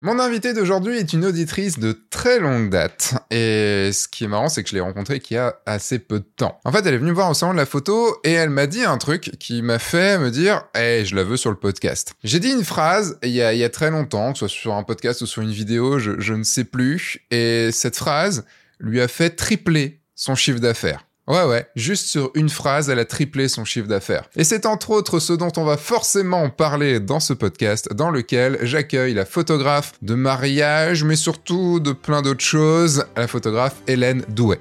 Mon invité d'aujourd'hui est une auditrice de très longue date. Et ce qui est marrant, c'est que je l'ai rencontrée il y a assez peu de temps. En fait, elle est venue me voir au salon de la photo et elle m'a dit un truc qui m'a fait me dire hey, je la veux sur le podcast. J'ai dit une phrase il y, a, il y a très longtemps, que ce soit sur un podcast ou sur une vidéo, je ne sais plus. Et cette phrase lui a fait tripler son chiffre d'affaires. Ouais, ouais, juste sur une phrase, elle a triplé son chiffre d'affaires. Et c'est entre autres ce dont on va forcément parler dans ce podcast, dans lequel j'accueille la photographe de mariage, mais surtout de plein d'autres choses, la photographe Hélène Douet.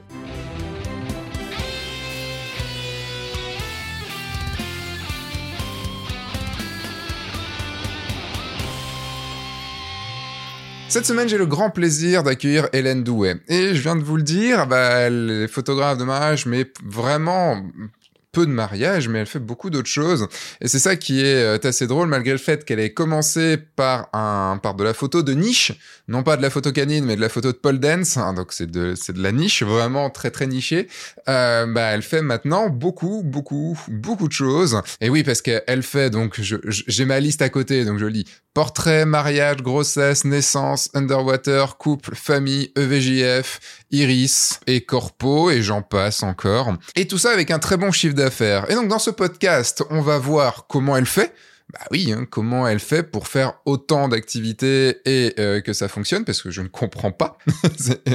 Cette semaine, j'ai le grand plaisir d'accueillir Hélène Douet. Et je viens de vous le dire, bah, elle est photographe de mariage, mais vraiment de mariage, mais elle fait beaucoup d'autres choses. Et c'est ça qui est euh, assez drôle, malgré le fait qu'elle ait commencé par un, par de la photo de niche, non pas de la photo canine, mais de la photo de pole dance. Hein, donc c'est de, c'est de la niche, vraiment très très nichée. Euh, bah, elle fait maintenant beaucoup, beaucoup, beaucoup de choses. Et oui, parce qu'elle fait donc, je, j'ai ma liste à côté, donc je lis portrait, mariage, grossesse, naissance, underwater, couple, famille, EVJF, iris et corpo, et j'en passe encore. Et tout ça avec un très bon chiffre d'affaires. Et donc dans ce podcast, on va voir comment elle fait, bah oui, hein, comment elle fait pour faire autant d'activités et euh, que ça fonctionne? Parce que je ne comprends pas.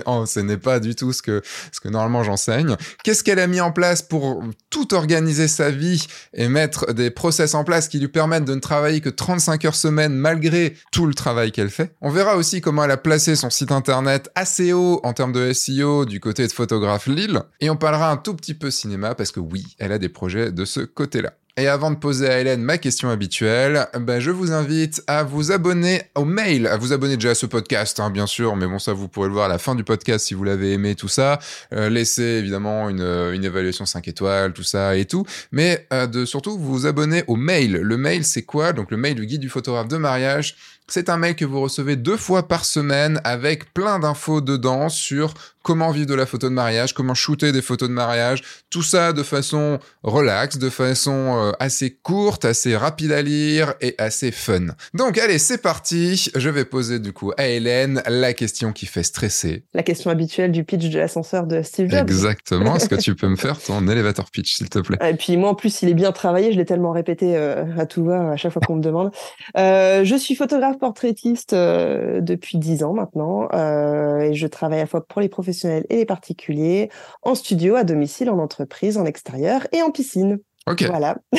Oh, ce n'est pas du tout ce que ce que normalement j'enseigne. Qu'est-ce qu'elle a mis en place pour tout organiser sa vie et mettre des process en place qui lui permettent de ne travailler que 35 heures semaine malgré tout le travail qu'elle fait? On verra aussi comment elle a placé son site internet assez haut en termes de SEO du côté de photographe Lille et on parlera un tout petit peu cinéma parce que oui, elle a des projets de ce côté-là. Et avant de poser à Hélène ma question habituelle, ben je vous invite à vous abonner au mail, à vous abonner déjà à ce podcast, hein, bien sûr, mais bon ça vous pourrez le voir à la fin du podcast si vous l'avez aimé, tout ça. Euh, laissez évidemment une, une évaluation 5 étoiles, tout ça et tout, mais euh, de surtout vous abonner au mail. Le mail c'est quoi? Donc le mail du guide du photographe de mariage. C'est un mail que vous recevez deux fois par semaine avec plein d'infos dedans sur comment vivre de la photo de mariage, comment shooter des photos de mariage, tout ça de façon relaxe, de façon euh, assez courte, assez rapide à lire et assez fun. Donc allez, c'est parti. Je vais poser du coup à Hélène la question qui fait stresser. La question habituelle du pitch de l'ascenseur de Steve Jobs. Exactement. Est-ce que tu peux me faire ton élévateur pitch, s'il te plaît? Et puis moi, en plus, il est bien travaillé. Je l'ai tellement répété euh, à tout va à chaque fois qu'on me demande. Euh, je suis photographe portraitiste depuis dix ans maintenant et je travaille à la fois pour les professionnels et les particuliers, en studio, à domicile, en entreprise, en extérieur et en piscine. Ok. Voilà.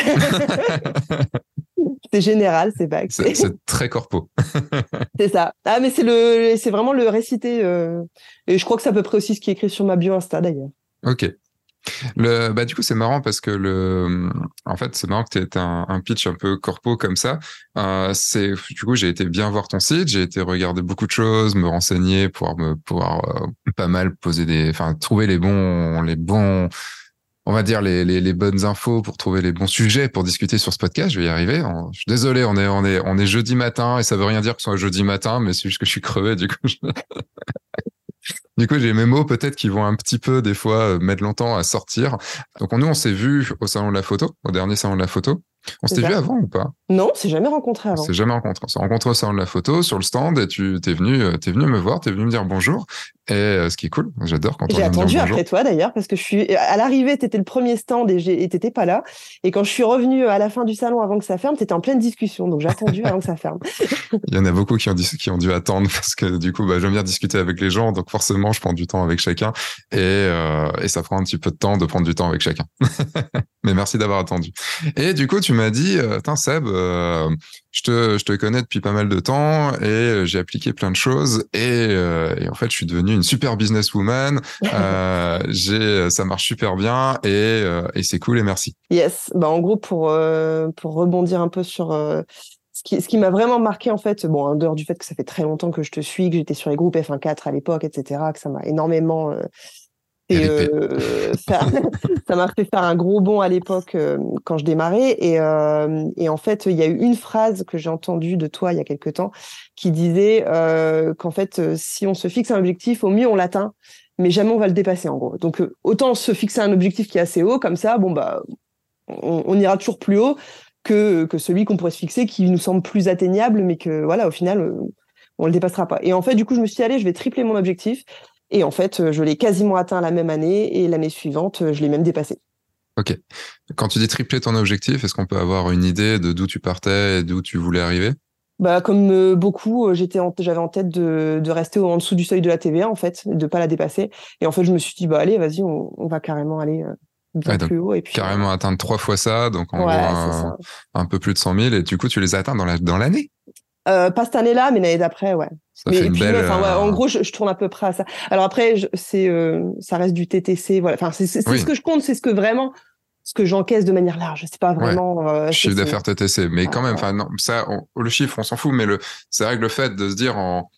c'est général, c'est pas. C'est très corpo. c'est ça. Ah, mais c'est le, c'est vraiment le récité. Euh, et je crois que c'est à peu près aussi ce qui est écrit sur ma bio Insta d'ailleurs. Ok. Le, bah, du coup, c'est marrant parce que le, en fait, c'est marrant que tu aies un, pitch un peu corpo comme ça. Euh, c'est, du coup, j'ai été bien voir ton site, j'ai été regarder beaucoup de choses, me renseigner, pouvoir me, pouvoir euh, pas mal poser des, enfin, trouver les bons, les bons, on va dire les, les, les, bonnes infos pour trouver les bons sujets pour discuter sur ce podcast. Je vais y arriver. Je suis désolé, on est, on est, on est jeudi matin et ça veut rien dire que ce soit jeudi matin, mais c'est juste que je suis crevé, du coup. Du coup, j'ai mes mots peut-être qui vont un petit peu des fois euh, mettre longtemps à sortir. Donc nous, on s'est vu au salon de la photo, au dernier salon de la photo. On s'était vu avant ou pas? Non, on s'est jamais rencontré avant. On s'est jamais rencontré. On s'est rencontré au salon de la photo sur le stand et tu t'es venu, euh, t'es venu me voir, t'es venu me dire bonjour. Et euh, ce qui est cool, j'adore quand on J'ai attendu après toi d'ailleurs parce que je suis à l'arrivée, t'étais le premier stand et t'étais pas là. Et quand je suis revenu à la fin du salon avant que ça ferme, t'étais en pleine discussion, donc j'ai attendu avant que ça ferme. Il y en a beaucoup qui ont, qui ont dû attendre parce que du coup, bah, j'aime bien discuter avec les gens, donc forcément, je prends du temps avec chacun et, euh, et ça prend un petit peu de temps de prendre du temps avec chacun. Mais merci d'avoir attendu. Et du coup, tu m'as dit, euh, Seb, euh, je, te, je te connais depuis pas mal de temps et euh, j'ai appliqué plein de choses et, euh, et, en fait, je suis devenu une super businesswoman. euh, j'ai, ça marche super bien et, et c'est cool et merci. Yes. Bah, en gros, pour, pour rebondir un peu sur ce qui, ce qui m'a vraiment marqué, en fait, bon, en dehors du fait que ça fait très longtemps que je te suis, que j'étais sur les groupes F1.4 à l'époque, etc., que ça m'a énormément et euh, ça m'a fait faire un gros bond à l'époque euh, quand je démarrais. Et, euh, et, en fait, il y a eu une phrase que j'ai entendue de toi il y a quelque temps qui disait qu'en fait, si on se fixe un objectif, au mieux on l'atteint, mais jamais on va le dépasser en gros. Donc autant se fixer un objectif qui est assez haut, comme ça, bon bah, on, on ira toujours plus haut que, que celui qu'on pourrait se fixer qui nous semble plus atteignable, mais que voilà, au final on le dépassera pas. Et en fait, du coup, je me suis dit, allez, je vais tripler mon objectif. Et en fait, je l'ai quasiment atteint la même année et l'année suivante, je l'ai même dépassé. Ok. Quand tu dis tripler ton objectif, est-ce qu'on peut avoir une idée de d'où tu partais et d'où tu voulais arriver? Bah, comme euh, beaucoup, euh, j'étais j'avais en tête de, de, rester en dessous du seuil de la TVA, en fait, de pas la dépasser. Et en fait, je me suis dit, bah, allez, vas-y, on, on, va carrément aller euh, bien plus haut. Et puis, carrément atteindre trois fois ça, donc en gros, un, peu plus de 100 000. Et du coup, tu les as atteints dans l'année dans l'année? Euh, Pas cette année-là, mais l'année d'après, ouais. Ça fait une belle, ouais, en gros, je, je, tourne à peu près à ça. Alors après, c'est ça reste du TTC, voilà. Enfin, c'est ce que je compte, c'est ce que vraiment ce que j'encaisse de manière large. Sais pas vraiment. Ouais. Euh, chiffre d'affaires TTC, mais quand même, enfin non, ça, le chiffre, on s'en fout, mais le, c'est vrai que le fait de se dire en,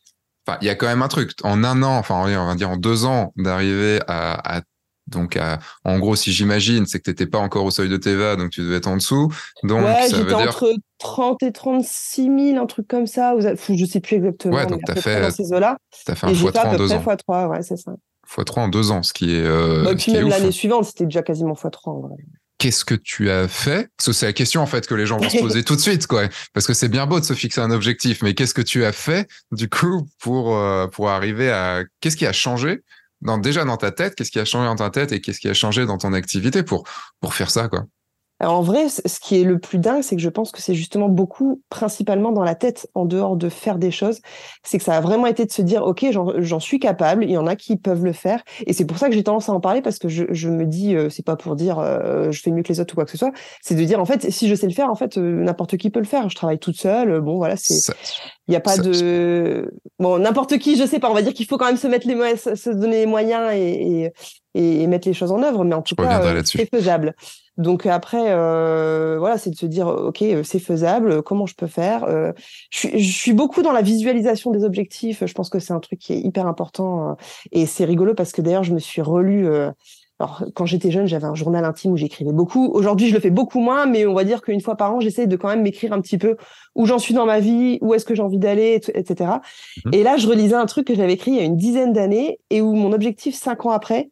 enfin, il y a quand même un truc. En un an, enfin, on va dire en deux ans, d'arriver à, à donc, à, en gros, si j'imagine, c'est que tu n'étais pas encore au seuil de TVA, donc tu devais être en dessous. Donc, ouais, dire... entre 30 et 36 000, un truc comme ça. Je sais plus exactement. Ouais, donc tu as. As fait un x3 en deux ans. x3, ouais, c'est ça. x3 en deux ans, ce qui est. Euh, bah, puis même l'année suivante, c'était déjà quasiment x3 en vrai qu'est-ce que tu as fait? Parce que c'est la question en fait que les gens vont se poser tout de suite, quoi. Parce que c'est bien beau de se fixer un objectif, mais qu'est-ce que tu as fait du coup pour euh, pour arriver à qu'est-ce qui a changé déjà dans ta tête Qu'est-ce qui a changé dans ta tête et qu'est-ce qui a changé dans ton activité pour pour faire ça, quoi? Alors en vrai, ce qui est le plus dingue, c'est que je pense que c'est justement beaucoup, principalement dans la tête, en dehors de faire des choses, c'est que ça a vraiment été de se dire, ok, j'en suis capable, il y en a qui peuvent le faire, et c'est pour ça que j'ai tendance à en parler parce que je, je me dis, euh, c'est pas pour dire euh, je fais mieux que les autres ou quoi que ce soit, c'est de dire en fait, si je sais le faire, en fait, euh, n'importe qui peut le faire. Je travaille toute seule, bon voilà, c'est, il n'y a pas ça, de, bon n'importe qui, je sais pas, on va dire qu'il faut quand même se mettre les moyens, se donner les moyens et, et, et mettre les choses en œuvre, mais en tout cas, euh, c'est faisable. Donc après, euh, voilà, c'est de se dire, ok, euh, c'est faisable. Comment je peux faire euh, je, suis, je, suis, beaucoup dans la visualisation des objectifs. Je pense que c'est un truc qui est hyper important euh, et c'est rigolo parce que d'ailleurs, je me suis relu. Euh, alors, quand j'étais jeune, j'avais un journal intime où j'écrivais beaucoup. Aujourd'hui, je le fais beaucoup moins, mais on va dire qu'une fois par an, j'essaie de quand même m'écrire un petit peu où j'en suis dans ma vie, où est-ce que j'ai envie d'aller, etc. Mmh. Et là, je relisais un truc que j'avais écrit il y a une dizaine d'années et où mon objectif cinq ans après,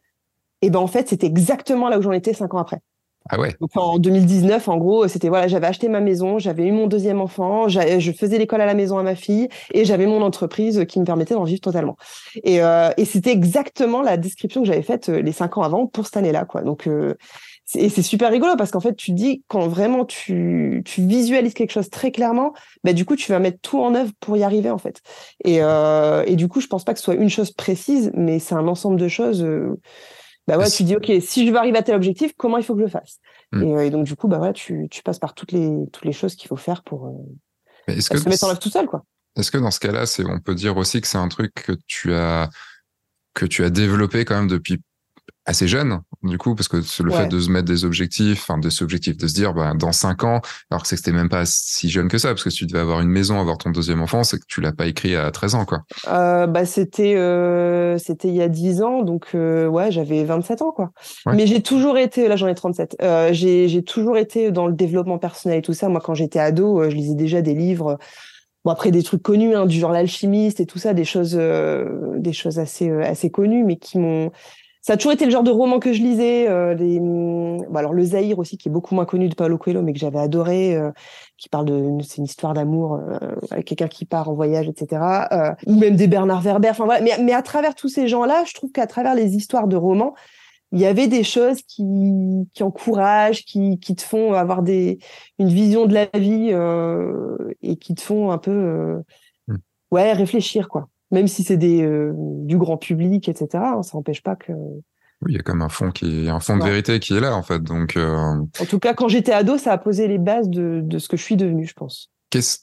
et ben en fait, c'était exactement là où j'en étais cinq ans après. Ah ouais. Donc en 2019, en gros, c'était voilà, j'avais acheté ma maison, j'avais eu mon deuxième enfant, je faisais l'école à la maison à ma fille et j'avais mon entreprise qui me permettait d'en vivre totalement. Et, euh, et c'était exactement la description que j'avais faite euh, les cinq ans avant pour cette année-là, quoi. Donc euh, et c'est super rigolo parce qu'en fait, tu dis quand vraiment tu, tu visualises quelque chose très clairement, bah du coup, tu vas mettre tout en œuvre pour y arriver en fait. Et, euh, et du coup, je pense pas que ce soit une chose précise, mais c'est un ensemble de choses. Bah ouais, tu dis ok, si je veux arriver à tel objectif, comment il faut que je le fasse? Et, euh, et, donc du coup, bah ouais, tu, tu passes par toutes les toutes les choses qu'il faut faire pour euh, est-ce que se mettre en œuvre tout seul, quoi. Est-ce que dans ce cas-là, c'est on peut dire aussi que c'est un truc que tu as que tu as développé quand même depuis assez jeune, du coup, parce que le ouais. fait de se mettre des objectifs, enfin, des objectifs, de se dire, bah, dans cinq ans, alors que c'est que c'était même pas si jeune que ça, parce que si tu devais avoir une maison, avoir ton deuxième enfant, c'est que tu l'as pas écrit à 13 ans, quoi. Euh, bah, c'était, euh, c'était il y a 10 ans, donc, euh, ouais, j'avais 27 ans, quoi. Ouais. Mais j'ai toujours été, là, j'en ai 37, euh, j'ai, j'ai toujours été dans le développement personnel et tout ça. Moi, quand j'étais ado, je lisais déjà des livres, Bon après des trucs connus, hein, du genre l'alchimiste et tout ça, des choses, des choses assez assez connues, mais qui m'ont ça a toujours été le genre de roman que je lisais. Euh, les... bon, alors le Zahir aussi, qui est beaucoup moins connu de Paulo Coelho, mais que j'avais adoré, euh, qui parle de, c'est une histoire d'amour euh, avec quelqu'un qui part en voyage, etc. Euh, ou même des Bernard Werber. Enfin voilà. Mais, mais à travers tous ces gens-là, je trouve qu'à travers les histoires de romans, il y avait des choses qui, qui encouragent, qui, qui te font avoir des, une vision de la vie euh, et qui te font un peu, mmh. ouais, réfléchir quoi même si c'est des euh, du grand public, etc. Hein, ça n'empêche pas que. Oui, il y a comme un fond qui, un fond de vérité qui est là en fait. Donc. Euh... En tout cas, quand j'étais ado, ça a posé les bases de, de ce que je suis devenu, je pense.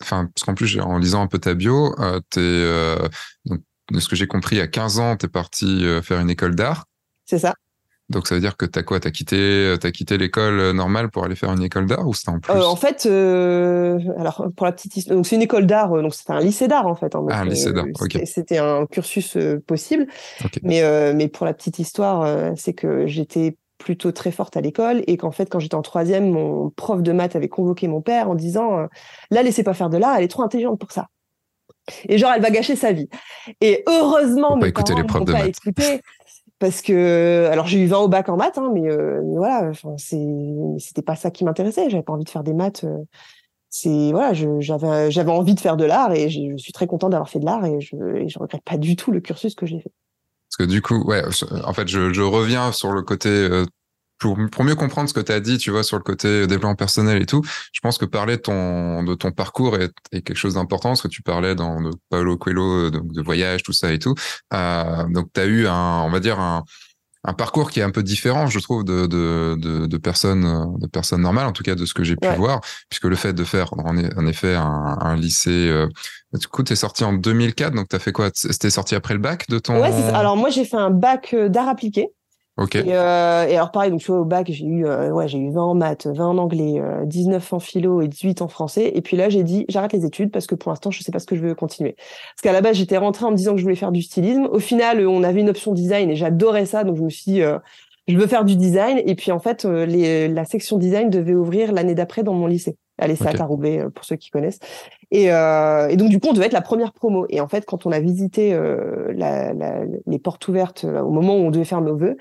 Enfin, parce qu'en plus, en lisant un peu ta bio, euh, t'es, donc, de ce que j'ai compris, à 15 ans, tu es parti faire une école d'art. C'est ça. Donc ça veut dire que t'as quoi? T'as quitté, euh, as quitté l'école euh, normale pour aller faire une école d'art ou c'était en plus? Euh, En fait, euh, alors pour la petite donc c'est une école d'art, donc c'était un lycée d'art en fait. Hein, ah, un lycée d'art. ok. C'était un cursus possible, okay. mais mais pour la petite histoire, c'est que j'étais plutôt très forte à l'école et qu'en fait quand j'étais en troisième, mon prof de maths avait convoqué mon père en disant là laissez pas faire de l'art, elle est trop intelligente pour ça. Et genre elle va gâcher sa vie. Et heureusement mes parents profs de pas écouté parce que alors j'ai eu 20 au bac en maths hein, mais, euh, mais, voilà enfin c'est c'était pas ça qui m'intéressait j'avais pas envie de faire des maths euh, c'est voilà, j'avais envie de faire de l'art et je suis très content d'avoir fait de l'art et je et regrette pas du tout le cursus que j'ai fait. Parce que du coup, ouais, en fait, je, je reviens sur le côté euh, pour, pour mieux comprendre ce que tu as dit, tu vois, sur le côté développement personnel et tout. Je pense que parler de ton de ton parcours est, est quelque chose d'important, parce que tu parlais dans de Paolo Coelho, donc de voyage, tout ça et tout. Euh, donc, tu as eu un, on va dire un un parcours qui est un peu différent, je trouve, de, de, de, de personnes de personnes normales, en tout cas de ce que j'ai pu voir, puisque le fait de faire en, effet un, un lycée, euh, du coup, t'es sorti en 2004, donc t'as fait quoi? C'était sorti après le bac de ton Ouais, alors moi j'ai fait un bac euh, d'art appliqué. Ok. Et, euh, et, alors pareil, donc tu vois au bac j'ai eu euh, ouais j'ai eu 20 en maths, 20 en anglais, 19 euh, en philo et 18 en français. Et puis là j'ai dit j'arrête les études parce que pour l'instant je sais pas ce que je veux continuer. Parce qu'à la base j'étais rentrée en me disant que je voulais faire du stylisme. Au final on avait une option design et j'adorais ça donc je me suis dit je veux faire du design. Et puis en fait les, la section design devait ouvrir l'année d'après dans mon lycée. Allez, ça okay. à Roubaix pour ceux qui connaissent. Et, euh, et, donc du coup, on devait être la première promo. Et en fait, quand on a visité euh, la, la, les portes ouvertes au moment où on devait faire nos vœux,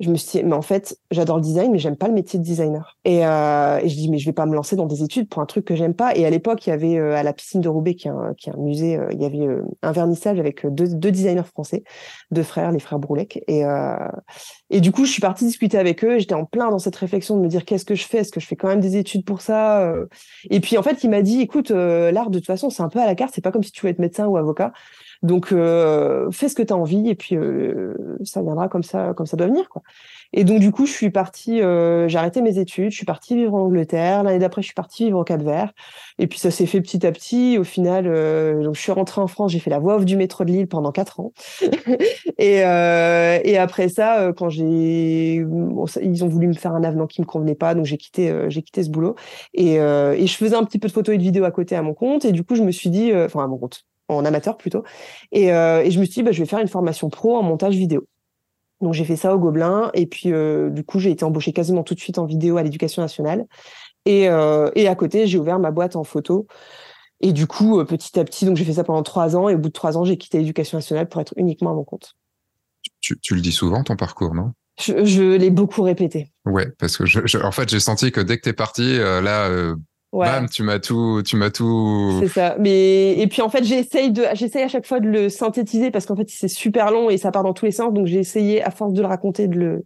je me suis dit, mais en fait, j'adore le design, mais j'aime pas le métier de designer. Et, euh, et je dis, mais je vais pas me lancer dans des études pour un truc que j'aime pas. Et à l'époque, il y avait euh, à la piscine de Roubaix, qui est un, qui est un musée, euh, il y avait euh, un vernissage avec deux, deux, designers français, deux frères, les frères Broulec. Et, euh, et du coup, je suis partie discuter avec eux. J'étais en plein dans cette réflexion de me dire, qu'est-ce que je fais? Est-ce que je fais quand même des études pour ça Et puis, en fait, il m'a dit, écoute, l'art, de toute façon, c'est un peu à la carte. C'est pas comme si tu voulais être médecin ou avocat. Donc, euh, fais ce que tu as envie et puis euh, ça viendra comme ça, comme ça doit venir. Quoi. Et donc, du coup, je suis partie, euh, j'ai arrêté mes études, je suis partie vivre en Angleterre. L'année d'après, je suis partie vivre au Cap-Vert. Et puis, ça s'est fait petit à petit. Au final, euh, donc, je suis rentrée en France, j'ai fait la voix off du métro de Lille pendant quatre ans. et, euh, et après ça, euh, quand j'ai, bon, ils ont voulu me faire un avenant qui me convenait pas, donc j'ai quitté, j'ai quitté ce boulot. Et, et je faisais un petit peu de photos et de vidéos à côté à mon compte. Et du coup, je me suis dit, enfin, à mon compte en amateur plutôt. Et, euh, et je me suis dit, bah, je vais faire une formation pro en montage vidéo. Donc j'ai fait ça au Gobelin et puis euh, du coup j'ai été embauchée quasiment tout de suite en vidéo à l'Éducation nationale et, euh, et à côté j'ai ouvert ma boîte en photo et du coup petit à petit donc j'ai fait ça pendant trois ans et au bout de trois ans j'ai quitté l'Éducation nationale pour être uniquement à mon compte. Tu, tu le dis souvent ton parcours non? Je, je l'ai beaucoup répété. Ouais parce que je, je, en fait j'ai senti que dès que t'es parti là Ouais. Bam, tu m'as tout, tu m'as tout. C'est ça. Mais et puis en fait, j'essaye de, j'essaye à chaque fois de le synthétiser parce qu'en fait, c'est super long et ça part dans tous les sens. Donc j'ai essayé, à force de le raconter, de le,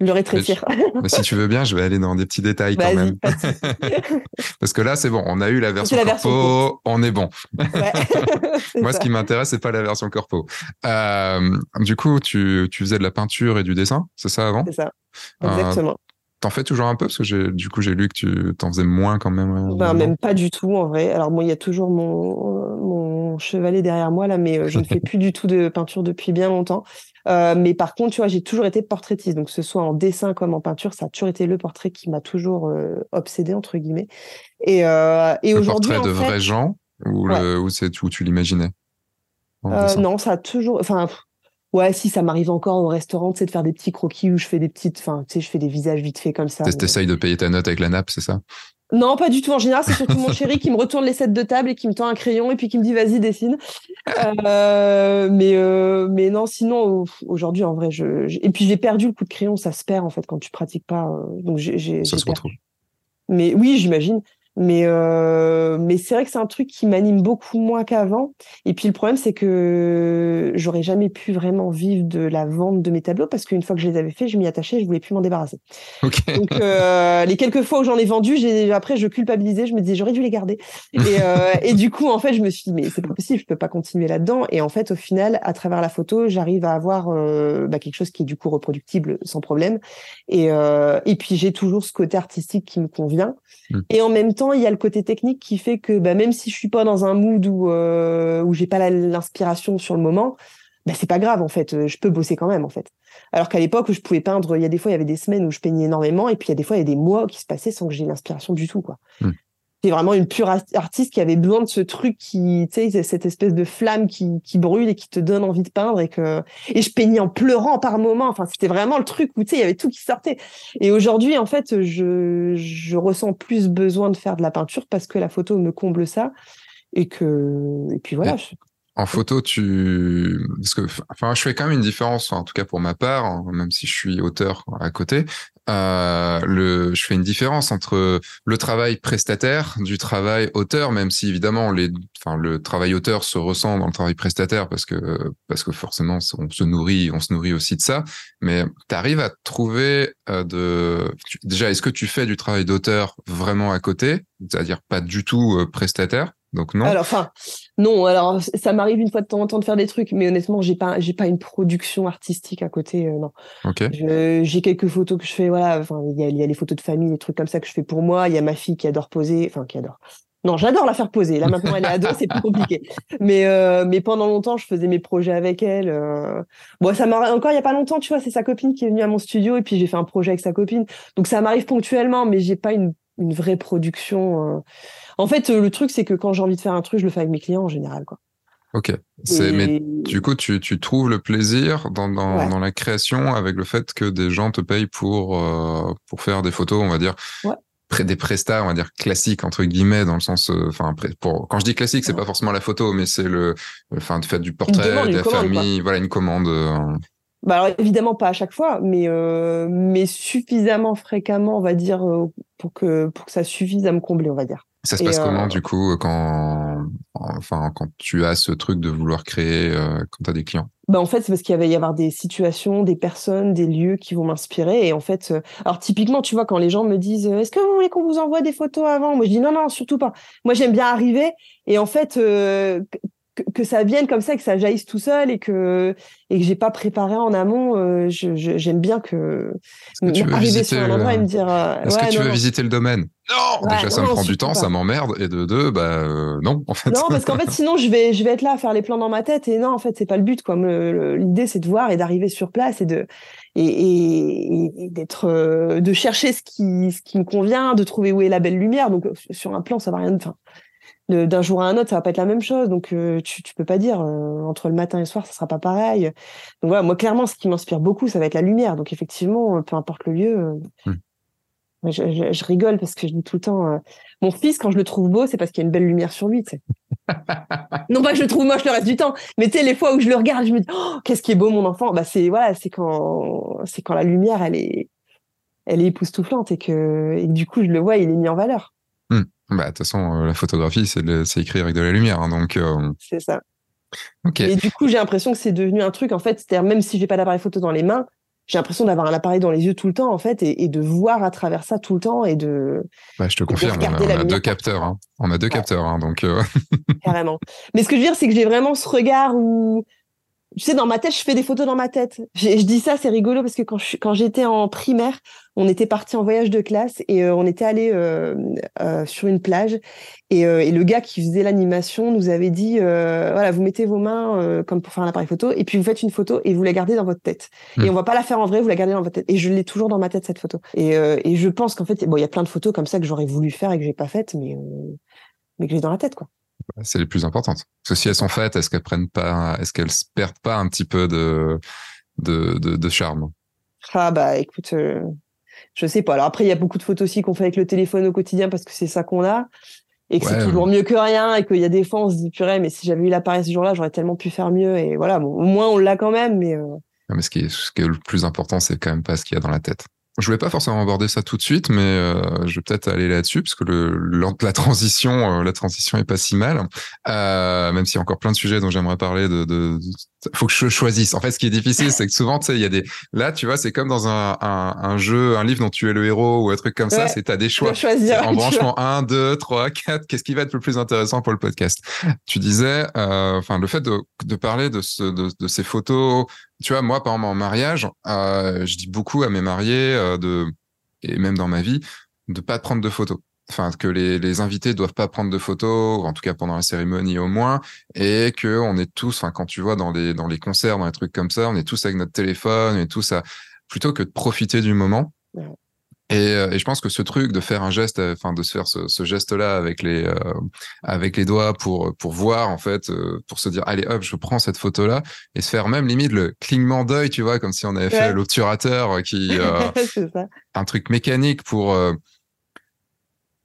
de le rétrécir. Mais, mais si tu veux bien, je vais aller dans des petits détails quand même. parce que là, c'est bon. On a eu la version la corpo, on est bon. Ouais. Moi, ça. ce qui m'intéresse, c'est pas la version corpo. Euh, du coup, tu, tu faisais de la peinture et du dessin, c'est ça avant? C'est ça. Exactement. Euh, T'en fais toujours un peu? Parce que j'ai, du coup j'ai lu que tu t'en faisais moins quand même. Euh, ben, même pas du tout en vrai. Alors moi il y a toujours mon mon chevalet derrière moi là, mais je ne fais plus du tout de peinture depuis bien longtemps. Euh, mais par contre tu vois j'ai toujours été portraitiste, donc que ce soit en dessin comme en peinture, ça a toujours été le portrait qui m'a toujours euh, obsédé entre guillemets. Et euh, et aujourd'hui portrait de fait... vrais gens ou ouais. le, ou c'est où tu l'imaginais Non ça a toujours enfin Ouais, si ça m'arrive encore au restaurant, tu sais, de faire des petits croquis où je fais des petites, enfin, tu sais, je fais des visages vite faits comme ça. T'essayes mais... de payer ta note avec la nappe, c'est ça? Non, pas du tout. En général, c'est surtout mon chéri qui me retourne les sets de table et qui me tend un crayon et puis qui me dit vas-y dessine. Euh, mais euh, mais non, sinon aujourd'hui en vrai, je, je... et puis j'ai perdu le coup de crayon, ça se perd en fait quand tu pratiques pas. Euh... Donc j'ai. Ça se perdu. retrouve. Mais oui, j'imagine. Mais, euh, mais c'est vrai que c'est un truc qui m'anime beaucoup moins qu'avant. Et puis le problème, c'est que j'aurais jamais pu vraiment vivre de la vente de mes tableaux parce qu'une fois que je les avais faits, je m'y attachais, je voulais plus m'en débarrasser. Okay. Donc euh, les quelques fois où j'en ai vendu, j'ai après je culpabilisais, je me disais j'aurais dû les garder. Et, euh, et du coup, en fait, je me suis dit mais c'est pas possible, je peux pas continuer là-dedans. Et en fait, au final, à travers la photo, j'arrive à avoir euh, bah, quelque chose qui est du coup reproductible sans problème. Et, euh, et puis j'ai toujours ce côté artistique qui me convient. Mm. Et en même temps, il y a le côté technique qui fait que bah, même si je suis pas dans un mood où euh, où j'ai pas l'inspiration sur le moment, bah, c'est pas grave en fait, je peux bosser quand même en fait. Alors qu'à l'époque où je pouvais peindre, il y a des fois il y avait des semaines où je peignais énormément et puis il y a des fois il y a des mois qui se passaient sans que j'ai l'inspiration du tout quoi. Mm. C'est vraiment une pure artiste qui avait besoin de ce truc qui, tu sais, cette espèce de flamme qui, qui brûle et qui te donne envie de peindre et que, et je peignais en pleurant par moments. Enfin, c'était vraiment le truc où, tu sais, il y avait tout qui sortait. Et aujourd'hui, en fait, je, je ressens plus besoin de faire de la peinture parce que la photo me comble ça et que, et puis voilà. Je... En photo, tu, parce que, enfin, je fais quand même une différence, en tout cas pour ma part, hein, même si je suis auteur à côté. Euh, le, je fais une différence entre le travail prestataire du travail auteur, même si évidemment les, enfin, le travail auteur se ressent dans le travail prestataire parce que, parce que forcément on se nourrit, on se nourrit aussi de ça. Mais tu arrives à trouver euh, de, déjà, est-ce que tu fais du travail d'auteur vraiment à côté, c'est-à-dire pas du tout euh, prestataire? Donc non. Alors, enfin, non. Alors, ça m'arrive une fois de temps en temps de faire des trucs, mais honnêtement, j'ai pas, j'ai pas une production artistique à côté. Euh, non. Ok. J'ai quelques photos que je fais. Voilà. Enfin, il y a, y a les photos de famille, des trucs comme ça que je fais pour moi. Il y a ma fille qui adore poser. Enfin, qui adore. Non, j'adore la faire poser. Là maintenant, elle est ado, c'est plus compliqué. Mais euh, mais pendant longtemps, je faisais mes projets avec elle. Euh... Bon, ça m'a encore il y a pas longtemps, tu vois, c'est sa copine qui est venue à mon studio et puis j'ai fait un projet avec sa copine. Donc ça m'arrive ponctuellement, mais j'ai pas une une vraie production. Euh. En fait, le truc, c'est que quand j'ai envie de faire un truc, je le fais avec mes clients en général. Quoi. Ok. Et... Mais du coup, tu, tu, trouves le plaisir dans, dans, ouais. dans, la création avec le fait que des gens te payent pour, euh, pour faire des photos, on va dire. Ouais. Des prestats, on va dire classiques entre guillemets, dans le sens, euh, pour quand je dis classique, c'est ouais. pas forcément la photo, mais c'est le, enfin, de faire du portrait, demande, de la famille, voilà, une commande. Euh... Bah alors évidemment pas à chaque fois, mais euh, mais suffisamment fréquemment, on va dire, euh, pour que pour que ça suffise à me combler, on va dire. Ça se passe Et comment euh... du coup quand enfin quand tu as ce truc de vouloir créer euh, quand tu as des clients? Bah en fait c'est parce qu'il va y avoir des situations, des personnes, des lieux qui vont m'inspirer. Et en fait euh, alors typiquement tu vois quand les gens me disent est-ce que vous voulez qu'on vous envoie des photos avant? Moi je dis non non surtout pas. Moi j'aime bien arriver. Et en fait euh, que, que, ça vienne comme ça, que ça jaillisse tout seul et que et que j'ai pas préparé en amont. Euh, j'aime je, bien que, que arriver sur un endroit et me dire. Euh, Est-ce ouais, que tu non, veux non. visiter le domaine? Non. Ouais, Déjà, ça me prend du temps, pas. ça m'emmerde. Et de deux, bah euh, non, en fait. Non, parce qu'en fait, sinon, je vais je vais être là à faire les plans dans ma tête et non, en fait, c'est pas le but. quoi. L'idée, c'est de voir et d'arriver sur place et de et, et, et d'être euh, de chercher ce qui ce qui me convient, de trouver où est la belle lumière. Donc sur un plan, ça va rien. Enfin, d'un jour à un autre, ça va pas être la même chose. Donc, euh, tu, tu peux pas dire euh, entre le matin et le soir, ça sera pas pareil. Donc voilà, moi clairement, ce qui m'inspire beaucoup, ça va être la lumière. Donc effectivement, euh, peu importe le lieu. Mmh. Je, je, je, rigole parce que je dis tout le temps, mon fils, quand je le trouve beau, c'est parce qu'il y a une belle lumière sur lui. non pas que je le trouve moche le reste du temps, mais tu sais les fois où je le regarde, je me dis, oh, qu'est-ce qui est beau mon enfant. Bah c'est voilà, c'est quand c'est quand la lumière, elle est, elle est époustouflante et que et du coup je le vois, il est mis en valeur. Mmh. Bah, de toute façon, euh, la photographie, c'est écrire avec de la lumière. Hein, donc, euh... C'est ça. Okay. Et du coup, j'ai l'impression que c'est devenu un truc, en fait, c'est-à-dire même si j'ai pas d'appareil photo dans les mains, j'ai l'impression d'avoir un appareil dans les yeux tout le temps, en fait, et, et, de voir à travers ça tout le temps et de. Bah, je te confirme, on a, on a deux capteurs. Hein. On a deux ouais. capteurs, hein, donc. Euh... Carrément. Mais ce que je veux dire, c'est que j'ai vraiment ce regard où tu sais, dans ma tête, je fais des photos dans ma tête. Je, je dis ça, c'est rigolo parce que quand je, quand j'étais en primaire, on était parti en voyage de classe et euh, on était allé euh, euh, sur une plage et, et, le gars qui faisait l'animation nous avait dit voilà, vous mettez vos mains comme pour faire un appareil photo et puis vous faites une photo et vous la gardez dans votre tête. Mmh. Et on va pas la faire en vrai, vous la gardez dans votre tête. Et je l'ai toujours dans ma tête cette photo. Et, et je pense qu'en fait, bon, il y a plein de photos comme ça que j'aurais voulu faire et que j'ai pas faites, mais mais que j'ai dans la tête, quoi c'est les plus importantes. Parce que si elles sont faites, est-ce qu'elles prennent pas, est-ce qu'elles perdent pas un petit peu de, de, de, de charme? Ah bah écoute, euh, je sais pas. Alors après, il y a beaucoup de photos aussi qu'on fait avec le téléphone au quotidien parce que c'est ça qu'on a et que ouais, c'est toujours mieux que rien et qu'il y a des fois on se dit purée, mais si j'avais eu l'appareil ce jour-là, j'aurais tellement pu faire mieux et voilà. Bon, au moins on l'a quand même, mais. Euh... Mais ce qui est, ce qui est le plus important, c'est quand même pas ce qu'il y a dans la tête. Je voulais pas forcément aborder ça tout de suite, mais euh, je vais peut-être aller là-dessus parce que le, la transition, euh, la transition est pas si mal. Euh, même s'il y a encore plein de sujets dont j'aimerais parler. De, de, de, faut que je choisisse. En fait, ce qui est difficile, c'est que souvent, tu sais, il y a des. Là, tu vois, c'est comme dans un, un, un, jeu, un livre dont tu es le héros ou un truc comme ouais, ça. C'est t'as des choix. Choisir, en branchement 1, 2, 3, 4. Qu'est-ce qui va être le plus intéressant pour le podcast? Tu disais, euh, enfin, le fait de, de parler de, ce, de, de ces photos tu vois, moi, par exemple, en mariage, euh, je dis beaucoup à mes mariés euh, de, et même dans ma vie, de pas prendre de photos. Enfin, que les, les invités doivent pas prendre de photos, en tout cas pendant la cérémonie au moins, et que on est tous, enfin, quand tu vois dans les, dans les concerts, dans les trucs comme ça, on est tous avec notre téléphone, et tous à, plutôt que de profiter du moment. Et, euh, et, je pense que ce truc de faire un geste, euh, enfin de se faire ce, ce geste-là avec les euh, avec les doigts pour pour voir en fait, euh, pour se dire allez hop, je prends cette photo-là et se faire même limite le clignement d'œil, tu vois, comme si on avait ouais. fait l'obturateur qui un truc mécanique pour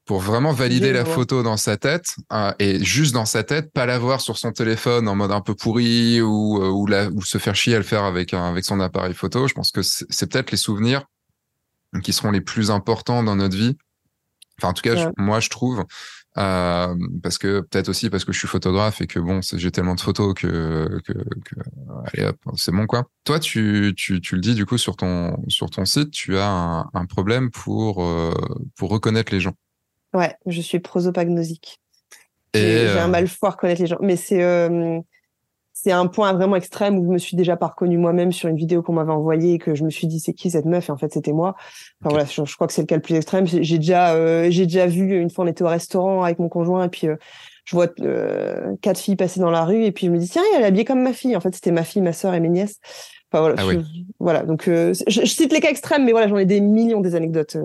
pour vraiment valider la photo dans sa tête euh, et juste dans sa tête, pas la voir sur son téléphone en mode un peu pourri ou euh, ou, la, ou se faire chier à le faire avec un, avec son appareil photo. Je pense que c'est peut-être les souvenirs qui seront les plus importants dans notre vie. Enfin, en tout cas, je- moi, je trouve, euh, parce que peut-être aussi parce que je suis photographe et que bon, j'ai tellement de photos que, que, que allez hop, c'est bon quoi. Toi, tu, tu, tu le dis du coup sur ton, sur ton site, tu as un, un problème pour, euh, pour reconnaître les gens. Ouais, je suis prosopagnosique. J'ai un euh, mal fou à reconnaître les gens. Mais c'est c'est un point vraiment extrême où je me suis déjà pas reconnue moi-même sur une vidéo qu'on m'avait envoyée et que je me suis dit c'est qui cette meuf? Et en fait c'était moi. Enfin voilà, je, je crois que c'est le cas le plus extrême. J'ai déjà euh, j'ai déjà vu une fois on était au restaurant avec mon conjoint et puis euh, je vois euh, quatre filles passer dans la rue et puis je me dis tiens elle est habillée comme ma fille. En fait c'était ma fille, ma sœur et mes nièces. Enfin voilà, Ah je- oui. voilà donc euh, je, je cite les cas extrêmes mais voilà j'en ai des millions des anecdotes.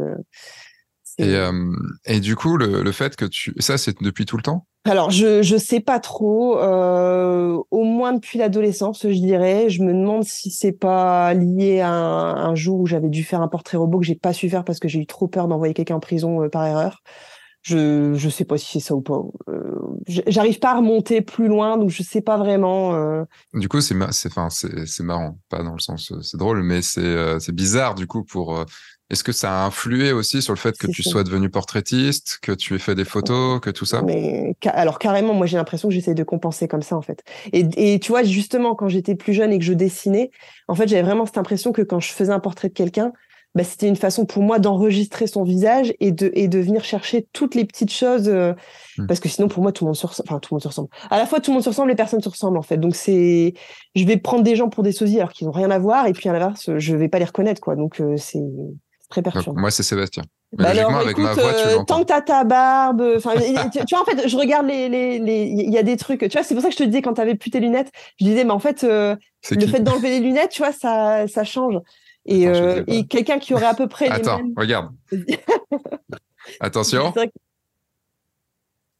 Euh, et, euh, et du coup, le, le fait que tu, ça, c'est depuis tout le temps? Alors, je je sais pas trop. euh, au moins depuis l'adolescence, je dirais. Je me demande si c'est pas lié à un, un jour où j'avais dû faire un portrait robot que j'ai pas su faire parce que j'ai eu trop peur d'envoyer quelqu'un en prison euh, par erreur. Je je sais pas si c'est ça ou pas. J'arrive pas à remonter plus loin, donc je sais pas vraiment. Du coup, c'est, marrant, pas dans le sens, c'est drôle, mais c'est, c'est bizarre du coup pour. Est-ce que ça a influé aussi sur le fait que tu ça. sois devenu portraitiste, que tu aies fait des photos, que tout ça? Mais alors carrément, moi j'ai l'impression que j'essaie de compenser comme ça en fait. Et, et tu vois, justement, quand j'étais plus jeune et que je dessinais, en fait, j'avais vraiment cette impression que quand je faisais un portrait de quelqu'un, bah, c'était une façon pour moi d'enregistrer son visage et de, et de venir chercher toutes les petites choses. euh, Hmm. Parce que sinon, pour moi, tout le monde se ressemble. Enfin, tout le monde se ressemble. À la fois, tout le monde se ressemble, les personnes se ressemblent en fait. Donc c'est, je vais prendre des gens pour des sosies alors qu'ils n'ont rien à voir, et puis à l'inverse, je vais pas les reconnaître quoi. Donc euh, c'est très Donc, perturbant. moi, c'est Sébastien. Bah alors, avec écoute, ma voix, tu euh, tant que t'as ta barbe, enfin, tu, tu vois, en fait, je regarde les, les, les, il y a des trucs, tu vois, c'est pour ça que je te disais quand t'avais plus tes lunettes, je disais, mais en fait, euh, le fait d'enlever les lunettes, tu vois, ça, ça change. Et, euh, et quelqu'un qui aurait à peu près les Attends, mêmes. regarde. Attention.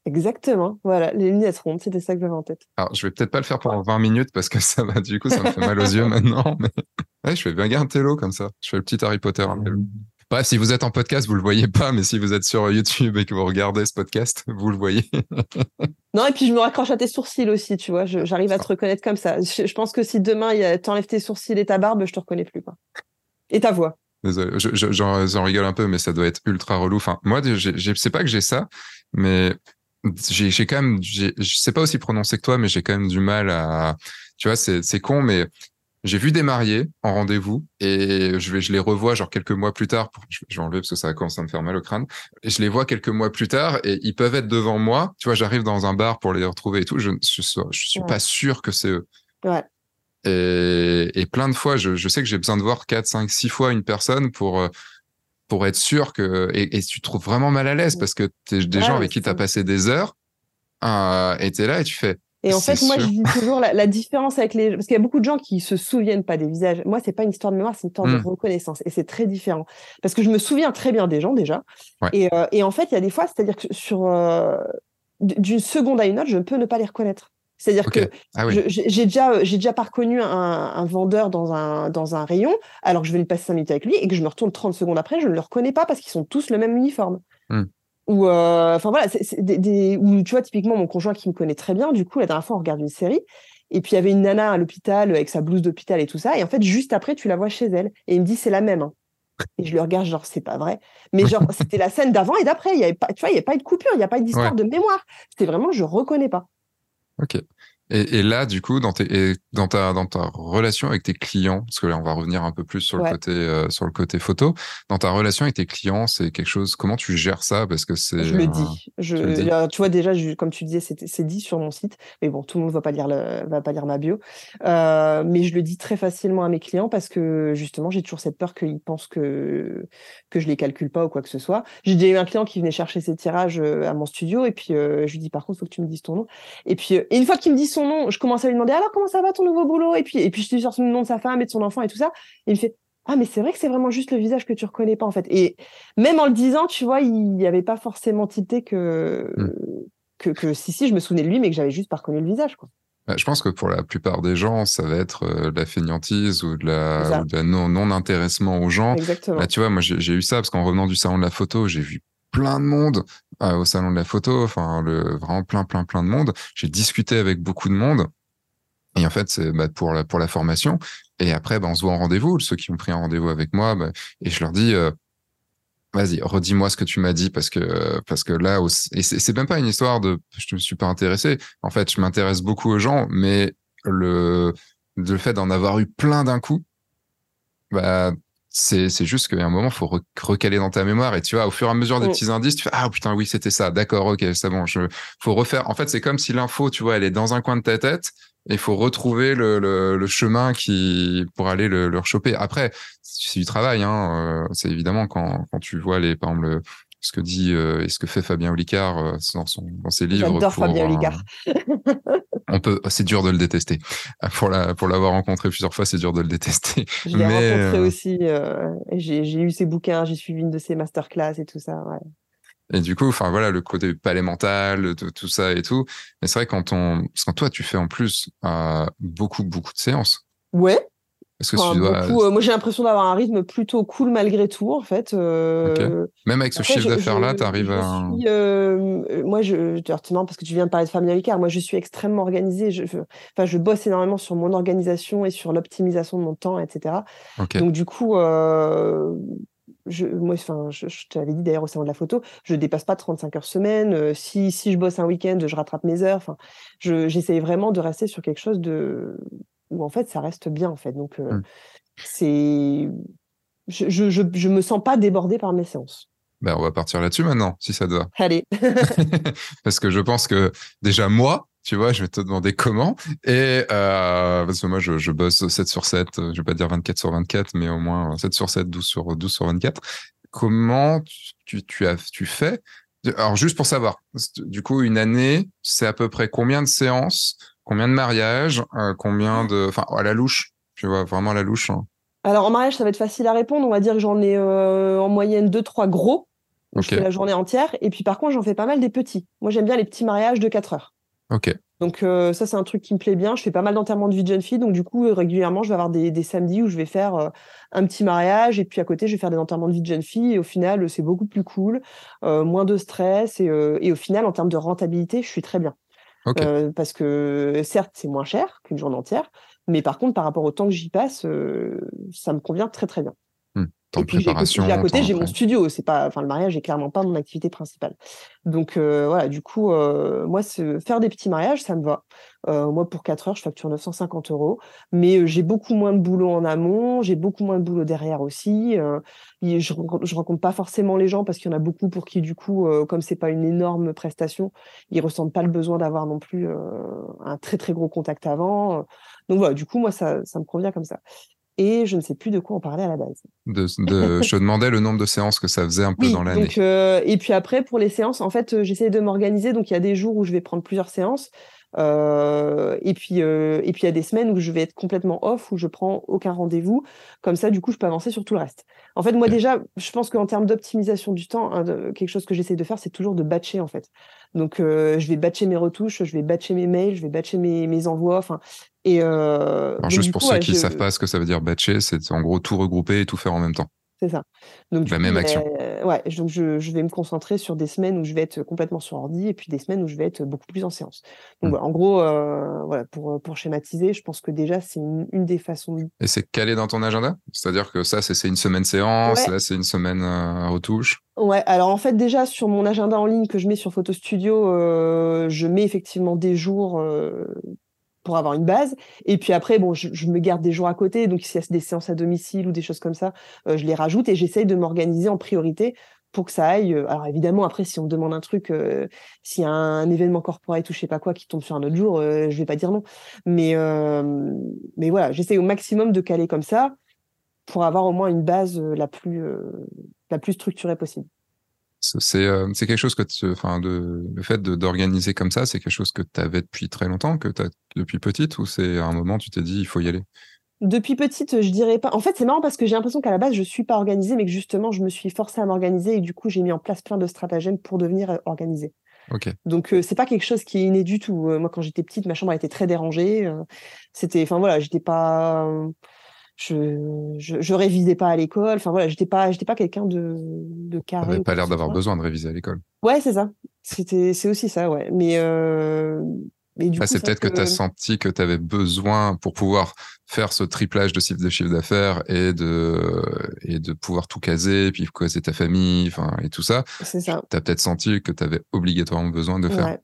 Exactement, voilà, les lunettes rondes, c'était ça que j'avais en tête. Alors, je vais peut-être pas le faire pendant 20 minutes parce que ça va, du coup, ça me fait mal aux yeux maintenant. Mais... Ouais, je fais bien un télo comme ça. Je fais le petit Harry Potter. un télo. Bref, si vous êtes en podcast, vous le voyez pas, mais si vous êtes sur YouTube et que vous regardez ce podcast, vous le voyez. Non, et puis je me raccroche à tes sourcils aussi, tu vois, je- j'arrive à te reconnaître comme ça. Je, je pense que si demain, t'enlèves tes sourcils et ta barbe, je te reconnais plus, quoi. Et ta voix. Désolé, je- je- j'en rigole un peu, mais ça doit être ultra relou. Enfin, moi, j'ai- c'est pas que j'ai ça, mais j'ai j'ai quand même, je sais pas aussi prononcer que toi, mais j'ai quand même du mal à, tu vois, c'est c'est con, mais j'ai vu des mariés en rendez-vous et je vais, je les revois genre quelques mois plus tard. Pour, je, vais enlever parce que ça commence à me faire mal au crâne. Et je les vois quelques mois plus tard et ils peuvent être devant moi. Tu vois, j'arrive dans un bar pour les retrouver et tout. Je, je, suis- je suis Ouais. pas sûr que c'est eux. Ouais. Et, et plein de fois, je, je sais que j'ai besoin de voir 4, 5, 6 fois une personne pour, euh, pour être sûr que. Et, et tu te trouves vraiment mal à l'aise parce que t'es des Ouais, gens avec qui tu as passé des heures euh, et t'es là et tu fais. Et en fait, moi, sûr. je dis toujours la, la différence avec les... Parce qu'il y a beaucoup de gens qui se souviennent pas des visages. Moi, c'est pas une histoire de mémoire, c'est une histoire de Mm. reconnaissance. Et c'est très différent. Parce que je me souviens très bien des gens, déjà. Ouais. Et, euh, et en fait, il y a des fois, c'est-à-dire que sur... euh, D'une seconde à une autre, je peux ne pas les reconnaître. C'est-à-dire que Ah oui. j'ai déjà, j'ai déjà pas reconnu un, un vendeur dans un, dans un rayon, alors que je venais de passer 5 minutes avec lui, et que je me retourne 30 secondes après, je ne le reconnais pas parce qu'ils sont tous le même uniforme. Hmm. Ou, euh, enfin voilà, c'est c'est des, des- ou tu vois, typiquement, mon conjoint qui me connaît très bien, du coup, la dernière fois, on regarde une série, et puis il y avait une nana à l'hôpital avec sa blouse d'hôpital et tout ça, et en fait, juste après, tu la vois chez elle, et il me dit, c'est la même. hein. Et je le regarde, genre, c'est pas vrai. Mais genre, c'était la scène d'avant et d'après. Il y avait pas, tu vois, il n'y avait pas eu de coupure, il n'y a pas eu d'histoire Ouais. de mémoire. C'était vraiment, je reconnais pas. Ok. Et, et là, du coup, dans, tes, et dans, ta, dans ta relation avec tes clients, parce que là, on va revenir un peu plus sur le Ouais. côté euh, sur le côté photo. Dans ta relation avec tes clients, c'est quelque chose. Comment tu gères ça? Parce que c'est. Je le dis. Je, tu le dis. là, tu vois déjà, je- comme tu disais, c'est dit sur mon site, mais bon, tout le monde va pas lire le, va pas lire ma bio. Euh, mais je le dis très facilement à mes clients parce que justement, j'ai toujours cette peur qu'ils pensent que que je les calcule pas ou quoi que ce soit. J'ai eu un client qui venait chercher ses tirages euh, à mon studio et puis euh, je lui dis par contre, faut que tu me dises ton nom. Et puis et une fois qu'il me dit son nom, je commence à lui demander alors comment ça va ton nouveau boulot? Et puis et puis je lui sors le nom de sa femme et de son enfant et tout ça. Et il me fait ah mais c'est vrai que c'est vraiment juste le visage que tu reconnais pas en fait. Et même en le disant, tu vois, il n'y avait pas forcément tilté que, Hmm. que, que si, si, je me souvenais de lui, mais que j'avais juste pas reconnu le visage. Quoi. Bah, je pense que pour la plupart des gens, ça va être euh, de la fainéantise ou de la, non, non-intéressement aux gens. Exactement. Là, tu vois, moi, j'ai eu ça parce qu'en revenant du salon de la photo, j'ai vu plein de monde au salon de la photo, enfin le vraiment plein plein plein de monde. J'ai discuté avec beaucoup de monde. Et en fait, c'est bah, pour la pour la formation. Et après, bah, on se voit en rendez-vous. Ceux qui ont pris un rendez-vous avec moi, bah, et je leur dis, euh, vas-y, redis-moi ce que tu m'as dit parce que parce que là, et c'est même pas une histoire de, je me suis pas intéressé. En fait, je m'intéresse beaucoup aux gens, mais le le fait d'en avoir eu plein d'un coup, bah c'est c'est juste qu'à un moment faut recaler dans ta mémoire et tu vois au fur et à mesure des mm. petits indices tu fais ah putain oui c'était ça d'accord ok c'est bon je faut refaire en fait c'est comme si l'info tu vois elle est dans un coin de ta tête et il faut retrouver le, le, le, chemin qui pour aller le, le choper après c'est du travail hein euh, c'est évidemment quand quand tu vois les par exemple ce que dit euh, et ce que fait Fabien Olicard euh, dans, son, dans ses livres. J'adore Fabien Olicard. On peut, c'est dur de le détester. Pour la, pour l'avoir rencontré plusieurs fois, c'est dur de le détester. Je l'ai rencontré euh, aussi. j'ai, eu ses bouquins, j'ai suivi une de ses masterclass et tout ça. Ouais. Et du coup, enfin voilà, le côté palais mental, tout, tout ça et tout. Mais c'est vrai quand on, quand toi tu fais en plus beaucoup beaucoup de séances. Ouais. Euh, moi, j'ai l'impression d'avoir un rythme plutôt cool malgré tout, en fait. Euh, Même avec ce chiffre d'affaires-là, tu arrives à. Euh, moi, je, parce que tu viens de parler de famille car moi, je suis extrêmement organisée. Je, enfin, je bosse énormément sur mon organisation et sur l'optimisation de mon temps, etc. Donc, du coup, je, moi, enfin, je, te l'avais dit d'ailleurs au salon de la photo, je dépasse pas 35 heures semaine. si, si je bosse un week-end, je rattrape mes heures. Enfin, j'essaye vraiment de rester sur quelque chose de où en fait ça reste bien en fait. Donc euh, mmh. c'est, je, je, je, me sens pas débordée par mes séances. Ben, on va partir là-dessus maintenant, si ça te va. Allez. parce que je pense que déjà moi, tu vois, je vais te demander comment. Et euh, parce que moi, je, je, bosse 7 sur 7, je vais pas dire 24 sur 24, mais au moins 7 sur 7, 12 sur 12 sur 24. Comment tu, tu, as, tu fais? Alors, juste pour savoir, du coup, une année, c'est à peu près combien de séances Combien de mariages euh, Combien de. Enfin, à la louche. Tu vois, vraiment à la louche. Hein. Alors, en mariage, ça va être facile à répondre. On va dire que j'en ai euh, en moyenne deux, trois gros. Je fais la journée entière. Et puis, par contre, j'en fais pas mal des petits. Moi, j'aime bien les petits mariages de 4 heures. Ok. Donc, euh, ça, c'est un truc qui me plaît bien. Je fais pas mal d'enterrements de vie de jeune fille. Donc, du coup, régulièrement, je vais avoir des, samedis où je vais faire un petit mariage. Et puis, à côté, je vais faire des enterrements de vie de jeune fille. Et au final, c'est beaucoup plus cool. moins de stress. Et, et, au final, en termes de rentabilité, je suis très bien. Euh, parce que certes, c'est moins cher qu'une journée entière, mais par contre, par rapport au temps que j'y passe, euh, ça me convient très très bien. Et puis, à côté, j'ai mon studio. C'est pas, enfin, le mariage est clairement pas mon activité principale. Donc euh, voilà, du coup, moi, faire des petits mariages, ça me va. moi, pour 4 heures, je facture 950 euros, mais j'ai beaucoup moins de boulot en amont, j'ai beaucoup moins de boulot derrière aussi. je, je rencontre pas forcément les gens parce qu'il y en a beaucoup pour qui, du coup, comme c'est pas une énorme prestation, ils ressentent pas le besoin d'avoir non plus un très très gros contact avant. Donc voilà, du coup, moi, ça, ça me convient comme ça et je ne sais plus de quoi on parlait à la base. De, je te demandais le nombre de séances que ça faisait un peu dans l'année. Euh, et puis après, pour les séances, en fait, euh, j'essaie de m'organiser. Donc, il y a des jours où je vais prendre plusieurs séances. Euh, et puis, et puis il y a des semaines où je vais être complètement off, où je prends aucun rendez-vous. Comme ça, du coup, je peux avancer sur tout le reste. En fait, moi déjà, je pense qu'en termes d'optimisation du temps, hein, quelque chose que j'essaie de faire, c'est toujours de batcher en fait. Donc, je vais batcher mes retouches, je vais batcher mes mails, je vais batcher mes, mes envois. Enfin, et euh, juste pour ceux qui ne savent pas ce que ça veut dire batcher, c'est en gros tout regrouper et tout faire en même temps. C'est ça. Donc, la même action. Euh, ouais, donc je, je, vais me concentrer sur des semaines où je vais être complètement sur ordi et puis des semaines où je vais être beaucoup plus en séance. Donc, mmh. en gros, euh, voilà, pour, pour schématiser, je pense que déjà, c'est une, une, des façons. Et c'est calé dans ton agenda? C'est-à-dire que ça, c'est une semaine séance, là, c'est une semaine euh, retouche? Ouais, alors en fait, déjà, sur mon agenda en ligne que je mets sur Photo Studio, euh, je mets effectivement des jours pour avoir une base. Et puis après, bon, je, me garde des jours à côté. Donc, s'il y a des séances à domicile ou des choses comme ça, euh, je les rajoute et j'essaye de m'organiser en priorité pour que ça aille. Euh, alors, évidemment, après, si on me demande un truc, euh, s'il y a un, événement corporate ou je sais pas quoi qui tombe sur un autre jour, je vais pas dire non. Mais, voilà, j'essaye au maximum de caler comme ça pour avoir au moins une base la plus structurée possible. C'est euh, c'est quelque chose que enfin de le fait d'organiser comme ça, c'est quelque chose que tu avais depuis très longtemps, que tu as depuis petite ou c'est à un moment tu t'es dit il faut y aller? Depuis petite, je dirais pas. En fait, c'est marrant parce que j'ai l'impression qu'à la base, je suis pas organisée, mais que justement, je me suis forcée à m'organiser et du coup, j'ai mis en place plein de stratagèmes pour devenir euh, organisée. Okay. Donc, euh, c'est pas quelque chose qui est inné du tout. moi, quand j'étais petite, ma chambre a été très dérangée. C'était, enfin voilà, j'étais pas je, je, révisais pas à l'école. Enfin voilà, j'étais pas, j'étais pas quelqu'un de, de carré. T'avais pas l'air d'avoir besoin de réviser à l'école. Ouais, c'est ça. C'était, c'est aussi ça, ouais. Mais, euh... Mais du bah, c'est peut-être que, tu as senti que tu avais besoin pour pouvoir faire ce triplage de chiffre de chiffre d'affaires et de et de pouvoir tout caser, puis caser ta famille, enfin et tout ça. C'est ça. Tu as peut-être senti que tu avais obligatoirement besoin de faire.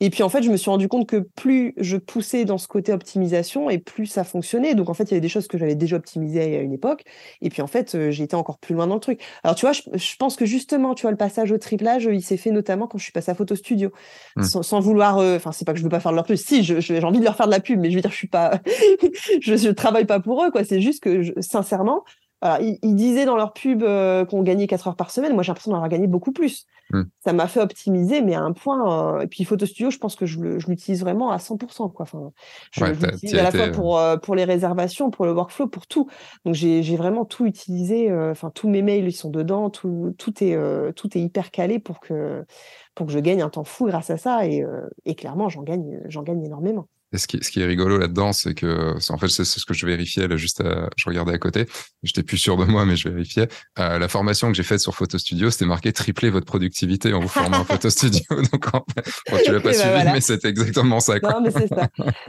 Et puis en fait, je me suis rendu compte que plus je poussais dans ce côté optimisation et plus ça fonctionnait. Donc en fait, il y avait des choses que j'avais déjà optimisées à une époque. Et puis en fait, euh, j'ai été encore plus loin dans le truc. Alors tu vois, je, pense que justement, tu vois, le passage au triplage, il s'est fait notamment quand je suis passée à Photo Studio. Mmh. Sans, vouloir, euh, enfin, c'est pas que je veux pas faire de leur pub. Si, j'ai envie de leur faire de la pub, mais je veux dire, je suis pas, je, je travaille pas pour eux, quoi. C'est juste que, sincèrement, ils, disaient dans leur pub euh, qu'on gagnait 4 heures par semaine. Moi, j'ai l'impression d'en avoir gagné beaucoup plus. Hmm. Ça m'a fait optimiser, mais à un point. Euh, et puis, Photo Studio, je pense que je, l'utilise vraiment à 100%. Quoi. Enfin, je l'utilise à la fois pour, euh, pour les réservations, pour le workflow, pour tout. Donc, j'ai vraiment tout utilisé. Enfin, tous mes mails, ils sont dedans. Tout, tout, est, tout est hyper calé pour que, pour que je gagne un temps fou grâce à ça. Et, et clairement, j'en gagne, gagne énormément. Et ce qui, ce qui est rigolo là-dedans, c'est que, en fait, c'est ce que je vérifiais là, juste, je regardais à côté. J'étais plus sûr de moi, mais je vérifiais. Euh, la formation que j'ai faite sur Photo Studio, c'était marqué tripler votre productivité en vous formant en Photo Studio. Donc, en fait, bon, tu l'as pas bah suivi, mais c'était exactement ça. Quoi. Non, mais c'est ça.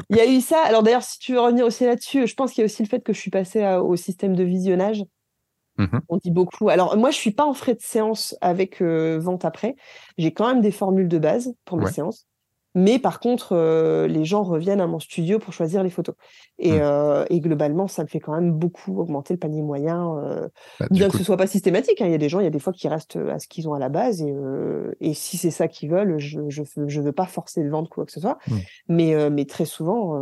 Il y a eu ça. Alors d'ailleurs, si tu veux revenir aussi là-dessus, je pense qu'il y a aussi le fait que je suis passée au système de visionnage. Mmh On dit beaucoup. Alors moi, je suis pas en frais de séance avec euh, vente après. J'ai quand même des formules de base pour mes séances. Mais par contre, euh, les gens reviennent à mon studio pour choisir les photos. Et, mmh. euh, et, globalement, ça me fait quand même beaucoup augmenter le panier moyen, euh, bah, bien que ce soit pas systématique. Hein. Il y a des gens, il y a des fois qui restent à ce qu'ils ont à la base. Et, et si c'est ça qu'ils veulent, je ne je, veux pas forcer de vendre quoi que ce soit. Mmh. Mais, mais très souvent,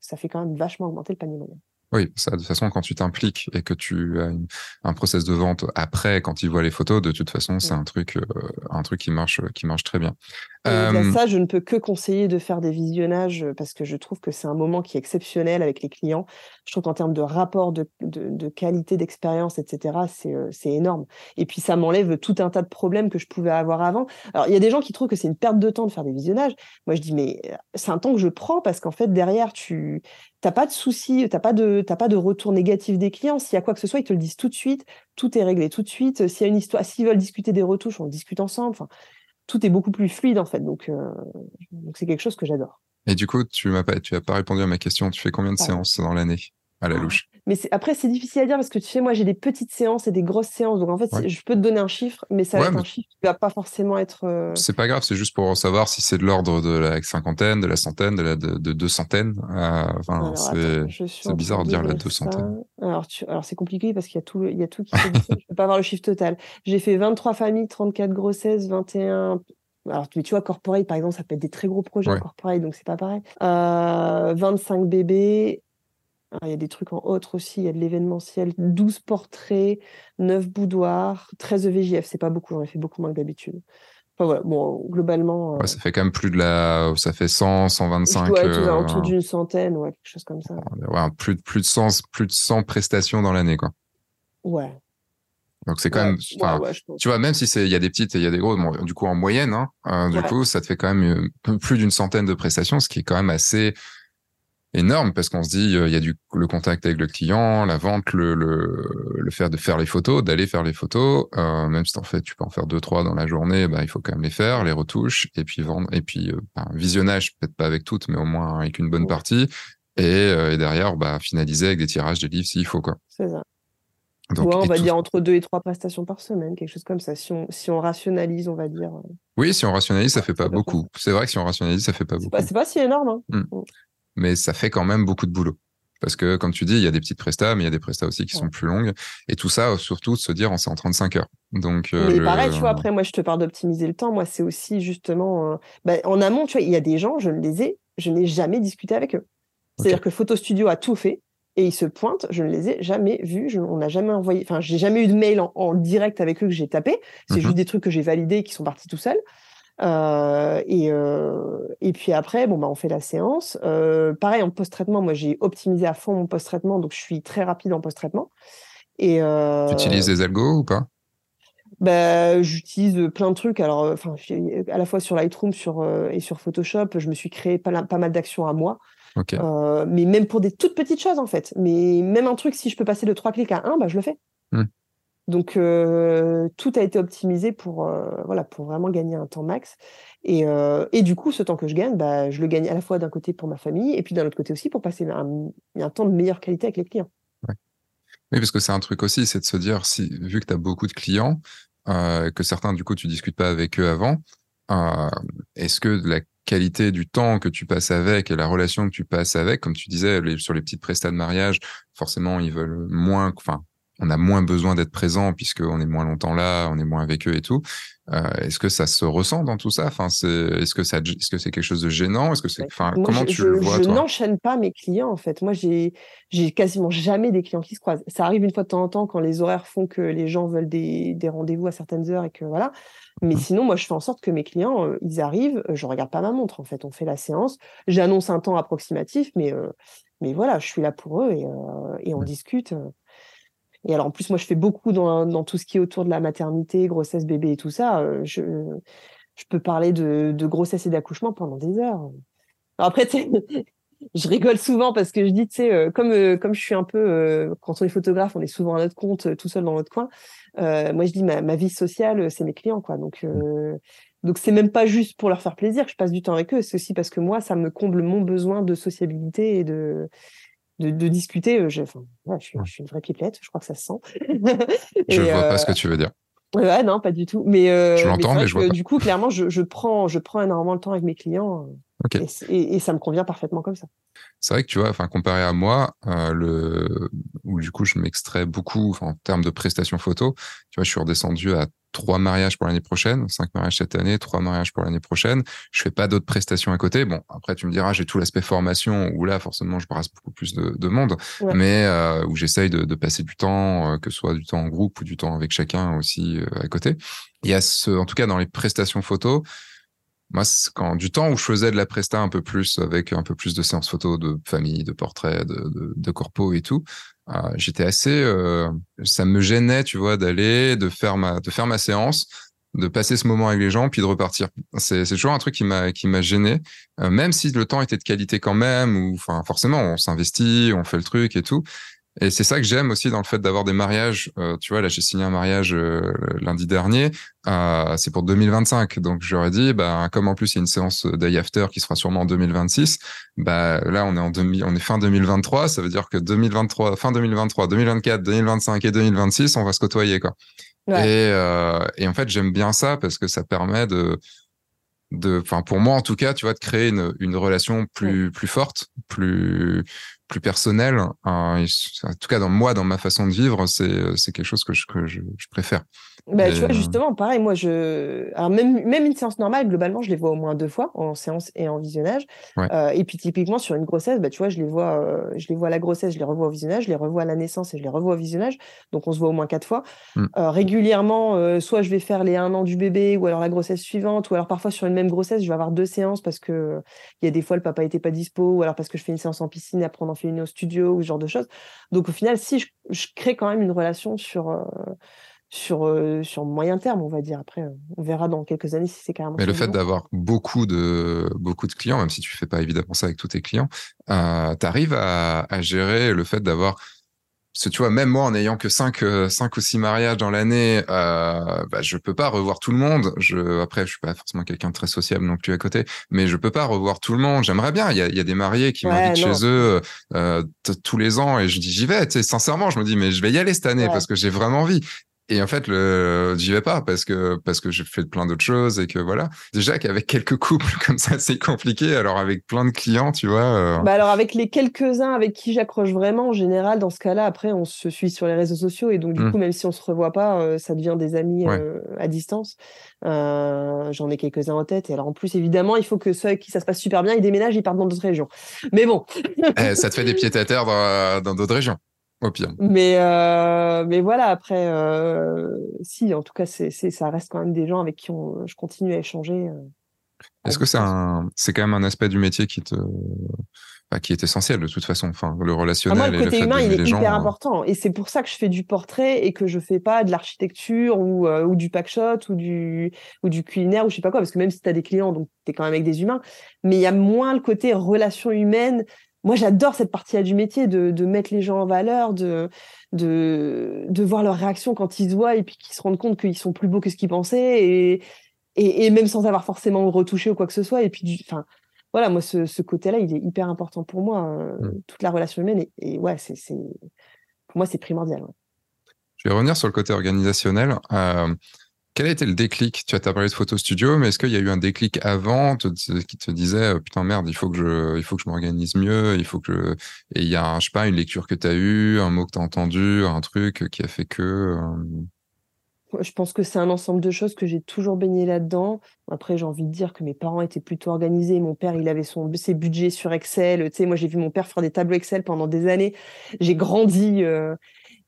ça fait quand même vachement augmenter le panier moyen. Oui, ça, de toute façon, quand tu t'impliques et que tu as un process de vente après, quand ils voient les photos, de toute façon, c'est un truc, un truc qui marche, qui marche très bien. Euh... Ça, je ne peux que conseiller de faire des visionnages parce que je trouve que c'est un moment qui est exceptionnel avec les clients. Je trouve qu'en termes de rapport, de, de, de qualité d'expérience, etc., c'est énorme. Et puis, ça m'enlève tout un tas de problèmes que je pouvais avoir avant. Alors, il y a des gens qui trouvent que c'est une perte de temps de faire des visionnages. Moi, je dis, mais c'est un temps que je prends parce qu'en fait, derrière, tu n'as pas de soucis, tu n'as pas, de, pas de retour négatif des clients. S'il y a quoi que ce soit, ils te le disent tout de suite. Tout est réglé tout de suite. S'il y a une histoire, s'ils veulent discuter des retouches, on discute ensemble. Enfin, tout est beaucoup plus fluide en fait. Donc, euh, donc c'est quelque chose que j'adore. Et du coup, tu m'as pas, tu as pas répondu à ma question. Tu fais combien de séances dans l'année à la ah. louche? Mais après, c'est difficile à dire parce que tu sais, moi, j'ai des petites séances et des grosses séances. Donc en fait, je peux te donner un chiffre, mais ça va être un chiffre qui va pas forcément être. Euh, c'est pas grave. C'est juste pour savoir si c'est de l'ordre de la cinquantaine, de la centaine, de la de, deux centaines. Euh, enfin, c'est bizarre de dire la deux centaines. Alors, alors c'est compliqué parce qu'il y a tout, il y a tout qui. je peux pas avoir le chiffre total. J'ai fait 23 familles, 34 grossesses, 21 alors, tu vois, corporate, par exemple, ça peut être des très gros projets corporate, donc c'est pas pareil. 25 euh, bébés. Ah, il y a des trucs en autre aussi, il y a de l'événementiel, 12 portraits, 9 boudoirs, 13 VJF, c'est pas beaucoup, j'en ai fait beaucoup moins que d'habitude. Enfin, voilà, bon, globalement. Euh ça fait quand même plus de la. Ça fait 100, 125. Ouais, euh... autour d'une centaine, ouais, quelque chose comme ça. Ouais, plus, de, plus, de 100, plus de 100 prestations dans l'année, quoi. Ouais, donc c'est quand même, tu vois, même si il y a des petites et il y a des grosses, du coup en moyenne, hein, euh, du coup ça te fait quand même euh, plus d'une centaine de prestations, ce qui est quand même assez énorme parce qu'on se dit euh, il y a du le contact avec le client, la vente, le le, le faire de faire les photos, d'aller faire les photos, euh, même si en fait tu peux en faire deux trois dans la journée, bah il faut quand même les faire, les retouches et puis vendre et puis bah, visionnage peut-être pas avec toutes, mais au moins avec une bonne partie et, et derrière bah finaliser avec des tirages de livres s'il faut quoi. C'est ça on va dire entre deux et trois prestations par semaine, quelque chose comme ça. Si on, si on rationalise, on va dire. Euh. Oui, si on rationalise, ça fait pas beaucoup. C'est vrai que si on rationalise, ça fait pas beaucoup. C'est pas si énorme. Hein. Mmh. Mais ça fait quand même beaucoup de boulot. Parce que, comme tu dis, il y a des petites prestas, mais il y a des prestas aussi qui sont plus longues. Et tout ça, surtout, de se dire, c'est en 35 heures. Donc, euh, pareil, tu vois, après, moi, je te parle d'optimiser le temps. Moi, c'est aussi justement. Euh, bah, en amont, tu vois, il y a des gens, je ne les ai, je n'ai jamais discuté avec eux. C'est-à-dire que Photo Studio a tout fait et ils se pointent. Je ne les ai jamais vus. on n'a jamais envoyé. Enfin, j'ai jamais eu de mail en, direct avec eux que j'ai tapé. C'est mhm. juste des trucs que j'ai validés et qui sont partis tout seuls. Euh, et, euh, et puis après, bon, bah, on fait la séance. Euh, pareil, en post-traitement, moi, j'ai optimisé à fond mon post-traitement, donc je suis très rapide en post-traitement. Et, tu utilises des algos ou pas? Bah, j'utilise plein de trucs. Alors, à la fois sur Lightroom sur, et sur Photoshop, je me suis créé pas, pas mal d'actions à moi. mais même pour des toutes petites choses en fait. Mais même un truc, si je peux passer de trois clics à un, bah, je le fais. Mmh. Donc tout a été optimisé pour voilà pour vraiment gagner un temps max. Et, et, du coup, ce temps que je gagne, bah, je le gagne à la fois d'un côté pour ma famille et puis d'un autre côté aussi pour passer un, temps de meilleure qualité avec les clients. Oui, parce que c'est un truc aussi, c'est de se dire, si, vu que tu as beaucoup de clients, euh, que certains, du coup, tu discutes pas avec eux avant, euh, est-ce que la qualité du temps que tu passes avec et la relation que tu passes avec, comme tu disais, sur les petites prestats de mariage, forcément, ils veulent moins, enfin, on a moins besoin d'être présent puisqu'on est moins longtemps là, on est moins avec eux et tout. Euh, est-ce que ça se ressent dans tout ça? Enfin, c'est, est-ce que ça, est-ce que c'est quelque chose de gênant? Est-ce que c'est, enfin, comment tu le vois Je n'enchaîne pas mes clients en fait. Moi, j'ai, j'ai quasiment jamais des clients qui se croisent. Ça arrive une fois de temps en temps quand les horaires font que les gens veulent des, des rendez-vous à certaines heures et que voilà. Mais mmh. sinon, moi, je fais en sorte que mes clients, euh, ils arrivent. Je regarde pas ma montre en fait. On fait la séance. J'annonce un temps approximatif, mais euh, mais voilà, je suis là pour eux et, et on mmh. discute. Et alors, en plus, moi, je fais beaucoup dans, tout ce qui est autour de la maternité, grossesse, bébé et tout ça. Euh, je, je peux parler de, grossesse et d'accouchement pendant des heures. Alors après, je rigole souvent parce que je dis, tu sais, euh, comme, euh, comme je suis un peu, quand on est photographe, on est souvent à notre compte, tout seul dans notre coin. moi, je dis, ma, ma vie sociale, c'est mes clients, quoi. Donc, donc c'est même pas juste pour leur faire plaisir que je passe du temps avec eux, c'est aussi parce que moi, ça me comble mon besoin de sociabilité et de, de, discuter. Euh, je, je, suis, une vraie pipelette, je crois que ça se sent. je vois pas ce que euh, tu veux dire. Ouais, non, pas du tout. Mais, euh, je l'entends, mais, je vois Du coup, clairement, je, je, prends, je prends énormément le temps avec mes clients. Et, et, ça me convient parfaitement comme ça. C'est vrai que tu vois, enfin, comparé à moi, le, où du coup, je m'extrais beaucoup en termes de prestations photo. Tu vois, je suis redescendu à trois mariages pour l'année prochaine, cinq mariages cette année, trois mariages pour l'année prochaine. Je fais pas d'autres prestations à côté. Bon, après tu me diras, j'ai tout l'aspect formation où là forcément je brasse beaucoup plus de, de monde, mais euh, où j'essaye de, de, passer du temps, euh, que ce soit du temps en groupe ou du temps avec chacun aussi euh, à côté. Il y a ce, en tout cas dans les prestations photos, moi, quand du temps où je faisais de la presta un peu plus avec un peu plus de séances photos de famille, de portraits, de, de, de corpo et tout, euh, j'étais assez, euh, ça me gênait, tu vois, d'aller, de faire ma, de faire ma séance, de passer ce moment avec les gens, puis de repartir. C'est, c'est toujours un truc qui m'a, qui m'a gêné, euh, même si le temps était de qualité quand même, ou enfin forcément, on s'investit, on fait le truc et tout. Et c'est ça que j'aime aussi dans le fait d'avoir des mariages. Euh, tu vois, là, j'ai signé un mariage euh, lundi dernier. Euh, c'est pour 2025. Donc, j'aurais dit, bah, comme en plus, il y a une séance day after qui sera sûrement en 2026. Bah, là, on est en demi, on est fin 2023. Ça veut dire que 2023, fin 2023, 2024, 2025 et 2026, on va se côtoyer, quoi. Et, et en fait, j'aime bien ça parce que ça permet de, de, enfin, pour moi, en tout cas, tu vois, de créer une, une relation plus, plus forte, plus, plus personnel. en tout cas, dans moi, dans ma façon de vivre, c'est c'est quelque chose que je, que je, je préfère. Bah, tu vois, euh, justement, pareil, moi, je. Alors, même, même une séance normale, globalement, je les vois au moins deux fois, en séance et en visionnage. Euh, et puis, typiquement, sur une grossesse, bah, tu vois, je les vois, euh, je les vois à la grossesse, je les revois au visionnage, je les revois à la naissance et je les revois au visionnage. Donc, on se voit au moins quatre fois. Mm. régulièrement, soit je vais faire les un an du bébé, ou alors la grossesse suivante, ou alors parfois sur une même grossesse, je vais avoir deux séances parce que il y a des fois, le papa était pas dispo, ou alors parce que je fais une séance en piscine, après on en fait une au studio, ou ce genre de choses. Donc, au final, si je, je crée quand même une relation sur sur, euh, sur moyen terme, on va dire. Après, on verra dans quelques années si c'est carrément. Mais le fait d'avoir beaucoup de, beaucoup de clients, même si tu fais pas évidemment ça avec tous tes clients, euh, tu arrives à, à, gérer le fait d'avoir. Parce que tu vois, même moi, en ayant que 5, euh, cinq ou six mariages dans l'année, euh, bah, je peux pas revoir tout le monde. Je, après, je suis pas forcément quelqu'un de très sociable non plus à côté, mais je peux pas revoir tout le monde. J'aimerais bien. Il y a, y a, des mariés qui m'invitent chez eux euh, tous les ans et je dis j'y vais. Tu sais, sincèrement, je me dis mais je vais y aller cette année parce que j'ai vraiment envie. Et en fait, le, j'y vais pas parce que parce que j'ai fait plein d'autres choses et que voilà. Déjà qu'avec quelques couples comme ça, c'est compliqué. Alors avec plein de clients, tu vois. Euh, bah alors avec les quelques uns avec qui j'accroche vraiment, en général, dans ce cas-là, après, on se suit sur les réseaux sociaux et donc du mmh. coup, même si on se revoit pas, euh, ça devient des amis euh, à distance. J'en ai quelques-uns en tête. Et alors en plus, évidemment, il faut que ceux qui ça se passe super bien, ils déménagent, ils partent dans d'autres régions. Mais bon. Eh, ça te fait des pieds à terre dans d'autres régions. Au pire. Mais, euh, mais voilà, après, euh, si, en tout cas, c'est, ça reste quand même des gens avec qui on, je continue à échanger. Euh, Est-ce que c'est, un, c'est quand même un aspect du métier qui te. qui est essentiel de toute façon, enfin le relationnel. Ah, moi, le côté humain, il est hyper important, et c'est pour ça que je fais du portrait et que je fais pas de l'architecture ou, ou du packshot ou du ou du culinaire ou je sais pas quoi, parce que même si tu as des clients, donc tu es quand même avec des humains, mais il y a moins le côté relation humaine moi, j'adore cette partie-là du métier, de, de, mettre les gens en valeur, de, de, de voir leur réaction quand ils se voient et puis qu'ils se rendent compte qu'ils sont plus beaux que ce qu'ils pensaient et, et, et, même sans avoir forcément retouché ou quoi que ce soit. Et puis, enfin, voilà, moi, ce, ce côté-là, il est hyper important pour moi, mmh. toute la relation humaine. Et, et ouais, c'est, pour moi, c'est primordial. Je vais revenir sur le côté organisationnel. Euh, quel a été le déclic? Tu as parlé de photo studio, mais est-ce qu'il y a eu un déclic avant qui te disait oh, putain merde, il faut que je, il faut que je m'organise mieux, il faut que et il y a je sais pas une lecture que tu as eue, un mot que tu as entendu, un truc qui a fait que euh, Je pense que c'est un ensemble de choses que j'ai toujours baigné là-dedans. Après, j'ai envie de dire que mes parents étaient plutôt organisés. Mon père, il avait son, ses budgets sur Excel. Tu sais, moi, j'ai vu mon père faire des tableaux Excel pendant des années. J'ai grandi. Euh,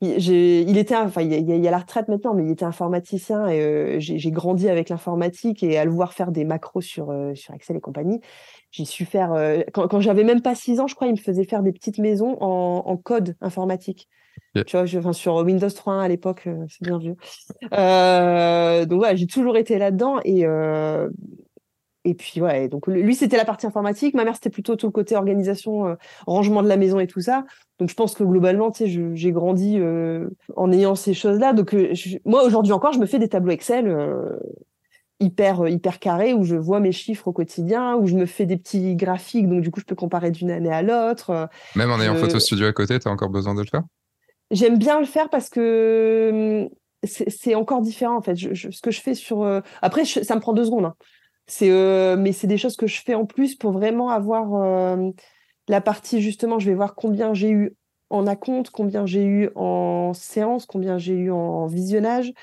il était, enfin, il y, a, la retraite maintenant, mais il était informaticien et euh, j'ai grandi avec l'informatique et à le voir faire des macros sur, euh, sur Excel et compagnie, j'ai su faire. Euh, quand, quand j'avais même pas six ans, je crois, il me faisait faire des petites maisons en, en code informatique. Tu vois, je, enfin, sur Windows 3.1 à l'époque, c'est bien vieux. donc voilà, j'ai toujours été là-dedans et et puis ouais, donc lui c'était la partie informatique, ma mère c'était plutôt tout le côté organisation, euh, rangement de la maison et tout ça. Donc je pense que globalement, tu sais, j'ai grandi euh, en ayant ces choses-là. Donc euh, moi aujourd'hui encore, je me fais des tableaux Excel hyper hyper carrés où je vois mes chiffres au quotidien, où je me fais des petits graphiques, donc du coup je peux comparer d'une année à l'autre. Même en ayant photo studio à côté, tu as encore besoin de le faire? J'aime bien le faire parce que hum, c'est encore différent en fait. Je, ce que je fais sur après, ça me prend deux secondes. Hein. C'est, euh, mais c'est des choses que je fais en plus pour vraiment avoir euh, la partie justement. Je vais voir combien j'ai eu en acompte, combien j'ai eu en séance, combien j'ai eu en visionnage.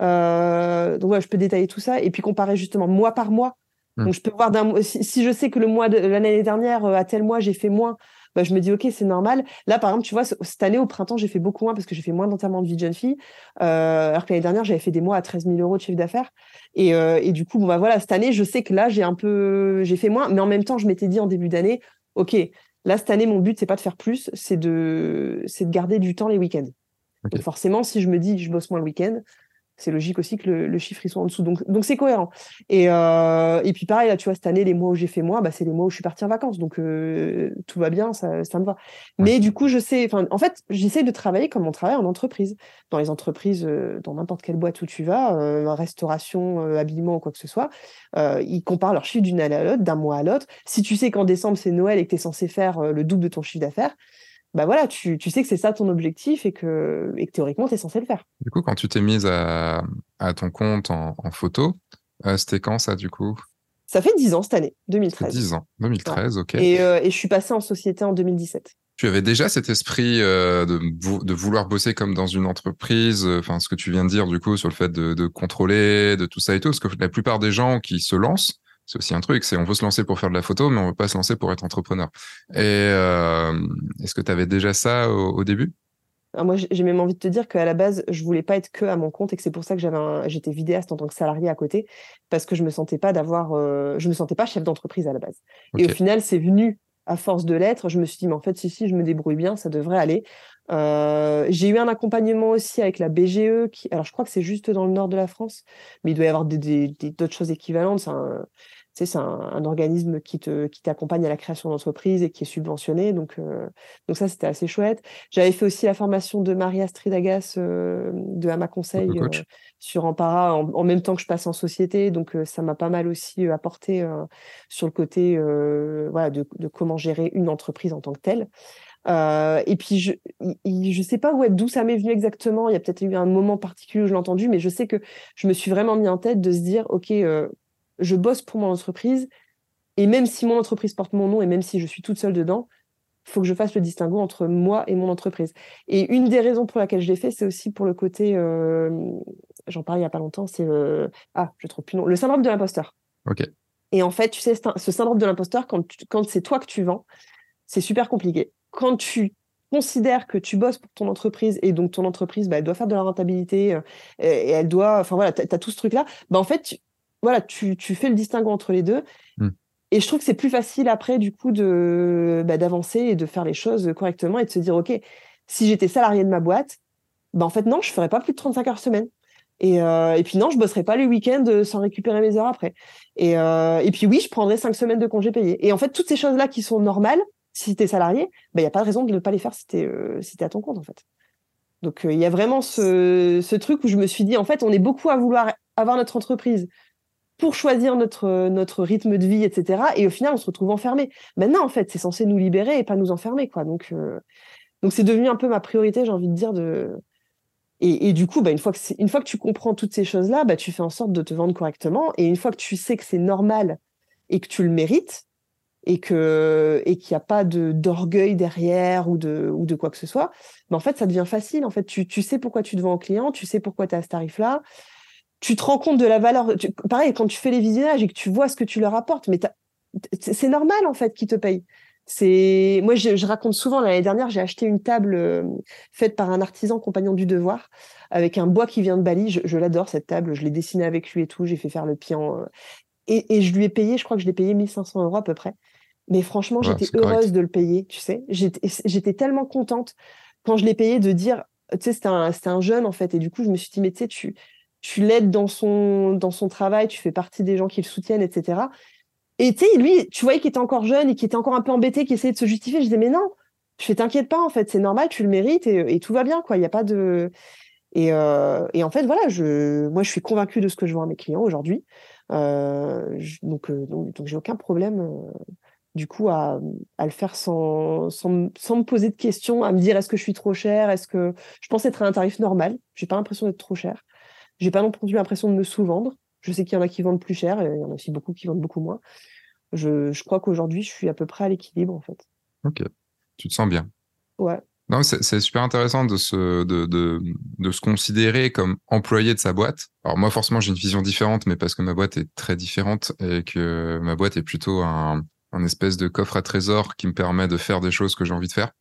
Euh, donc ouais, je peux détailler tout ça et puis comparer justement mois par mois. Mmh. Donc je peux voir d'un si, si, je sais que le mois de l'année dernière à tel mois j'ai fait moins, bah, je me dis, OK, c'est normal. Là, par exemple, tu vois, cette année, au printemps, j'ai fait beaucoup moins parce que j'ai fait moins d'enterrement de vie de jeune fille. Euh, alors que l'année dernière, j'avais fait des mois à 13 000 euros de chiffre d'affaires. Et, euh, et, du coup, bon, bah, voilà, cette année, je sais que là, j'ai un peu, j'ai fait moins. Mais en même temps, je m'étais dit en début d'année, OK, là, cette année, mon but, c'est pas de faire plus, c'est de, c'est de garder du temps les week-ends. Donc forcément, si je me dis, je bosse moins le week-end, c'est logique aussi que le, chiffre il soit en dessous. Donc donc c'est cohérent. Et euh, et puis pareil là, tu vois cette année les mois où j'ai fait moins, bah c'est les mois où je suis partie en vacances. Donc euh, tout va bien, ça, ça me va. Mais du coup je sais, enfin en fait j'essaie de travailler comme on travaille en entreprise. Dans les entreprises, euh, dans n'importe quelle boîte où tu vas, restauration, habillement ou quoi que ce soit, ils comparent leur chiffre d'une année à l'autre, d'un mois à l'autre. Si tu sais qu'en décembre c'est Noël et que tu es censé faire le double de ton chiffre d'affaires, bah voilà, tu, tu sais que c'est ça ton objectif et que, et que théoriquement, tu es censé le faire. Du coup, quand tu t'es mise à, à, ton compte en, en photo, euh, c'était quand ça, du coup? Ça fait 10 ans cette année, 2013. 10 ans, 2013, ok. Et, euh, et, je suis passée en société en 2017. Tu avais déjà cet esprit euh, de, de, vouloir bosser comme dans une entreprise, enfin ce que tu viens de dire du coup sur le fait de, de contrôler, de tout ça et tout, parce que la plupart des gens qui se lancent, c'est aussi un truc, c'est on veut se lancer pour faire de la photo, mais on veut pas se lancer pour être entrepreneur. Et euh, est-ce que tu avais déjà ça au, début? Ah, Moi, j'ai même envie de te dire qu'à la base, je voulais pas être que à mon compte et que c'est pour ça que j'avais j'étais vidéaste en tant que salarié à côté, parce que je me sentais pas d'avoir, euh, je me sentais pas chef d'entreprise à la base. Et au final, c'est venu à force de l'être. Je me suis dit, mais en fait, si si, je me débrouille bien, ça devrait aller. Euh, j'ai eu un accompagnement aussi avec la BGE, qui, alors je crois que c'est juste dans le nord de la France, mais il doit y avoir d'autres des, des, choses équivalentes. Un, c'est un, organisme qui te qui t'accompagne à la création d'entreprise et qui est subventionné. Donc euh, donc ça c'était assez chouette. J'avais fait aussi la formation de Marie-Astrid Agas euh, de Hama Conseil euh, sur Ampara en, même temps que je passe en société. Donc ça m'a pas mal aussi apporté sur le côté voilà de, de, comment gérer une entreprise en tant que telle. et puis je je sais pas d'où ça m'est venu exactement. Il y a peut-être eu un moment particulier où je l'ai entendu, mais je sais que je me suis vraiment mis en tête de se dire ok je bosse pour mon entreprise, et même si mon entreprise porte mon nom, et même si je suis toute seule dedans, il faut que je fasse le distinguo entre moi et mon entreprise. Et une des raisons pour laquelle je l'ai fait, c'est aussi pour le côté, euh, j'en parlais il n'y a pas longtemps, c'est le, ah, je trouve plus non, le syndrome de l'imposteur. Ok. Et en fait, tu sais, ce syndrome de l'imposteur, quand, quand c'est toi que tu vends, c'est super compliqué. Quand tu considères que tu bosses pour ton entreprise et donc ton entreprise, bah, elle doit faire de la rentabilité euh, et, elle doit, enfin voilà, tu as, tout ce truc-là, bah, en fait, voilà, tu, tu, fais le distinguo entre les deux. Hmm. Et je trouve que c'est plus facile après, du coup, de bah, d'avancer et de faire les choses correctement et de se dire, OK, si j'étais salarié de ma boîte, bah, en fait, non, je ferais pas plus de 35 heures semaine. Et, euh, et puis non, je bosserais pas les week-ends sans récupérer mes heures après. Et, euh, et puis oui, je prendrais cinq semaines de congés payés. Et en fait, toutes ces choses-là qui sont normales, Si tu es salarié, il bah, n'y a pas de raison de ne pas les faire si tu es, si à ton compte, en fait. Donc, il y a vraiment ce, ce, truc où je me suis dit, en fait, on est beaucoup à vouloir avoir notre entreprise pour choisir notre, notre rythme de vie, etc. Et au final, on se retrouve enfermé. Maintenant, en fait, c'est censé nous libérer et pas nous enfermer, quoi. Donc, donc c'est devenu un peu ma priorité, j'ai envie de dire, de, et, du coup, bah, une, fois que une fois que tu comprends toutes ces choses-là, bah, tu fais en sorte de te vendre correctement. Et une fois que tu sais que c'est normal et que tu le mérites, et que et qu'il n'y a pas de d'orgueil derrière ou de ou de quoi que ce soit, bah, en fait, ça devient facile. En fait, tu, tu sais pourquoi tu te vends au client, tu sais pourquoi tu as ce tarif-là, tu te rends compte de la valeur. pareil, quand tu fais les visionnages et que tu vois ce que tu leur apportes, mais c'est normal en fait qu'ils te payent. C'est moi, je, raconte souvent l'année dernière, j'ai acheté une table euh, faite par un artisan compagnon du devoir avec un bois qui vient de Bali. Je, l'adore cette table, je l'ai dessinée avec lui et tout. J'ai fait faire le pied euh, et, je lui ai payé, je crois que je l'ai payé 1500 euros à peu près. Mais franchement, j'étais heureuse de le payer, tu sais. J'étais tellement contente quand je l'ai payé de dire, tu sais, c'était un, un, jeune en fait, et du coup, je me suis dit, mais tu sais, tu, tu l'aides dans son, dans son travail, tu fais partie des gens qui le soutiennent, etc. Et tu sais, lui, tu voyais qu'il était encore jeune et qu'il était encore un peu embêté, qu'il essayait de se justifier. Je disais, mais non, je fais t'inquiète pas, en fait, c'est normal, tu le mérites et, tout va bien, quoi. Il n'y a pas de. Et, euh, et, en fait, voilà, je, moi, je suis convaincue de ce que je vois à mes clients aujourd'hui. Euh, donc, euh, donc, donc j'ai aucun problème, du coup, à, à, le faire sans, sans, sans, me poser de questions, à me dire est-ce que je suis trop cher, est-ce que je pense être à un tarif normal. J'ai pas l'impression d'être trop cher. J'ai pas non plus l'impression de me sous-vendre. Je sais qu'il y en a qui vendent plus cher, et il y en a aussi beaucoup qui vendent beaucoup moins. Je, je crois qu'aujourd'hui, je suis à peu près à l'équilibre, en fait. Ok. Tu te sens bien. Ouais. Non, c'est super intéressant de se, de, de, de, se considérer comme employé de sa boîte. Alors moi, forcément, j'ai une vision différente, mais parce que ma boîte est très différente et que ma boîte est plutôt un, un espèce de coffre à trésor qui me permet de faire des choses que j'ai envie de faire.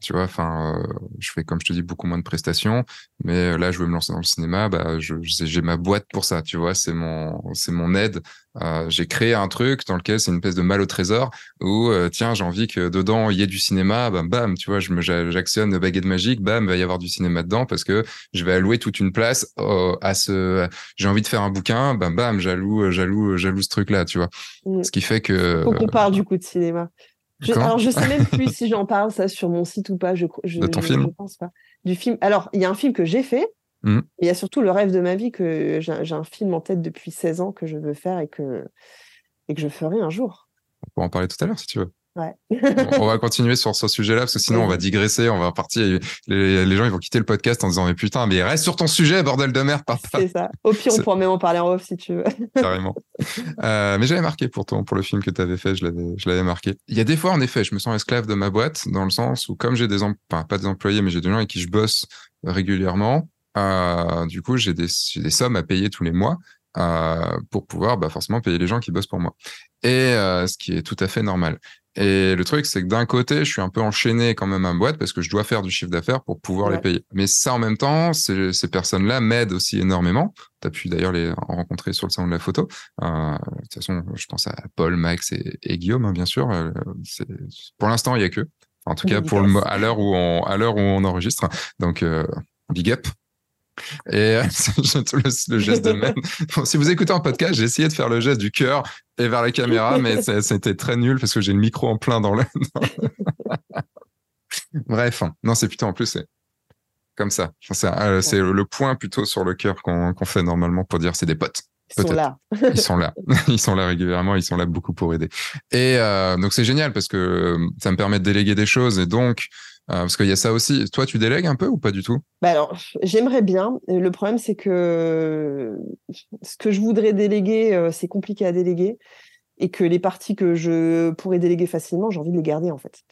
Tu vois, enfin, euh, je fais comme je te dis beaucoup moins de prestations, mais euh, là, je veux me lancer dans le cinéma, bah, je, j'ai ma boîte pour ça, tu vois, c'est mon, c'est mon aide. Euh, j'ai créé un truc dans lequel c'est une espèce de mal au trésor où tiens, j'ai envie que dedans il y ait du cinéma, bam, bam, tu vois, je me, j'actionne le baguette magique, bam, va y avoir du cinéma dedans parce que je vais allouer toute une place à ce. J'ai envie de faire un bouquin, bam, bam, j'alloue, j'alloue, j'alloue ce truc-là, tu vois. Mmh. Ce qui fait que. Faut qu'on parle du coup de cinéma. Je, alors, je sais même plus si j'en parle ça sur mon site ou pas. Je, je, de ton film je pense pas. Du film. Alors, il y a un film que j'ai fait. Mmh. Il y a surtout le rêve de ma vie que j'ai un film en tête depuis 16 ans que je veux faire et que, et que je ferai un jour. On peut en parler tout à l'heure si tu veux on va continuer sur ce sujet-là parce que sinon on va digresser, on va partir. Les, gens ils vont quitter le podcast en disant mais putain mais reste sur ton sujet bordel de merde. C'est ça. Au pire on pourra même en parler en off si tu veux. Carrément. Euh, mais j'avais marqué pour ton pour le film que tu avais fait, je l'avais je l'avais marqué. Il y a des fois en effet je me sens esclave de ma boîte dans le sens où comme j'ai des enfin, pas des employés mais j'ai des gens avec qui je bosse régulièrement. Euh, du coup j'ai des des sommes à payer tous les mois. Euh, pour pouvoir bah, forcément payer les gens qui bossent pour moi. Et ce qui est tout à fait normal. Et le truc, c'est que d'un côté, je suis un peu enchaîné quand même à ma boîte parce que je dois faire du chiffre d'affaires pour pouvoir les payer. Mais ça, en même temps, ces, ces personnes-là m'aident aussi énormément. Tu as pu d'ailleurs les rencontrer sur le salon de la photo. Euh, de toute façon, je pense à Paul, Max et, et Guillaume, hein, bien sûr. Euh, pour l'instant, il y a que. En tout cas, pour le, à l'heure où on, à l'heure où on enregistre. Donc, euh, big up. Et tout le, le, geste de même. si vous écoutez en podcast, j'ai essayé de faire le geste du cœur et vers la caméra, mais c'était très nul parce que j'ai le micro en plein dans le. Bref, non, c'est plutôt en plus, c'est comme ça. C'est euh, le point plutôt sur le cœur qu'on fait normalement pour dire c'est des potes. Ils sont là. ils sont là. Ils sont là régulièrement. Ils sont là beaucoup pour aider. Et euh, donc c'est génial parce que ça me permet de déléguer des choses et donc euh, parce qu'il y a ça aussi. Toi, tu délègues un peu ou pas du tout? Bah alors, j'aimerais bien. Le problème, c'est que ce que je voudrais déléguer, euh, c'est compliqué à déléguer, et que les parties que je pourrais déléguer facilement, j'ai envie de les garder en fait.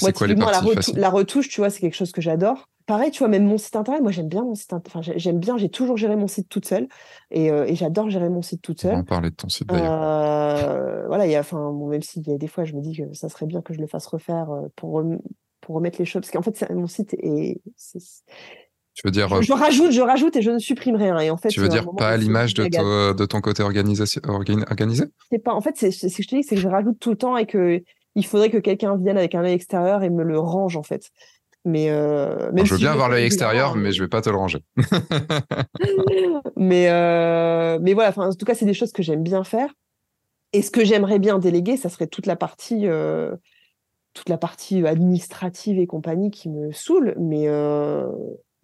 Moi, quoi, les la, la, retouche, tu vois, c'est quelque chose que j'adore. Pareil, tu vois, même mon site internet, moi j'aime bien mon site internet. Enfin, j'aime bien, j'ai toujours géré mon site toute seule et, euh, et j'adore gérer mon site toute seule. On va en parler de ton site d'ailleurs. Euh, voilà, il y a, enfin, bon, même s'il y a des fois, je me dis que ça serait bien que je le fasse refaire pour pour remettre les choses. Parce qu'en fait, mon site est. Tu veux dire. Je, rajoute, je rajoute et je ne supprime rien. Et en fait, tu veux dire pas à l'image de, de, ton côté organisation, organisé? C'est pas. En fait, c'est ce que je te dis, c'est que je rajoute tout le temps et que il faudrait que quelqu'un vienne avec un œil extérieur et me le range en fait. Mais euh, je veux bien avoir l'œil extérieur, mais je vais pas te le ranger. mais euh, mais voilà. En tout cas, c'est des choses que j'aime bien faire. Et ce que j'aimerais bien déléguer, ça serait toute la partie. Euh, toute la partie administrative et compagnie qui me saoule, mais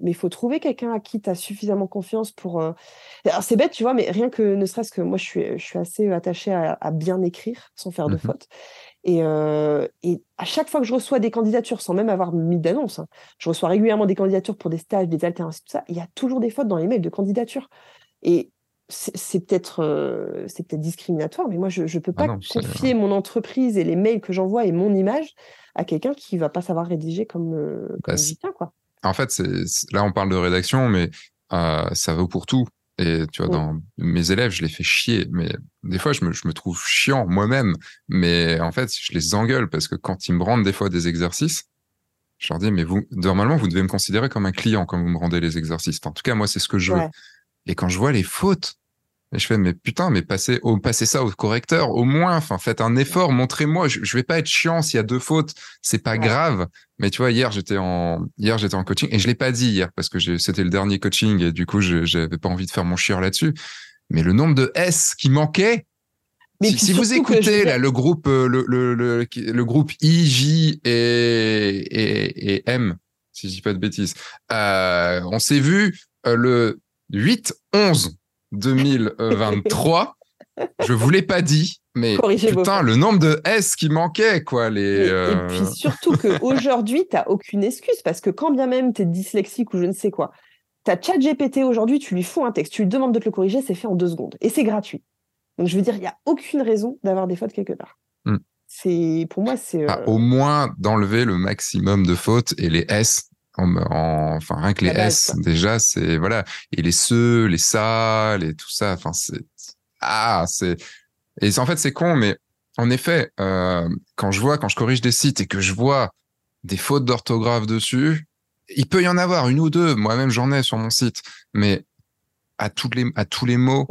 mais il faut trouver quelqu'un à qui tu as suffisamment confiance pour. Alors, c'est bête, tu vois, mais rien que ne serait-ce que moi, je suis, je suis assez attachée à, bien écrire sans faire de mmh fautes. Et, et, à chaque fois que je reçois des candidatures, sans même avoir mis d'annonce, hein, je reçois régulièrement des candidatures pour des stages, des alternances, tout ça, il y a toujours des fautes dans les mails de candidature. Et c'est peut-être c'est peut-être discriminatoire, mais moi, je ne peux ah pas confier mon entreprise et les mails que j'envoie et mon image à quelqu'un qui ne va pas savoir rédiger comme, comme bah, quoi. En fait, c'est là, on parle de rédaction, mais euh, ça vaut pour tout. Et tu vois, dans mes élèves, je les fais chier. Mais des fois, je me, je me trouve chiant moi-même. Mais en fait, je les engueule parce que quand ils me rendent des fois des exercices, je leur dis, mais vous, normalement, vous devez me considérer comme un client quand vous me rendez les exercices. en tout cas, moi, c'est ce que je veux. Et quand je vois les fautes, et je fais, mais putain, mais passez, passez ça au correcteur, au moins, enfin, faites un effort, montrez-moi. Je, je vais pas être chiant s'il y a deux fautes, c'est pas grave. Mais tu vois, hier, j'étais en, hier, j'étais en coaching et je l'ai pas dit hier parce que c'était le dernier coaching et du coup, je, j'avais pas envie de faire mon chieur là-dessus. Mais le nombre de S qui manquait. Mais si, vous écoutez là le groupe, euh, le, le, le, le, groupe I, J et, et, et M, si je dis pas de bêtises, euh, on s'est vu euh, le 8, 11 2023. je vous l'ai pas dit, mais putain, le nombre de S qui manquait, quoi. Les, et, euh, puis surtout qu'aujourd'hui, tu n'as aucune excuse, parce que quand bien même tu es dyslexique ou je ne sais quoi, tu as chat GPT aujourd'hui, tu lui fous un texte, tu lui demandes de te le corriger, c'est fait en deux secondes. Et c'est gratuit. Donc je veux dire, il n'y a aucune raison d'avoir des fautes quelque part. Hmm. C'est Pour moi, c'est. Euh, au moins d'enlever le maximum de fautes et les S enfin rien que les S déjà c'est voilà et les ce les ça les tout ça enfin c'est ah c'est et en fait c'est con mais en effet euh, quand je vois quand je corrige des sites et que je vois des fautes d'orthographe dessus il peut y en avoir une ou deux. Moi-même j'en ai sur mon site. Mais à tous les à tous les mots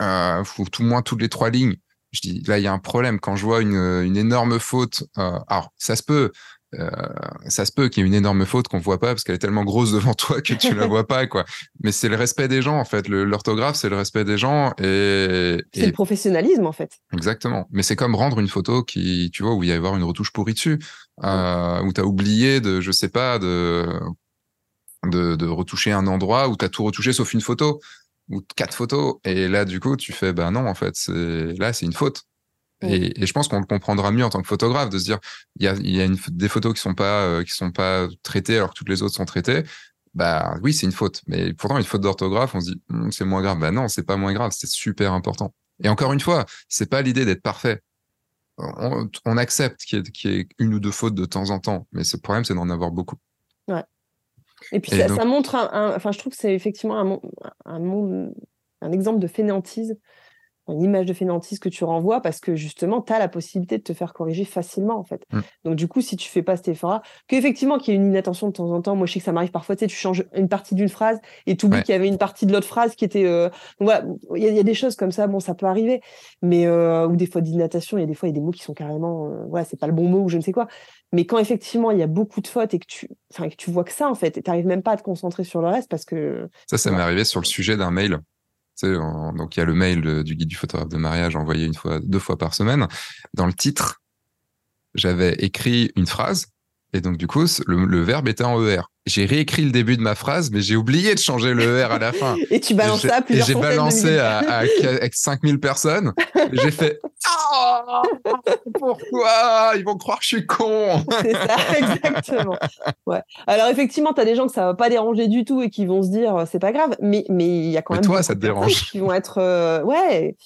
euh, ou tout moins toutes les trois lignes je dis là il y a un problème. Quand je vois une, une énorme faute euh, alors ça se peut euh, ça se peut qu'il y ait une énorme faute qu'on voit pas parce qu'elle est tellement grosse devant toi que tu la vois pas quoi. Mais c'est le respect des gens en fait. L'orthographe c'est le respect des gens et c'est le professionnalisme en fait. Exactement. Mais c'est comme rendre une photo qui tu vois où il y a avoir une retouche pourrie dessus, euh, où t'as oublié de je sais pas de, de de retoucher un endroit où t'as tout retouché sauf une photo ou quatre photos et là du coup tu fais bah non en fait c'est là c'est une faute et, et, je pense qu'on le comprendra mieux en tant que photographe de se dire il y a, il y a une, des photos qui sont pas euh, qui sont pas traitées alors que toutes les autres sont traitées. Bah oui, c'est une faute. Mais pourtant une faute d'orthographe, on se dit hm, c'est moins grave. Bah non, c'est pas moins grave, c'est super important. Et encore une fois, c'est pas l'idée d'être parfait. On, on accepte qu'il y, ait une ou deux fautes de temps en temps, mais le problème c'est d'en avoir beaucoup. Ouais. Et puis ça, ça, montre enfin je trouve que c'est effectivement un, un, un exemple de fainéantise une image de fainéantise que tu renvoies parce que justement, tu as la possibilité de te faire corriger facilement, en fait. Mm. Donc, du coup, si tu fais pas cet effort-là, qu'effectivement, qu'il y ait une inattention de temps en temps, moi, je sais que ça m'arrive parfois, tu sais, tu changes une partie d'une phrase et tu oublies qu'il y avait une partie de l'autre phrase qui était. Euh... voilà, il y, a des choses comme ça, bon, ça peut arriver, mais euh, ou des fois d'inattention, il y a des fois, il y a des mots qui sont carrément. Euh, voilà, c'est pas le bon mot ou je ne sais quoi. Mais quand effectivement, il y a beaucoup de fautes et que tu, que tu vois que ça, en fait, et tu n'arrives même pas à te concentrer sur le reste parce que. Ça, ça m'est arrivé sur le sujet d'un mail donc il y a le mail du guide du photographe de mariage envoyé une fois, deux fois par semaine. Dans le titre, j'avais écrit une phrase et donc du coup le verbe était en ER j'ai réécrit le début de ma phrase, mais j'ai oublié de changer le R à la fin. et tu balances ça à plusieurs J'ai balancé à, à, avec 5000 personnes. J'ai fait oh, Pourquoi? Ils vont croire que je suis con C'est ça, exactement. Ouais. Alors effectivement, tu as des gens que ça va pas déranger du tout et qui vont se dire c'est pas grave, mais mais il y a quand mais même toi, ça te dérange. qui vont être euh, ouais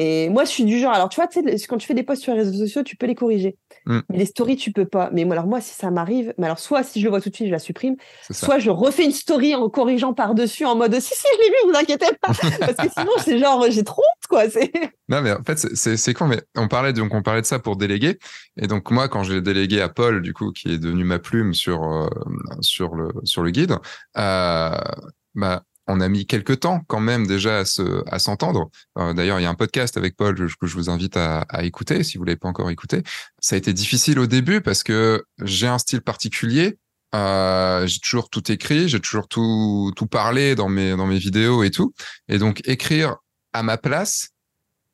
et moi, je suis du genre. Alors, tu vois, quand tu fais des posts sur les réseaux sociaux, tu peux les corriger. Mm. Mais les stories, tu peux pas. Mais moi, alors moi, si ça m'arrive, mais alors soit si je le vois tout de suite, je la supprime, soit je refais une story en corrigeant par-dessus en mode si, si, je l'ai vu, vous inquiétez pas. Parce que sinon, c'est genre, j'ai trop honte, quoi. Non, mais en fait, c'est con. Mais on parlait, donc, on parlait de ça pour déléguer. Et donc, moi, quand je l'ai délégué à Paul, du coup, qui est devenu ma plume sur, euh, sur, le, sur le guide, euh, bah, on a mis quelques temps quand même déjà à s'entendre. Euh, d'ailleurs, il y a un podcast avec Paul que je vous invite à, écouter si vous l'avez pas encore écouté. Ça a été difficile au début parce que j'ai un style particulier. Euh, j'ai toujours tout écrit, j'ai toujours tout tout parlé dans mes dans mes vidéos et tout. Et donc écrire à ma place,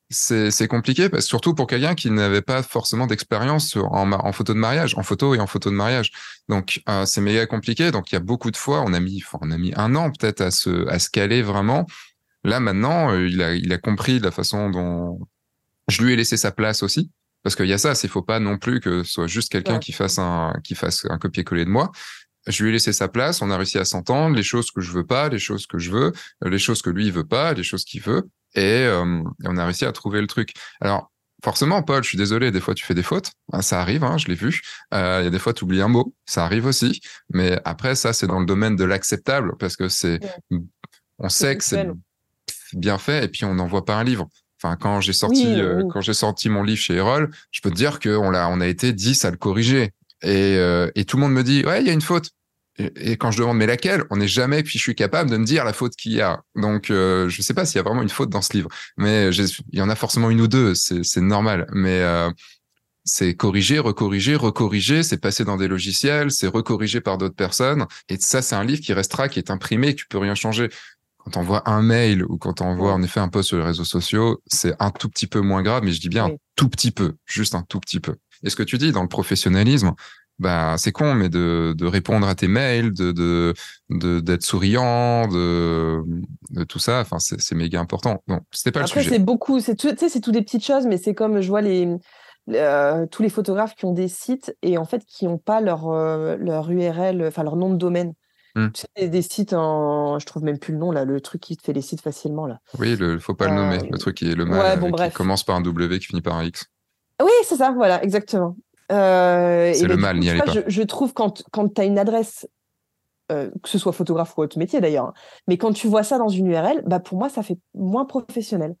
c'est compliqué, parce, surtout pour quelqu'un qui n'avait pas forcément d'expérience en, en, photo de mariage, en photo et en photo de mariage. Donc euh, c'est méga compliqué. Donc il y a beaucoup de fois, on a mis, on a mis un an peut-être à se, à se caler vraiment. Là maintenant, euh, il a, il a compris la façon dont je lui ai laissé sa place aussi. Parce qu'il y a ça, c'est faut pas non plus que ce soit juste quelqu'un qui fasse un qui fasse un copier-coller de moi. Je lui ai laissé sa place, on a réussi à s'entendre, les choses que je veux pas, les choses que je veux, les choses que lui il veut pas, les choses qu'il veut, et, euh, on a réussi à trouver le truc. Alors forcément, Paul, je suis désolé, des fois tu fais des fautes, hein, ça arrive, hein, je l'ai vu. Euh, il y a des fois tu oublies un mot, ça arrive aussi. Mais après ça, c'est dans le domaine de l'acceptable parce que c'est, on sait que c'est bien fait et puis on n'envoie pas un livre. Enfin, quand j'ai sorti, euh, quand j'ai sorti mon livre chez Erol, je peux te dire qu'on l'a, on a été 10 à le corriger. Et, euh, et tout le monde me dit, ouais, il y a une faute. Et, quand je demande, mais laquelle? On n'est jamais, puis je suis capable de me dire la faute qu'il y a. Donc, euh, je sais pas s'il y a vraiment une faute dans ce livre, mais il y en a forcément une ou deux, c'est normal. Mais euh, c'est corriger, recorriger, recorriger, c'est passer dans des logiciels, c'est recorriger par d'autres personnes. Et ça, c'est un livre qui restera, qui est imprimé, tu peux rien changer quand on voit un mail ou quand on voit en effet un post sur les réseaux sociaux, c'est un tout petit peu moins grave, mais je dis bien un tout petit peu, juste un tout petit peu. Et ce que tu dis dans le professionnalisme, bah c'est con, mais de, de répondre à tes mails, de de d'être souriant, de, de tout ça, enfin c'est, c'est méga important. Non, c'était pas Après, le sujet. c'est beaucoup, c'est tout, tu sais, c'est tout des petites choses, mais c'est comme je vois les euh, tous les photographes qui ont des sites et en fait qui n'ont pas leur euh, leur URL, enfin leur nom de domaine. Mmh. Tu sais, des sites en. Je trouve même plus le nom, là, le truc qui te fait les sites facilement. là. Oui, il faut pas le nommer. Le truc qui est le mal, qui commence par un W, qui finit par un X. Oui, c'est ça, voilà, exactement. Euh, c'est le mal, n'y allez pas. Je, je, trouve quand, quand tu as une adresse, euh, que ce soit photographe ou autre métier d'ailleurs, hein, mais quand tu vois ça dans une URL, bah pour moi, ça fait moins professionnel.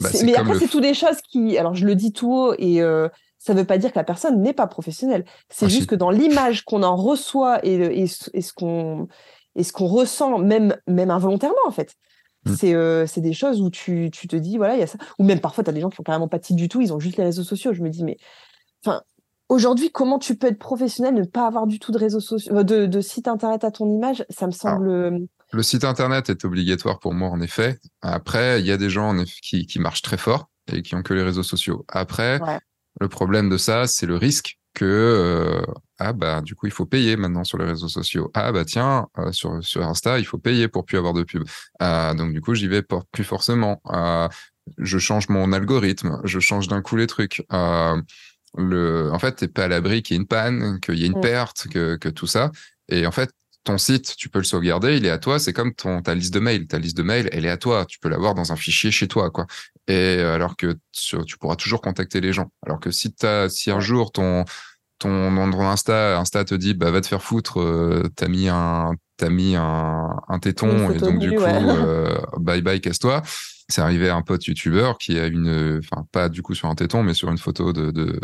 Bah, mais après, c'est tout des choses qui. Alors, je le dis tout haut et euh, ça ne veut pas dire que la personne n'est pas professionnelle. C'est ah, juste que dans l'image qu'on en reçoit et, et, ce qu'on et ce qu'on ressent, même, même involontairement, en fait, mm. euh, c'est des choses où tu, tu, te dis, voilà, il y a ça. Ou même parfois, tu as des gens qui n'ont carrément pas de site du tout, ils ont juste les réseaux sociaux. Je me dis, mais enfin, aujourd'hui, comment tu peux être professionnel, ne pas avoir du tout de réseaux sociaux, euh, de, de site internet à ton image Ça me semble. Euh, le site internet est obligatoire pour moi, en effet. Après, il y a des gens qui, qui marchent très fort et qui ont que les réseaux sociaux. Après, le problème de ça, c'est le risque que euh, ah bah du coup il faut payer maintenant sur les réseaux sociaux. Ah bah tiens euh, sur sur Insta il faut payer pour plus avoir de pub. Euh, donc du coup j'y vais plus forcément. je change mon algorithme, je change d'un coup les trucs. Le en fait t'es pas à l'abri qu'il y ait une panne, qu'il y ait une mm. perte, que que tout ça. Et en fait ton site, tu peux le sauvegarder, il est à toi. C'est comme ton, ta liste de mails. Ta liste de mails, elle est à toi. Tu peux l'avoir dans un fichier chez toi, quoi. Et euh, alors que tu pourras toujours contacter les gens. Alors que si t'as, si un jour ton, ton Insta, Insta te dit, bah, va te faire foutre, euh, t'as mis un, t'as mis un, un téton et donc du coup, euh, bye bye, casse-toi. C'est arrivé à un pote youtubeur qui a une, enfin, pas du coup sur un téton, mais sur une photo de, de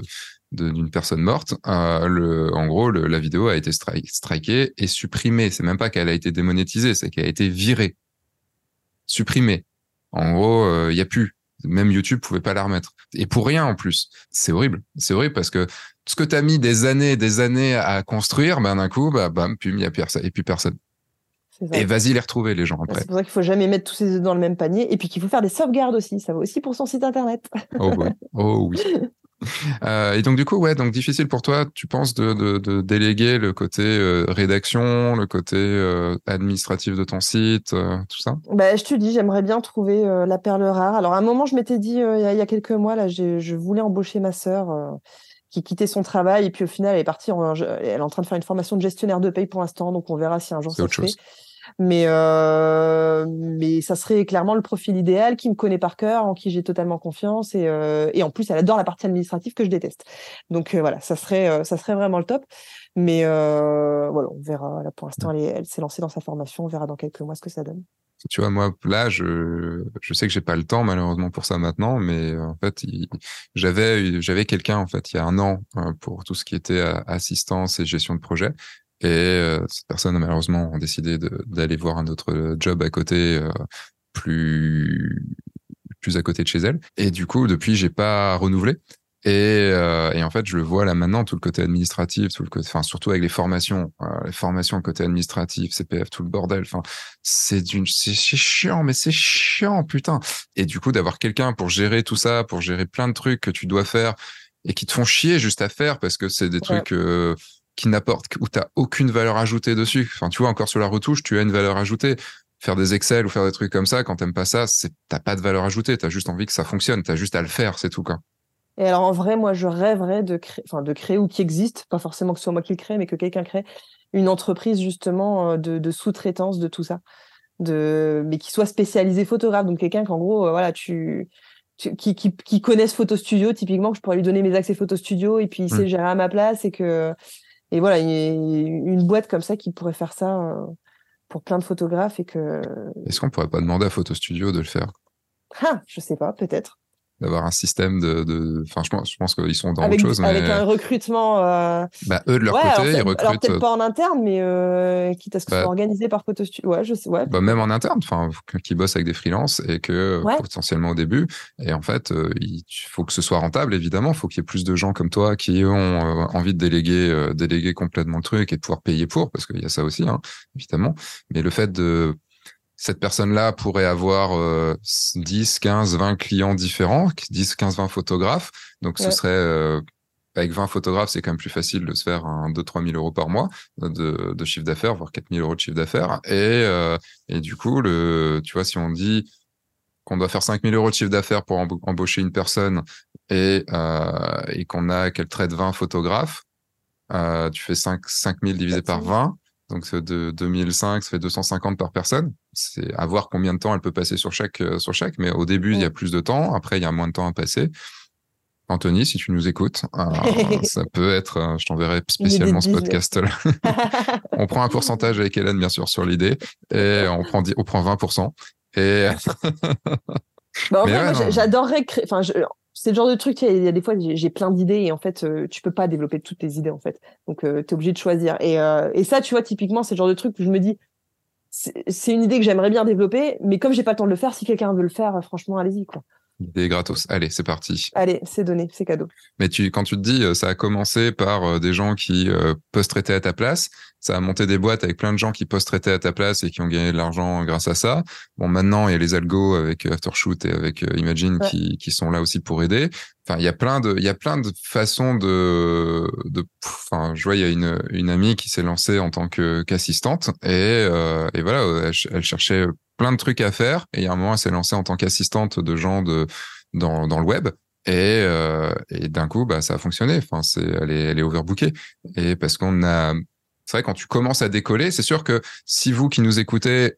d'une personne morte, euh, le, en gros, le, la vidéo a été strikée et supprimée. C'est même pas qu'elle a été démonétisée, c'est qu'elle a été virée, supprimée. En gros, il euh, y a plus. Même YouTube pouvait pas la remettre. Et pour rien en plus. C'est horrible. C'est horrible parce que ce que tu as mis des années, des années à construire, ben d'un coup, bah, bam, puis il y a personne. Et puis personne. Et vas-y les retrouver les gens après. C'est pour ça qu'il faut jamais mettre tous ses œufs dans le même panier et puis qu'il faut faire des sauvegardes aussi. Ça va aussi pour son site internet. Oh oui. Oh oui. Euh, et donc du coup, ouais, donc difficile pour toi, tu penses de, de, de déléguer le côté euh, rédaction, le côté euh, administratif de ton site, tout ça? Bah, Je te dis, j'aimerais bien trouver la perle rare. Alors à un moment, je m'étais dit, il y, a, il y, a quelques mois, là, je voulais embaucher ma sœur qui quittait son travail et puis au final, elle est partie, en, elle est en train de faire une formation de gestionnaire de paye pour l'instant, donc on verra si un jour ça se fait. Mais, euh, mais ça serait clairement le profil idéal qui me connaît par cœur, en qui j'ai totalement confiance. Et, euh, et en plus, elle adore la partie administrative que je déteste. Donc euh, voilà, ça serait, ça serait vraiment le top. Mais voilà, on verra. Pour l'instant, elle, s'est lancée dans sa formation. On verra dans quelques mois ce que ça donne. Tu vois, moi, là, je, je sais que j'ai pas le temps, malheureusement, pour ça maintenant, mais en fait, j'avais, j'avais quelqu'un, en fait, il y a un an, pour tout ce qui était assistance et gestion de projet. Et euh, cette personne a malheureusement décidé d'aller voir un autre job à côté, euh, plus plus à côté de chez elle. Et du coup, depuis, j'ai pas renouvelé. Et, euh, et, en fait, je le vois là maintenant, tout le côté administratif, tout le côté, enfin, surtout avec les formations, euh, les formations côté administratif, CPF, tout le bordel. Enfin, c'est d'une, c'est chiant, mais c'est chiant, putain. Et du coup, d'avoir quelqu'un pour gérer tout ça, pour gérer plein de trucs que tu dois faire et qui te font chier juste à faire parce que c'est des trucs euh, qui n'apportent, où t'as aucune valeur ajoutée dessus. Enfin, tu vois, encore sur la retouche, tu as une valeur ajoutée faire des Excel ou faire des trucs comme ça, quand t'aimes pas ça, t'as pas de valeur ajoutée, t'as juste envie que ça fonctionne, t'as juste à le faire, c'est tout quoi. Et alors en vrai, moi, je rêverais de créer, enfin de créer ou qui existe, pas forcément que ce soit moi qui le crée, mais que quelqu'un crée une entreprise justement euh, de, de sous-traitance de tout ça, de mais qui soit spécialisé photographe, donc quelqu'un qu'en gros, euh, voilà, tu, qui, qui, qui connaisse Photo Studio, typiquement, que je pourrais lui donner mes accès Photo Studio et puis il sait mmh. gérer à ma place et que et voilà, une boîte comme ça qui pourrait faire ça. Euh, pour plein de photographes et que. Est-ce qu'on pourrait pas demander à Photo Studio de le faire? Ah, je sais pas, peut-être d'avoir un système de, enfin je pense, je pense qu'ils sont dans avec, autre chose avec un recrutement euh... bah, eux de leur côté ils recrutent alors peut-être pas en interne mais euh, quitte à ce que ce bah soit organisé par Photostudio ouais je sais ouais. Bah, même en interne enfin qui bossent avec des freelances et que potentiellement au début. Et en fait euh, il faut que ce soit rentable évidemment. Il faut qu'il y ait plus de gens comme toi qui ont euh, envie de déléguer euh, déléguer complètement le truc et de pouvoir payer pour parce qu'il y a ça aussi hein, évidemment. Mais le fait de cette personne-là pourrait avoir 10, 15, 20 clients différents, 10, 15, 20 photographes. Donc, ce serait, euh, avec 20 photographes, c'est quand même plus facile de se faire un 2, 3 000 euros par mois de, de chiffre d'affaires, voire 4 000 euros de chiffre d'affaires. Et, euh, et du coup, le, tu vois, si on dit qu'on doit faire 5 000 euros de chiffre d'affaires pour embaucher une personne et, euh, et qu'on a qu'elle traite 20 photographes, tu fais 5, 5 000 divisé par 20 donc de 2005, ça fait 250 par personne. C'est à voir combien de temps elle peut passer sur chaque euh, sur chaque. Mais au début, il y a plus de temps. Après, il y a moins de temps à passer. Anthony, si tu nous écoutes, euh, ça peut être, euh, je t'enverrai spécialement ce podcast-là. on prend un pourcentage avec Hélène, bien sûr, sur l'idée, et on prend, on prend 20%. Et... bah, en fait, j'adorerais créer, enfin, je c'est le genre de truc, il y a des fois, j'ai plein d'idées et en fait, euh, tu peux pas développer toutes tes idées en fait. Donc, euh, tu es obligé de choisir. Et, euh, et ça, tu vois, typiquement, c'est le genre de truc où je me dis, c'est une idée que j'aimerais bien développer, mais comme j'ai pas le temps de le faire, si quelqu'un veut le faire, franchement, allez-y, quoi. Des gratos. Allez, c'est parti. Allez, c'est donné, c'est cadeau. Mais tu, quand tu te dis, ça a commencé par des gens qui post-traitaient à ta place, ça a monté des boîtes avec plein de gens qui post-traitaient à ta place et qui ont gagné de l'argent grâce à ça. Bon, maintenant, il y a les algos avec Aftershoot et avec Imagine qui, qui sont là aussi pour aider. Enfin, il y a plein de, il y a plein de façons de, de, enfin, je vois, il y a une, une amie qui s'est lancée en tant que qu'assistante et, euh, et voilà, elle, cherchait plein de trucs à faire et il y a un moment, elle s'est lancée en tant qu'assistante de gens de, dans, dans le web. Et, euh, et d'un coup, bah, ça a fonctionné. Enfin, c'est, elle est, elle est overbookée. Et parce qu'on a, c'est vrai, quand tu commences à décoller, c'est sûr que si vous qui nous écoutez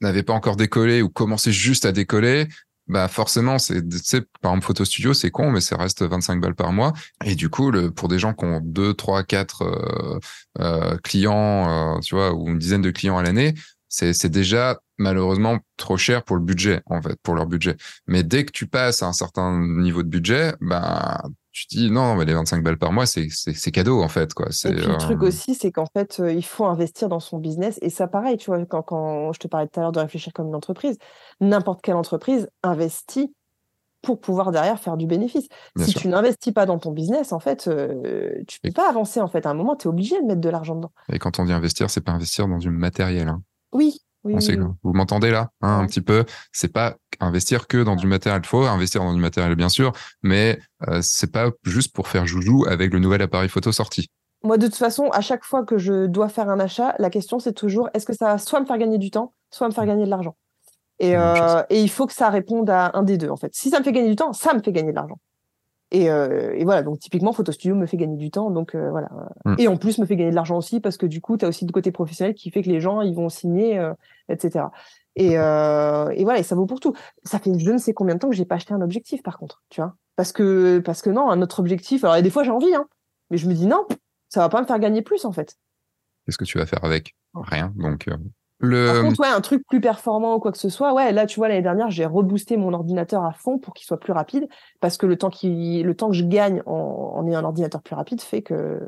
n'avez pas encore décollé ou commencez juste à décoller, bah forcément, c'est, tu sais, par exemple, Photo Studio, c'est con, mais ça reste 25 balles par mois. Et du coup, le, pour des gens qui ont 2, 3, 4 euh, clients, euh, tu vois, ou une dizaine de clients à l'année, c'est, déjà malheureusement trop cher pour le budget, en fait, pour leur budget. Mais dès que tu passes à un certain niveau de budget, bah, tu dis non, mais les 25 balles par mois, c'est cadeau en fait. Quoi. Et puis, le truc euh, aussi, c'est qu'en fait, euh, il faut investir dans son business. Et ça, pareil, tu vois, quand, quand je te parlais tout à l'heure de réfléchir comme une entreprise, n'importe quelle entreprise investit pour pouvoir derrière faire du bénéfice. si tu n'investis pas dans ton business, en fait, euh, tu peux pas avancer. En fait, à un moment, tu es obligé de mettre de l'argent dedans. Et quand on dit investir, c'est pas investir dans du matériel. Hein. Oui, oui, Vous m'entendez là, hein, un petit peu. C'est pas investir que dans du matériel. Il faut investir dans du matériel, bien sûr, mais euh, c'est pas juste pour faire joujou avec le nouvel appareil photo sorti. Moi, de toute façon, à chaque fois que je dois faire un achat, la question c'est toujours est-ce que ça va soit me faire gagner du temps, soit me faire gagner de l'argent? Et, euh, et, il faut que ça réponde à un des deux, en fait. Si ça me fait gagner du temps, ça me fait gagner de l'argent. Et, euh, et, voilà, donc typiquement, Photo Studio me fait gagner du temps, donc euh, voilà. Mm. Et en plus, me fait gagner de l'argent aussi, parce que du coup, tu as aussi le côté professionnel qui fait que les gens, ils vont signer, euh, etc. Et, et, voilà, et ça vaut pour tout. Ça fait je ne sais combien de temps que j'ai pas acheté un objectif, par contre, tu vois. Parce que, parce que non, un autre objectif, alors des fois j'ai envie, hein, mais je me dis non, ça va pas me faire gagner plus, en fait. Qu'est-ce que tu vas faire avec? Rien, donc par contre, ouais, un truc plus performant ou quoi que ce soit, ouais, là, tu vois, l'année dernière, j'ai reboosté mon ordinateur à fond pour qu'il soit plus rapide, parce que le temps, qui, le temps que je gagne en, en ayant un ordinateur plus rapide fait que,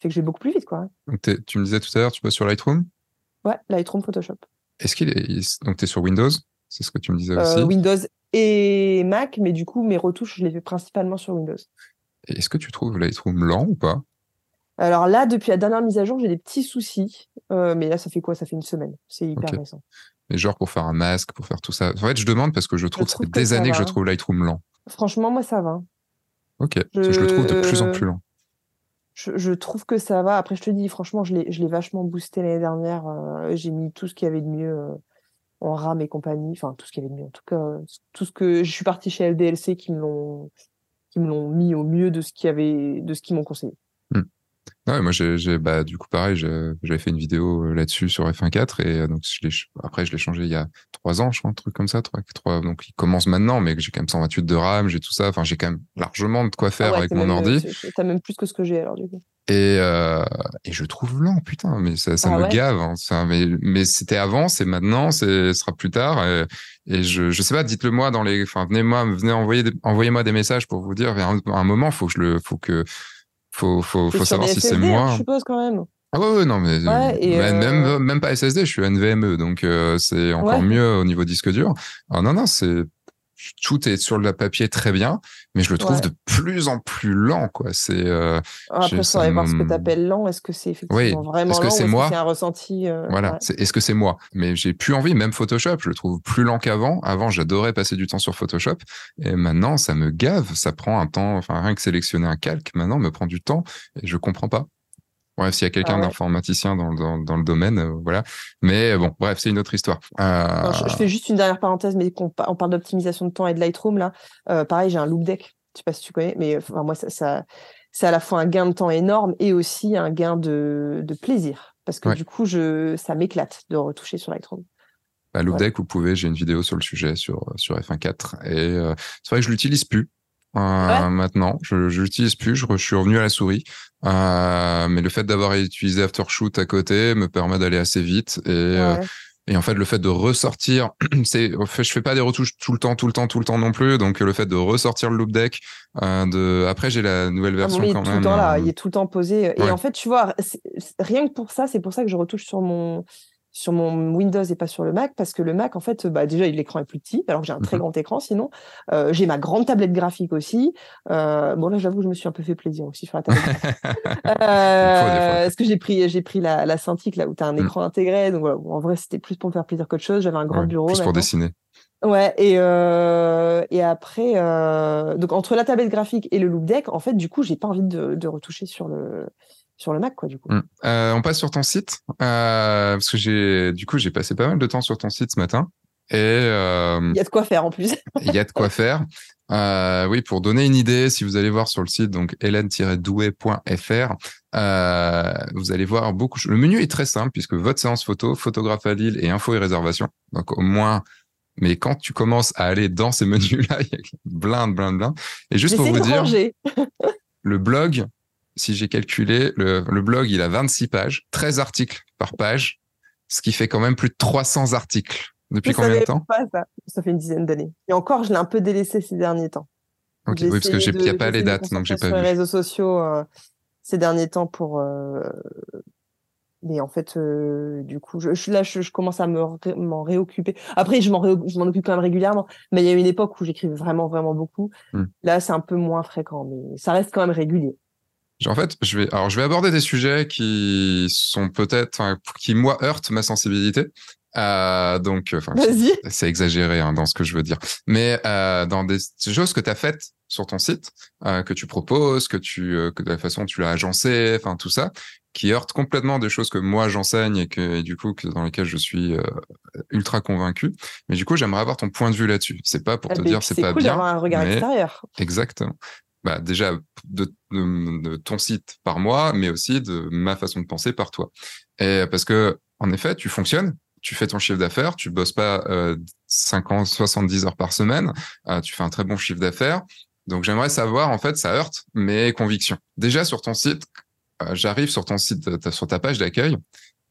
fait que je vais beaucoup plus vite, quoi. Donc tu me disais tout à l'heure, tu passes sur Lightroom? Ouais, Lightroom, Photoshop. Est-ce qu'il est, donc tu es sur Windows? C'est ce que tu me disais euh, aussi Windows et Mac, mais du coup, mes retouches, je les fais principalement sur Windows. Est-ce que tu trouves Lightroom lent ou pas? Alors là, depuis la dernière mise à jour, j'ai des petits soucis. Euh, mais là, ça fait quoi? Ça fait une semaine. C'est hyper récent. Mais genre pour faire un masque, pour faire tout ça. En fait, je demande parce que je trouve que ça fait des années que je trouve Lightroom lent. Franchement, moi, ça va. Ok, je... je le trouve de plus en plus lent. Je, trouve que ça va. Après, je te dis, franchement, je l'ai vachement boosté l'année dernière. Euh, j'ai mis tout ce qu'il y avait de mieux euh, en RAM et compagnie. Enfin, tout ce qu'il y avait de mieux. En tout cas, tout ce que je suis parti chez LDLC qui me l'ont qui me l'ont mis au mieux de ce qui avait de ce qu'ils m'ont conseillé. Hmm. Ouais, moi, j'ai, bah, du coup, pareil, j'avais fait une vidéo euh, là-dessus sur F1.4 et euh, donc je après, je l'ai changé il y a trois ans, je crois, un truc comme ça, trois, trois, donc il commence maintenant, mais j'ai quand même 128 de RAM, j'ai tout ça, enfin, j'ai quand même largement de quoi faire ah avec mon ordi. T'as même plus que ce que j'ai alors, du coup. Et, euh, et je trouve lent, putain, mais ça, ça ah me gave. Hein, mais mais c'était avant, c'est maintenant, c'est sera plus tard. Et, et, je, je sais pas, dites-le moi dans les, enfin venez moi, venez envoyer, envoyez-moi des messages pour vous dire. À un, un moment, faut que je le, faut que faut, faut, faut savoir si c'est moi. Je suppose quand même. Ah ouais, ouais non, mais même, euh, même pas SSD, je suis NVMe, donc euh, c'est encore mieux au niveau disque dur. Ah non, non, c'est tout est sur le papier très bien, mais je le trouve de plus en plus lent, quoi. C'est euh, après, il faudrait voir ce que tu appelles lent. Est-ce que c'est effectivement vraiment est-ce que c'est moi C'est un ressenti. Euh, voilà. Est-ce que c'est moi? Mais j'ai plus envie. Même Photoshop, je le trouve plus lent qu'avant. Avant, j'adorais passer du temps sur Photoshop, et maintenant, ça me gave. Ça prend un temps. Enfin, rien que sélectionner un calque, maintenant, me prend du temps, et je comprends pas. Bref, s'il y a quelqu'un ah d'informaticien dans, dans, le domaine, euh, voilà. Mais bon, bref, c'est une autre histoire. Euh... je, fais juste une dernière parenthèse, mais on, on parle d'optimisation de temps et de Lightroom là. Euh, pareil, j'ai un loop deck. Je sais pas si tu connais, mais enfin, moi, ça, ça c'est à la fois un gain de temps énorme et aussi un gain de, de plaisir, parce que du coup, je, ça m'éclate de retoucher sur Lightroom. Bah, Loop Deck, vous pouvez, j'ai une vidéo sur le sujet sur, sur F1.4 et euh, c'est vrai que je l'utilise plus euh, maintenant. Je, l'utilise plus. Je, suis revenu à la souris. Euh, mais le fait d'avoir utilisé Aftershoot à côté me permet d'aller assez vite et euh, et en fait, le fait de ressortir, c'est, je fais pas des retouches tout le temps, tout le temps, tout le temps non plus. Donc, le fait de ressortir le loop deck, euh, de, après, j'ai la nouvelle ah version quand tout même. Le temps là, il est tout le temps posé. Et en fait, tu vois, rien que pour ça, c'est pour ça que je retouche sur mon, sur mon Windows et pas sur le Mac parce que le Mac en fait bah déjà l'écran est plus petit alors que j'ai un très mmh grand écran sinon euh, j'ai ma grande tablette graphique aussi. Euh, bon là j'avoue je me suis un peu fait plaisir aussi sur la tablette euh, parce que j'ai pris j'ai pris la, la Cintiq là où tu as un mmh. écran intégré? Donc voilà, en vrai c'était plus pour me faire plaisir qu'autre chose. J'avais un grand bureau plus pour dessiner. Ouais, et, euh, et après, euh, donc entre la tablette graphique et le loop deck, en fait, du coup, j'ai pas envie de, de retoucher sur le, sur le Mac, quoi, du coup. Mmh. Euh, on passe sur ton site, euh, parce que j'ai, du coup, j'ai passé pas mal de temps sur ton site ce matin. Et euh, il y a de quoi faire en plus. il y a de quoi faire. Oui, pour donner une idée, si vous allez voir sur le site donc hélène-douai.fr, euh, vous allez voir beaucoup. Le menu est très simple puisque votre séance photo, photographe à Lille et info et réservation. Donc au moins. Mais quand tu commences à aller dans ces menus-là, il y a blinde, blinde, blinde. Et juste pour vous dire, le blog, si j'ai calculé, le, blog, il a 26 pages, 13 articles par page, ce qui fait quand même plus de 300 articles. Depuis combien de temps pas ça. ça fait une dizaine d'années. Et encore, je l'ai un peu délaissé ces derniers temps. Ok, oui, parce qu'il n'y a pas les dates, donc j'ai pas sur vu. les réseaux sociaux euh, ces derniers temps pour. Euh, mais en fait, euh, du coup, je, là, je, commence à m'en réoccuper. Après, je m'en occupe quand même régulièrement. Mais il y a une époque où j'écrivais vraiment, vraiment beaucoup. Hmm. Là, c'est un peu moins fréquent, mais ça reste quand même régulier. En fait, je vais, alors je vais aborder des sujets qui sont peut-être, qui moi heurtent ma sensibilité. Euh, donc, enfin, c'est exagéré hein, dans ce que je veux dire, mais euh, dans des choses que tu as faites sur ton site, euh, que tu proposes, que tu, euh, que de la façon tu l'as agencé, enfin tout ça, qui heurte complètement des choses que moi j'enseigne et que et du coup que dans lesquelles je suis euh, ultra convaincu. Mais du coup, j'aimerais avoir ton point de vue là-dessus. C'est pas pour ah, te dire c'est pas bien, un regard extérieur. Exactement bah, déjà de, ton site par moi, mais aussi de ma façon de penser par toi. Et parce que en effet, tu fonctionnes, tu fais ton chiffre d'affaires, tu bosses pas euh, 50, 70 heures par semaine, euh, tu fais un très bon chiffre d'affaires. Donc j'aimerais savoir, en fait, ça heurte mes convictions. Déjà sur ton site, euh, j'arrive sur ton site, sur ta page d'accueil,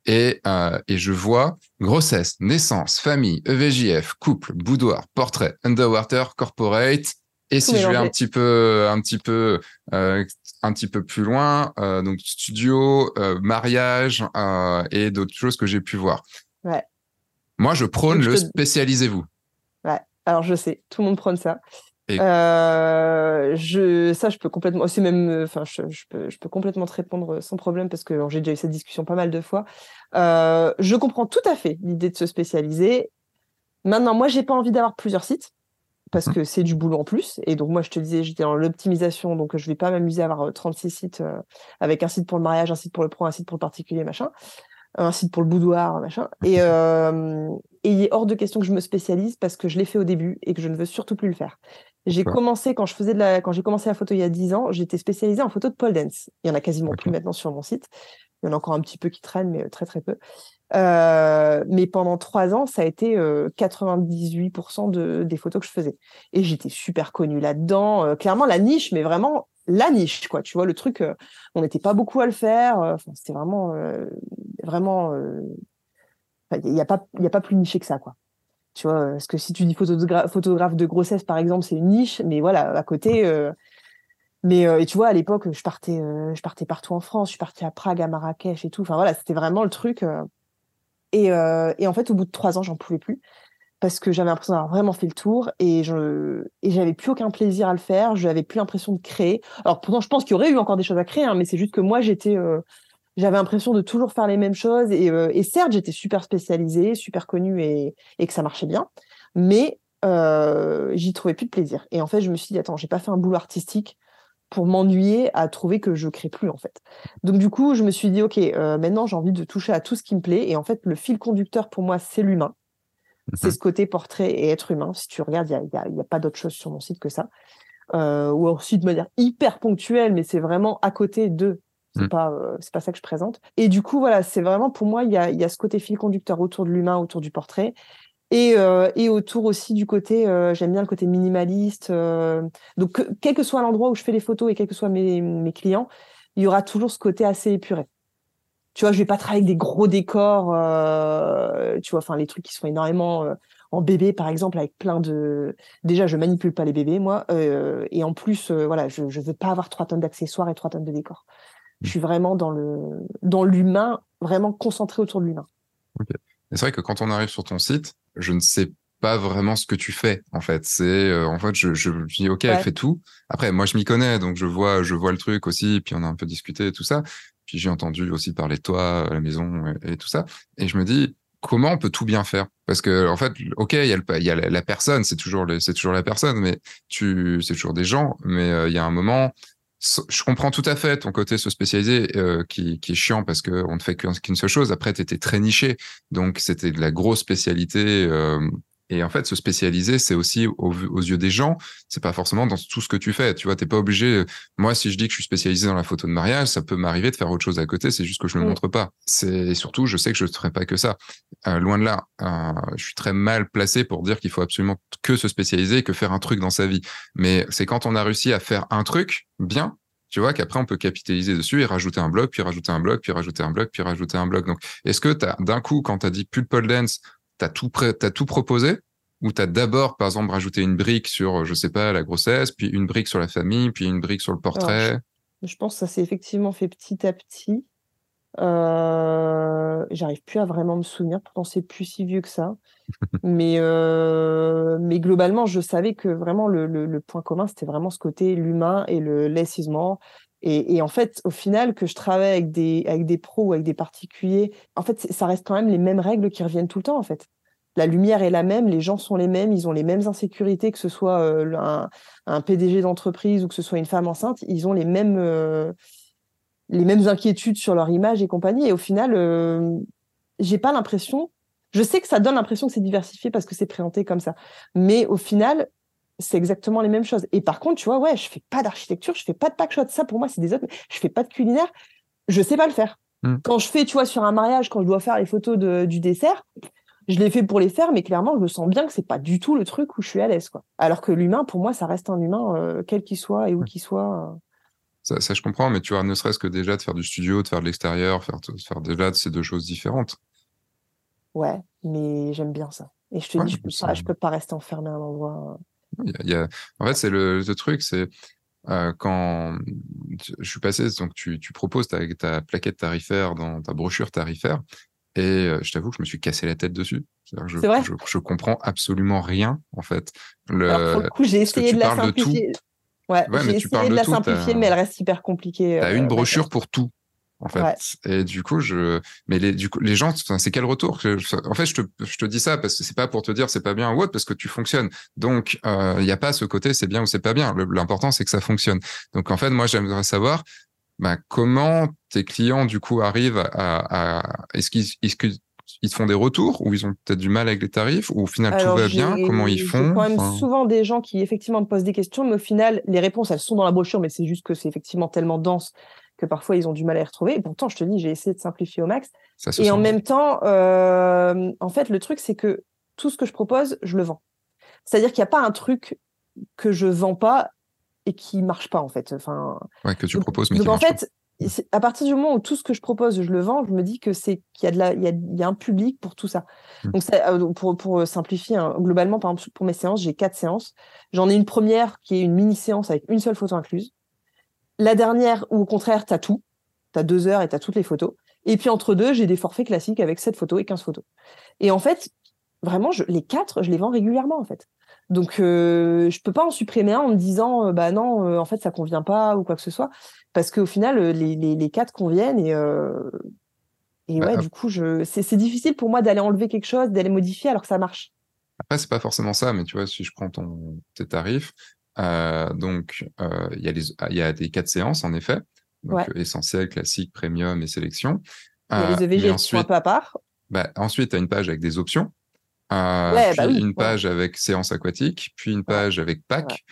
et, euh, et je vois grossesse, naissance, famille, EVJF, couple, boudoir, portrait, underwater, corporate, et si je vais un petit peu, un petit peu, euh, un petit peu plus loin, euh, donc studio, euh, mariage et d'autres choses que j'ai pu voir. Ouais. Moi, je prône le spécialisez-vous. Ouais. Alors je sais, tout le monde prône ça. Je, ça, je peux complètement. C'est même, enfin, je, peux, je peux complètement te répondre sans problème parce que j'ai déjà eu cette discussion pas mal de fois. Je comprends tout à fait l'idée de se spécialiser. Maintenant, moi, j'ai pas envie d'avoir plusieurs sites parce mmh. que c'est du boulot en plus. Et donc, moi, je te disais, j'étais dans l'optimisation, donc je vais pas m'amuser à avoir 36 sites avec un site pour le mariage, un site pour le pro, un site pour le particulier, machin un site pour le boudoir, machin. Et, euh, et il est hors de question que je me spécialise parce que je l'ai fait au début et que je ne veux surtout plus le faire. J'ai commencé quand je faisais de la, quand j'ai commencé la photo il y a 10 ans, j'étais spécialisée en photo de pole dance. Il y en a quasiment plus maintenant sur mon site. Il y en a encore un petit peu qui traînent, mais très très peu. Euh, mais pendant trois ans, ça a été 98% euh, de, des photos que je faisais. Et j'étais super connue là-dedans. Euh, clairement, la niche, mais vraiment la niche, quoi. Tu vois, le truc, on n'était pas beaucoup à le faire. c'était vraiment, vraiment. Il n'y a, pas, a pas plus niché que ça, quoi. Tu vois, parce que si tu dis photographe de grossesse, par exemple, c'est une niche, mais voilà, à côté. Mais et tu vois, à l'époque, je partais, je partais partout en France, je suis partie à Prague, à Marrakech et tout. Enfin voilà, c'était vraiment le truc. Et, et, en fait, au bout de trois ans, j'en pouvais plus parce que j'avais l'impression d'avoir vraiment fait le tour et je et j'avais plus aucun plaisir à le faire. Je n'avais plus l'impression de créer. Alors pourtant, je pense qu'il y aurait eu encore des choses à créer, hein, mais c'est juste que moi, j'étais j'avais l'impression de toujours faire les mêmes choses. Et, euh, certes, j'étais super spécialisée, super connue et, et, que ça marchait bien, mais euh, j'y trouvais plus de plaisir. Et en fait, je me suis dit, attends, j'ai pas fait un boulot artistique pour m'ennuyer à trouver que je crée plus en fait. Donc du coup, je me suis dit, ok, euh, maintenant j'ai envie de toucher à tout ce qui me plaît. Et en fait, le fil conducteur pour moi, c'est l'humain. C'est mhm. ce côté portrait et être humain. Si tu regardes, il n'y a, y a, pas d'autre chose sur mon site que ça. Euh, ou aussi de manière hyper ponctuelle, mais c'est vraiment à côté de c'est mmh. pas, euh, c'est pas ça que je présente. Et du coup, voilà, c'est vraiment pour moi, il y a, y a ce côté fil conducteur autour de l'humain, autour du portrait. Et, euh, et, autour aussi du côté, euh, j'aime bien le côté minimaliste. donc, quel que soit l'endroit où je fais les photos et quels que soient mes, mes, clients, il y aura toujours ce côté assez épuré. Tu vois, je vais pas travailler avec des gros décors, tu vois, enfin les trucs qui sont énormément en bébé, par exemple, avec plein de. Déjà, je manipule pas les bébés, moi, et en plus, voilà, je, je veux pas avoir trois tonnes d'accessoires et trois tonnes de décors. Je suis vraiment dans le dans l'humain, vraiment concentré autour de l'humain. C'est vrai que quand on arrive sur ton site, je ne sais pas vraiment ce que tu fais en fait. C'est euh, en fait je, je, dis ok, elle fait tout. Après moi je m'y connais donc je vois je vois le truc aussi. Puis on a un peu discuté et tout ça. Puis j'ai entendu aussi parler de toi, à la maison et, tout ça. Et je me dis comment on peut tout bien faire? Parce que en fait, ok, il y a, le, y a la, personne, c'est toujours c'est toujours la personne, mais tu c'est toujours des gens. Mais euh, il y a un moment, je comprends tout à fait ton côté se spécialiser euh, qui, est chiant parce que on ne fait qu'une seule chose. Après, tu étais très niché, donc c'était de la grosse spécialité. Euh, et en fait, se spécialiser, c'est aussi aux, yeux des gens, c'est pas forcément dans tout ce que tu fais. Tu vois, t'es pas obligé. Moi, si je dis que je suis spécialisé dans la photo de mariage, ça peut m'arriver de faire autre chose à côté. C'est juste que je le mm. montre pas. C'est surtout, je sais que je ne ferai pas que ça. Euh, loin de là, euh, je suis très mal placé pour dire qu'il faut absolument que se spécialiser, que faire un truc dans sa vie. Mais c'est quand on a réussi à faire un truc bien, tu vois qu'après on peut capitaliser dessus et rajouter un blog, puis rajouter un blog, puis rajouter un blog, puis rajouter un blog. Donc, est-ce que d'un coup, quand tu as dit pole dance, t'as tout t'as tout proposé? Ou t'as d'abord, par exemple, rajouté une brique sur, je sais pas, la grossesse, puis une brique sur la famille, puis une brique sur le portrait? je, pense que ça s'est effectivement fait petit à petit. Euh, J'arrive plus à vraiment me souvenir, pourtant c'est plus si vieux que ça. mais, euh, mais globalement, je savais que vraiment le, le, le point commun, c'était vraiment ce côté l'humain et le. Et, en fait, au final, que je travaille avec des, avec des pros ou avec des particuliers, en fait, ça reste quand même les mêmes règles qui reviennent tout le temps, en fait la lumière est la même, les gens sont les mêmes, ils ont les mêmes insécurités, que ce soit euh, un, PDG d'entreprise ou que ce soit une femme enceinte, ils ont les mêmes, euh, les mêmes inquiétudes sur leur image et compagnie. Et au final, euh, j'ai pas l'impression. Je sais que ça donne l'impression que c'est diversifié parce que c'est présenté comme ça, mais au final, c'est exactement les mêmes choses. Et par contre, tu vois, ouais, je fais pas d'architecture, je fais pas de packshot. Ça, pour moi, c'est des autres. Je fais pas de culinaire. Je sais pas le faire. Hmm. Quand je fais, tu vois, sur un mariage, quand je dois faire les photos du dessert, je l'ai fait pour les faire, mais clairement, je me sens bien que c'est pas du tout le truc où je suis à l'aise, quoi. Alors que l'humain, pour moi, ça reste un humain, euh, quel qu'il soit et où qu'il soit. Euh. Ça, je comprends, mais tu vois, ne serait-ce que déjà de faire du studio, de faire de l'extérieur, faire, faire déjà de ces deux choses différentes. Ouais, mais j'aime bien ça. Et je te dis, je peux, pas, je peux pas rester enfermé à un endroit. Euh. Il y a... En fait, c'est le, truc, c'est quand je suis passé, donc tu, tu proposes ta, ta plaquette tarifaire dans ta brochure tarifaire, Et euh, je t'avoue que je me suis cassé la tête dessus. Je, vrai? je, je, comprends absolument rien, en fait. Le, Alors pour le coup, j'ai essayé de la simplifier. ouais, j'ai essayé de la simplifier, mais elle reste hyper compliquée. Tu as une brochure pour tout en fait. Et du coup, je, mais les, du coup, les gens, c'est quel retour En fait, je te, je te dis ça parce que c'est pas pour te dire c'est pas bien ou autre, parce que tu fonctionnes. Donc, il euh, n'y a pas ce côté c'est bien ou c'est pas bien. L'important, c'est que ça fonctionne. Donc, en fait, moi, j'aimerais savoir bah, comment tes clients, du coup, arrivent à, à est-ce qu'ils, est-ce qu'ils te font des retours ou ils ont peut-être du mal avec les tarifs ou au final tout va bien? Comment ils font quand même souvent des gens qui effectivement me posent des questions, mais au final les réponses elles sont dans la brochure, mais c'est juste que c'est effectivement tellement dense que parfois ils ont du mal à les retrouver. Et pourtant, je te dis, j'ai essayé de simplifier au max. et en même temps, euh, en fait, le truc, c'est que tout ce que je propose, je le vends. C'est-à-dire qu'il n'y a pas un truc que je vends pas et qui marche pas, en fait. Enfin, ouais, que tu proposes, mais donc, qui en fait, à partir du moment où tout ce que je propose, je le vends, je me dis que c'est qu'il y a de la, il y a, il y a un public pour tout ça. Mmh. Donc, ça, euh, pour, pour simplifier, hein, globalement, par exemple, pour mes séances, j'ai quatre séances. J'en ai une première qui est une mini séance avec une seule photo incluse. La dernière, où au contraire, tu as tout. Tu as deux heures et tu as toutes les photos. Et puis entre deux, j'ai des forfaits classiques avec 7 photos et 15 photos. Et en fait, vraiment, je, les quatre, je les vends régulièrement, en fait. Donc, euh, je peux pas en supprimer un en me disant, euh, bah non, euh, en fait, ça convient pas ou quoi que ce soit. Parce qu'au final, les, les, les, quatre conviennent et, et bah, ouais, du coup, je... c'est difficile pour moi d'aller enlever quelque chose, d'aller modifier alors que ça marche. Après, c'est pas forcément ça, mais tu vois, si je prends ton, tes tarifs, euh, donc, euh, il y, a les, il y a des quatre séances, en effet. Donc, ouais. essentiel, classique, premium et sélection. Il y a les EVG ensuite, un peu à part. Bah, ensuite, tu as une page avec des options. Euh, ouais, puis bah oui, une page ouais. avec séance aquatique, puis une page avec pack,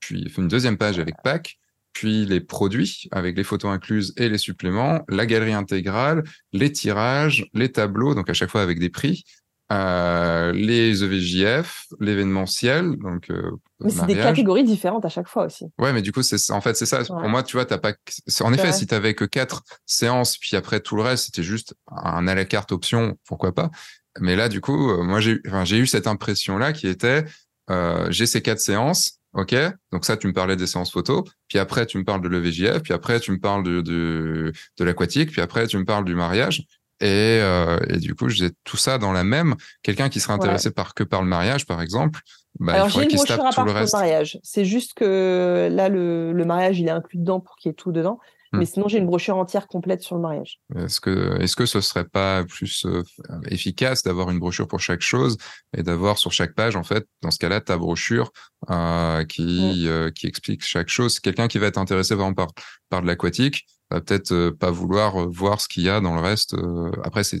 puis une deuxième page avec pack, puis les produits avec les photos incluses et les suppléments, la galerie intégrale, les tirages, les tableaux, donc à chaque fois avec des prix, euh, les EVJF, l'événementiel, donc. Euh, mais c'est des catégories différentes à chaque fois aussi. Ouais, mais du coup, c'est en fait c'est ça. Ouais. Pour moi, tu vois, t'as pas. En effet, si t'avais que quatre séances, puis après tout le reste, c'était juste un à la carte option, pourquoi pas. Mais là, du coup, euh, moi, j'ai enfin, eu cette impression là qui était, euh, j'ai ces quatre séances. Ok, donc ça, tu me parlais des séances photos, puis après, tu me parles de l'EVJF, puis après, tu me parles de, de, de l'aquatique, puis après, tu me parles du mariage. Et, euh, et, du coup, j'ai tout ça dans la même. Quelqu'un qui serait intéressé ouais. par que par le mariage, par exemple, bah, Alors, il faudrait qu'il se tape tout le reste. mariage. C'est juste que là, le, le, mariage, il est inclus dedans pour qu'il y ait tout dedans. Hmm. Mais sinon, j'ai une brochure entière complète sur le mariage. Est-ce que, est-ce que ce serait pas plus euh, efficace d'avoir une brochure pour chaque chose et d'avoir sur chaque page, en fait, dans ce cas-là, ta brochure euh, qui, hmm. qui explique chaque chose? Quelqu'un qui va être intéressé vraiment par, par de l'aquatique, va peut-être euh, pas vouloir euh, voir ce qu'il y a dans le reste. Euh, après, c'est,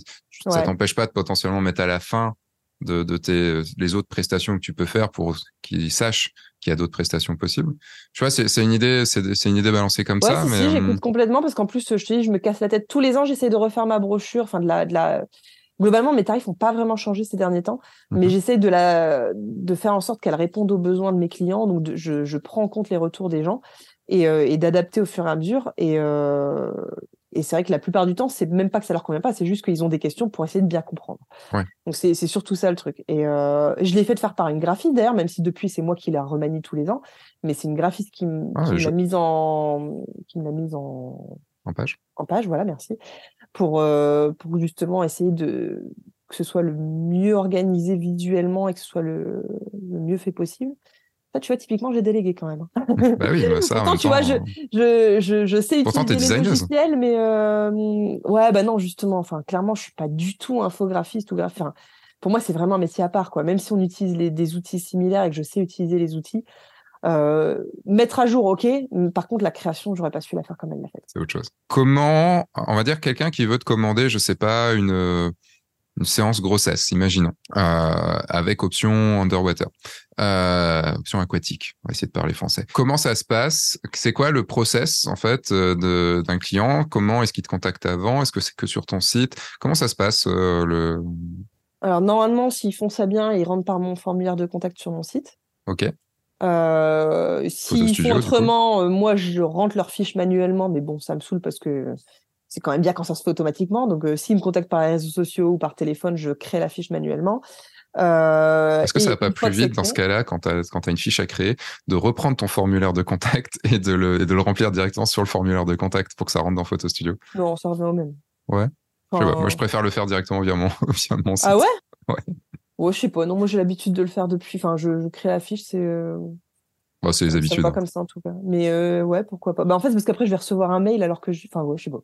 ouais. ça t'empêche pas de potentiellement mettre à la fin de, de tes les autres prestations que tu peux faire pour qu'ils sachent qu'il y a d'autres prestations possibles. Tu vois, c'est, une idée, c'est, une idée balancée comme ouais, ça. Si, mais si, j'écoute complètement parce qu'en plus, je te dis, je me casse la tête tous les ans. J'essaie de refaire ma brochure, enfin de la, de la. Globalement, mes tarifs n'ont pas vraiment changé ces derniers temps, mais j'essaie de la, de faire en sorte qu'elle réponde aux besoins de mes clients. Donc, de, je, je prends en compte les retours des gens et, euh, et d'adapter au fur et à mesure. Et, euh, et c'est vrai que la plupart du temps, c'est même pas que ça leur convient pas, c'est juste qu'ils ont des questions pour essayer de bien comprendre. Ouais. Donc c'est surtout ça le truc. Et euh, je l'ai fait de faire par une graphiste d'ailleurs, même si depuis c'est moi qui la remanie tous les ans, mais c'est une graphiste qui, ah, qui je... m'a mise en qui m'a mise en en page. En page, voilà, merci. Pour euh, pour justement essayer de que ce soit le mieux organisé visuellement et que ce soit le, le mieux fait possible. Tu vois, typiquement, j'ai délégué quand même. bah oui, bah ça. Pourtant, tu vois, je, je, je, je sais Pourtant, utiliser les logiciels, mais euh, ouais, bah non, justement. Enfin, clairement, je suis pas du tout infographiste ou graphiste. Enfin, pour moi, c'est vraiment un métier à part, quoi. Même si on utilise les, des outils similaires et que je sais utiliser les outils, euh, mettre à jour, ok. Par contre, la création, j'aurais pas su la faire comme elle l'a fait. C'est autre chose. Comment, on va dire, quelqu'un qui veut te commander, je sais pas, une une séance grossesse, imaginons, euh, avec option underwater, euh, option aquatique. On va essayer de parler français. Comment ça se passe? C'est quoi le process en fait euh, d'un client? Comment est-ce qu'il te contacte avant? Est-ce que c'est que sur ton site? Comment ça se passe euh, le Alors normalement, s'ils font ça bien, ils rentrent par mon formulaire de contact sur mon site. Ok. Euh, S'ils font autrement, moi je rentre leur fiche manuellement, mais bon, ça me saoule parce que c'est quand même bien quand ça se fait automatiquement. Donc, euh, s'ils me contactent par les réseaux sociaux ou par téléphone, je crée la fiche manuellement. Euh, Est-ce que ça va pas plus vite dans ce cas-là, quand tu as, as, une fiche à créer, de reprendre ton formulaire de contact et de, le, et de le remplir directement sur le formulaire de contact pour que ça rentre dans Photo Studio? Non, ça revient au même. Ouais. Je sais pas, moi, je préfère le faire directement via mon, via mon site. Ah ouais? Ouais. Ouais, je sais pas. Non, moi j'ai l'habitude de le faire depuis. Enfin, je, je crée la fiche, c'est. euh, Bon, c'est les ça habitudes. va hein. comme ça en tout cas. Mais euh, ouais, pourquoi pas. Bah, en fait, parce qu'après je vais recevoir un mail alors que je. Enfin, ouais, je sais pas.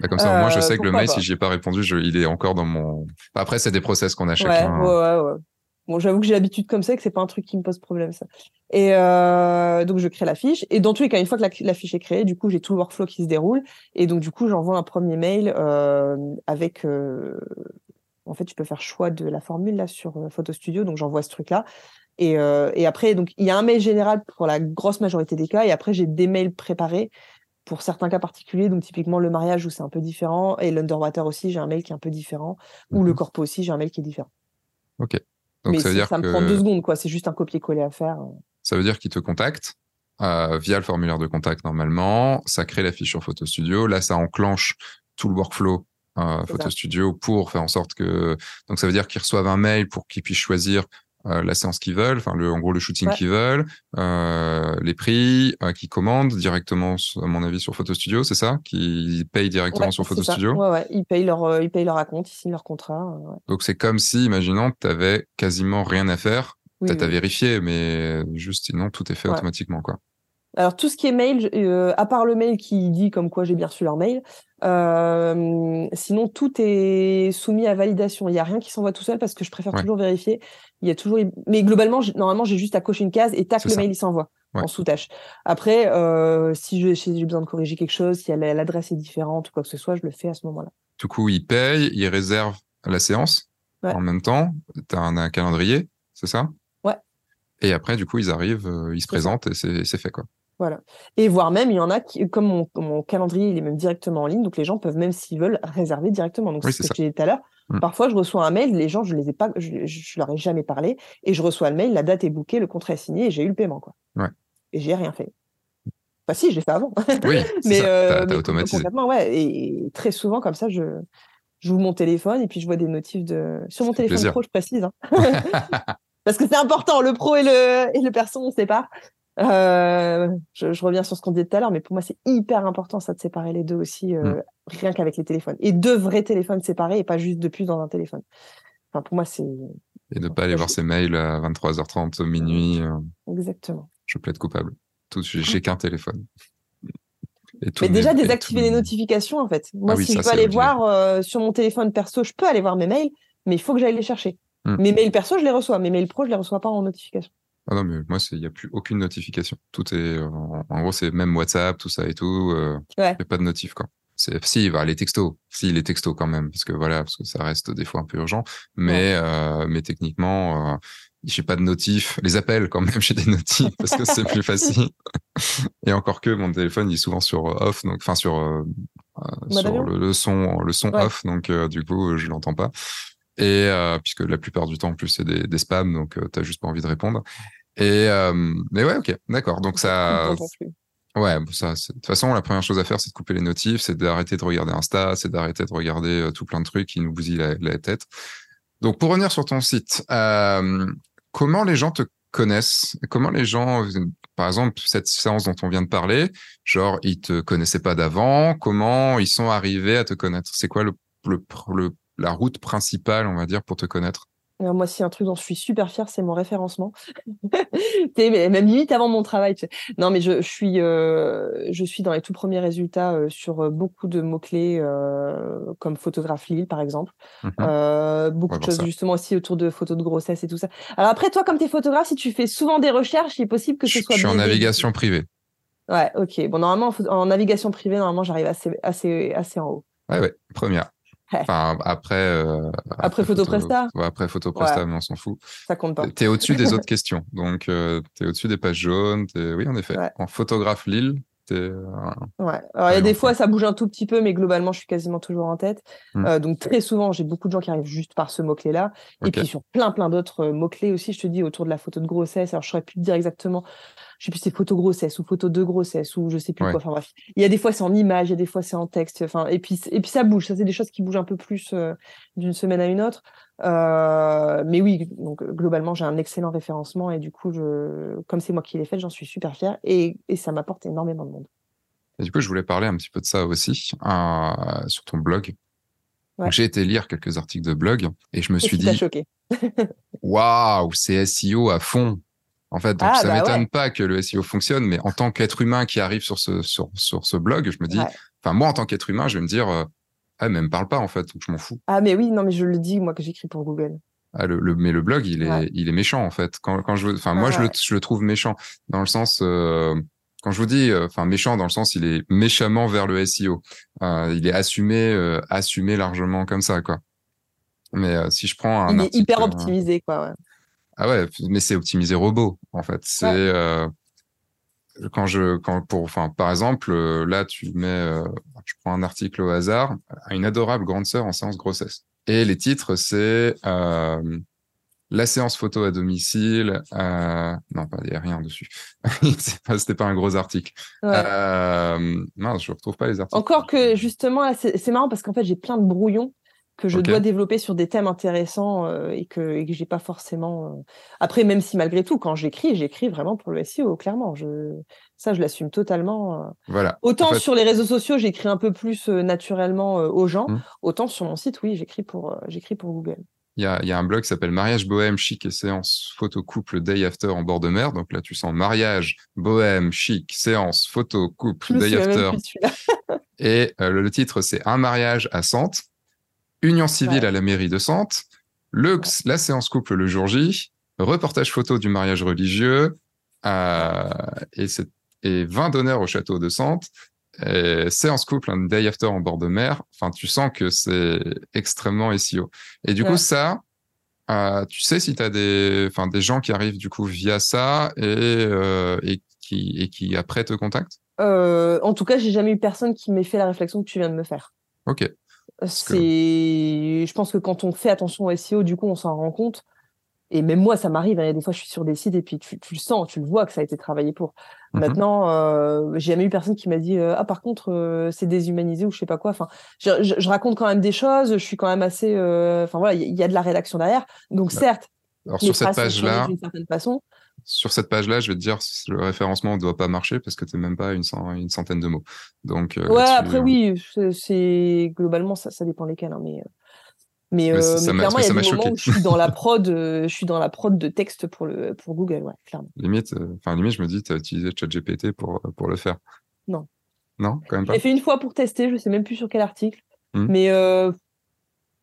Bah, comme ça, au moins, je Euh, sais que le mail, pas. si j'y ai pas répondu, je, il est encore dans mon. Bah, Après, c'est des process qu'on a chacun. ouais, ouais, ouais. Bon, j'avoue que j'ai l'habitude comme ça et que c'est pas un truc qui me pose problème, ça. Et euh, donc, je crée la fiche. Et dans tous les cas, une fois que la, la fiche est créée, du coup, j'ai tout le workflow qui se déroule. Et donc, du coup, j'envoie un premier mail euh, avec. euh, En fait, tu peux faire choix de la formule là sur Photo Studio. Donc, j'envoie ce truc-là. Et, et après, donc, il y a un mail général pour la grosse majorité des cas. Et après, j'ai des mails préparés pour certains cas particuliers. Donc, typiquement, le mariage où c'est un peu différent. Et l'underwater aussi, j'ai un mail qui est un peu différent. Ou le Mhm. corpo aussi, j'ai un mail qui est différent. Ok. Donc, Mais ça veut dire ça me prend deux secondes, quoi. C'est juste un copier-coller à faire. ça veut dire qu'il te contacte euh, via le formulaire de contact normalement. Ça crée la fiche sur Photo Studio. Là, ça enclenche tout le workflow euh, Photo ça. Studio pour faire en sorte que. Donc, ça veut dire qu'ils reçoivent un mail pour qu'ils puissent choisir euh, la séance qu'ils veulent, enfin le, en gros le shooting Ouais. qu'ils veulent, euh, les prix, euh, qu'ils commandent directement, à mon avis, sur Photo Studio, c'est ça? Qu'ils payent directement Ouais, sur Photo ça. Studio? Ouais, ouais. Ils payent leur, euh, ils payent leur acompte, ils signent leur contrat. Donc c'est comme si, imaginons, tu avais quasiment rien à faire. Oui, à oui. vérifier, mais juste sinon tout est fait automatiquement, quoi. Alors, tout ce qui est mail, à part le mail qui dit comme quoi j'ai bien reçu leur mail, euh, sinon tout est soumis à validation. Il n'y a rien qui s'envoie tout seul parce que je préfère Ouais. toujours vérifier. Il y a toujours, mais globalement, normalement, j'ai juste à cocher une case et tac, le ça. mail il s'envoie Ouais. en sous-tâche. Après, euh, si j'ai besoin de corriger quelque chose, si l'adresse est différente ou quoi que ce soit, je le fais à ce moment-là. Du coup, ils payent, ils réservent la séance Ouais. en même temps. Tu as un, un calendrier, c'est ça? Ouais. Et après, du coup, ils arrivent, euh, ils se présentent et c'est fait, quoi. Voilà. Et voire même, il y en a qui, comme mon, mon calendrier, il est même directement en ligne, donc les gens peuvent même s'ils veulent réserver directement. Donc Oui, c'est ce que je disais tout à l'heure. Mm. Parfois, je reçois un mail, les gens, je les ai pas, je, leur ai jamais parlé, et je reçois le mail, la date est bookée, le contrat est signé, et j'ai eu le paiement, quoi. Ouais. Et j'ai rien fait. Enfin, si, je l'ai fait avant. Oui, mais ça. euh, automatisé. concrètement, ouais. Et, et très souvent, comme ça, je, j'ouvre mon téléphone et puis je vois des notifs de. Sur mon téléphone plaisir. pro, je précise. hein. Parce que c'est important, le pro et le, et le perso, on ne sait pas. Euh, je, je reviens sur ce qu'on disait tout à l'heure, mais pour moi, c'est hyper important, ça, de séparer les deux aussi, euh, Mm. rien qu'avec les téléphones. Et deux vrais téléphones séparés et pas juste deux puces dans un téléphone. Enfin, pour moi, c'est Et ne pas aller voir ses mails à 23h30, minuit. euh, exactement. je plaide coupable. Tout, j'ai qu'un téléphone. Et Mais déjà, désactiver les notifications, en fait. Moi, Ah oui, si ça, je c'est aller obligé. voir euh, sur mon téléphone perso, je peux aller voir mes mails, mais il faut que j'aille les chercher. Mm. Mes mails perso, je les reçois. Mes mails pro, je les reçois pas en notification. Ah non, mais moi, il n'y a plus aucune notification. Tout est, en, en gros, c'est même WhatsApp, tout ça et tout. euh, Ouais. a pas de notif, quoi. Si, bah, les textos. Si, les textos quand même, parce que voilà, parce que ça reste des fois un peu urgent. Mais, euh, mais techniquement, euh, j'ai pas de notif. Les appels, quand même, j'ai des notifs parce que c'est plus facile. et encore que mon téléphone, il est souvent sur euh, off, donc, enfin, sur, euh, euh, sur le, le son, le son Ouais. off, donc, euh, du coup, euh, je l'entends pas. Et, euh, puisque la plupart du temps, en plus, c'est des, des spams, donc, euh, t'as juste pas envie de répondre. Et, euh, mais ouais, ok, d'accord. Donc, ça. Ouais, ça, de toute façon, la première chose à faire, c'est de couper les notifs, c'est d'arrêter de regarder Insta, c'est d'arrêter de regarder euh, tout plein de trucs qui nous bousillent la, la tête. Donc, pour revenir sur ton site, euh, comment les gens te connaissent? Comment les gens, par exemple, cette séance dont on vient de parler, genre, ils te connaissaient pas d'avant? Comment ils sont arrivés à te connaître? C'est quoi le, le, le- la route principale, on va dire, pour te connaître Alors, moi, si un truc dont je suis super fière, c'est mon référencement. Même limite avant mon travail. Non, mais je, je suis, euh, je suis dans les tout premiers résultats euh, sur euh, beaucoup de mots-clés euh, comme photographe Lille, par exemple. Mhm. Euh, beaucoup de choses ça. justement aussi autour de photos de grossesse et tout ça. Alors après, toi, comme tu es photographe, si tu fais souvent des recherches, il est possible que ce Je soit je suis en navigation privée. Ouais, ok. Bon, normalement, en navigation privée, normalement, j'arrive assez, assez, assez en haut. Ouais, ouais, première. Enfin, après. euh, Après Photo Presta Ouais, après Photo Presta, mais on s'en fout. Ça compte pas. T'es- au-dessus des autres questions. Donc, euh, t'es au-dessus des pages jaunes. Oui, en effet. Ouais. En photographe Lille, Ouais. Alors, il y a des fois, ça bouge un tout petit peu, mais globalement, je suis quasiment toujours en tête. Mm. Euh, donc, très souvent, j'ai beaucoup de gens qui arrivent juste par ce mot-clé-là. Et puis, sur plein, plein d'autres euh, mots-clés aussi, je te dis, autour de la photo de grossesse. Alors, je saurais plus te dire exactement. Je sais plus si c'est photo grossesse ou photo de grossesse ou je sais plus Ouais. quoi. Enfin, bref. Il y a des fois, c'est en image, il y a des fois, c'est en texte. Enfin, et puis, et puis, ça bouge. Ça, c'est des choses qui bougent un peu plus euh, d'une semaine à une autre. Euh, mais oui, donc, euh, globalement, j'ai un excellent référencement et du coup, je, comme c'est moi qui l'ai fait, j'en suis super fière et, et ça m'apporte énormément de monde. Et du coup, je voulais parler un petit peu de ça aussi, euh, sur ton blog. J'ai été lire quelques articles de blog et je me suis dit, choqué waouh, c'est SEO à fond. En fait, donc Ah, ça bah m'étonne pas que le SEO fonctionne, mais en tant qu'être humain qui arrive sur ce sur, sur ce blog, je me dis, Ouais. enfin moi en tant qu'être humain, je vais me dire, ah mais me parle pas en fait, donc je m'en fous. Ah, mais oui, non, mais je le dis, moi, que j'écris pour Google. Ah, le, le- mais le blog, il est, Ouais. il est méchant en fait. Quand, quand je, enfin moi, Ouais, je, le, je le trouve méchant dans le sens, euh, quand je vous dis, euh, enfin méchant dans le sens, il est méchamment vers le SEO. Euh, il est assumé, assumé largement comme ça quoi. Mais si je prends un Il est article, hyper optimisé, quoi. ouais. ah ouais, mais c'est optimisé robot en fait. C'est quand je, quand pour, enfin par exemple, euh, là tu mets, euh, je prends un article au hasard, une adorable grande sœur en séance grossesse. Et les titres c'est euh, la séance photo à domicile. Euh, non, pas, il y a rien dessus. C'était pas un gros article. Ouais. Euh, non, je retrouve pas les articles. Encore que, justement, c'est marrant parce qu'en fait, j'ai plein de brouillons que je dois développer sur des thèmes intéressants euh, et que, et que j'ai pas forcément. euh. Après, même si malgré tout, quand j'écris, j'écris vraiment pour le SEO, clairement. Je... Ça, je l'assume totalement. euh. Voilà. Autant En fait- sur les réseaux sociaux, j'écris un peu plus euh, naturellement aux gens, Hmm. autant sur mon site, oui, j'écris pour, j'écris pour Google. Il y a, il y a un blog qui s'appelle Mariage bohème chic et séance photo couple day after en bord de mer. Donc là, tu sens mariage bohème chic séance photo couple day after. Et euh, le, le titre, c'est Un mariage à Sante, Union civile Ouais. à la mairie de Sante, le, la séance couple le jour J, reportage photo du mariage religieux, euh, et, et 20 donneurs au château de Sante, et séance couple un day after en bord de mer. Enfin, tu sens que c'est extrêmement SEO. Et du Ouais. coup, ça, euh, tu sais si tu as des, des gens qui arrivent du coup via ça et, euh, et, qui, et qui après te contactent? En tout cas, j'ai jamais eu personne qui m'ait fait la réflexion que tu viens de me faire. Ok. Que- C'est, je pense que quand on fait attention au SEO, du coup, on s'en rend compte. Et même moi, ça m'arrive. hein, des fois, je suis sur des sites et puis tu, tu le sens, tu le vois que ça a été travaillé pour. Mhm. Maintenant, euh, j'ai jamais eu personne qui m'a dit euh, ah par contre euh, c'est déshumanisé ou je sais pas quoi. Enfin, je, je- je raconte quand même des choses. Je suis quand même assez. euh, Enfin voilà, il y, a de la rédaction derrière. Donc Ouais. certes, Alors sur cette tournées page-là, d'une certaine façon. Sur cette page-là, je vais te dire, le référencement ne doit pas marcher parce que tu même pas une, cent- une centaine de mots. Donc, euh, Ouais, après euh, oui, c'est- globalement ça, ça dépend lesquels. hein, mais euh, mais, Mais euh, ça- clairement, il y a des moments où je suis dans la prod, je suis dans la prod de texte pour le pour Google, ouais, clairement. Limite, euh, limite, je me dis, tu as utilisé ChatGPT pour, pour le faire. Non. Non, quand même pas. l'ai fait une fois pour tester, je sais même plus sur quel article, Hmm. mais euh,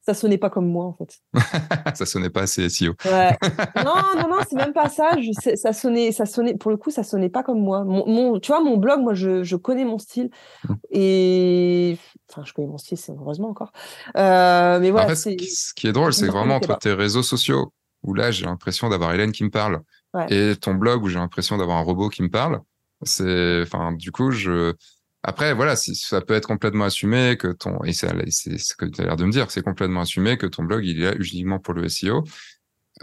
ça sonnait pas comme moi en fait. ça sonnait pas assez SEO. Ouais. non, non, non, c'est même pas ça. Je sais, ça sonnait, ça sonnait. Pour le coup, ça sonnait pas comme moi. Mon, mon- tu vois, mon blog, moi, je, je connais mon style Hmm. et enfin, je connais mon style, c'est heureusement encore. Euh, mais voilà, en fait, ce c'est qui, ce qui est drôle, c'est vraiment entre tes réseaux sociaux, où là, j'ai l'impression d'avoir Hélène qui me parle, Ouais. et ton blog, où j'ai l'impression d'avoir un robot qui me parle, c'est, enfin, du coup, je, après, voilà, ça peut être complètement assumé que ton, et c'est ce que tu as l'air de me dire, c'est complètement assumé que ton blog, il est là uniquement pour le SEO.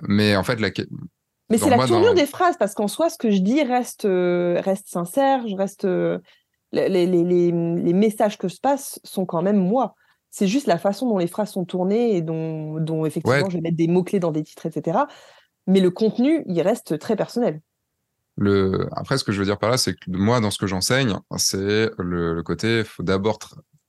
Mais en fait, la, Mais c'est la tournure dans- des phrases, parce qu'en soi, ce que je dis reste, euh, reste sincère, je reste. euh, les, les, les, les- les messages que je passe sont quand même moi. C'est juste la façon dont les phrases sont tournées et dont, dont effectivement, Ouais. je vais mettre des mots-clés dans des titres, etc. Mais le contenu, il reste très personnel. Le... Après, ce que je veux dire par là, c'est que moi, dans ce que j'enseigne, c'est le, le côté, faut d'abord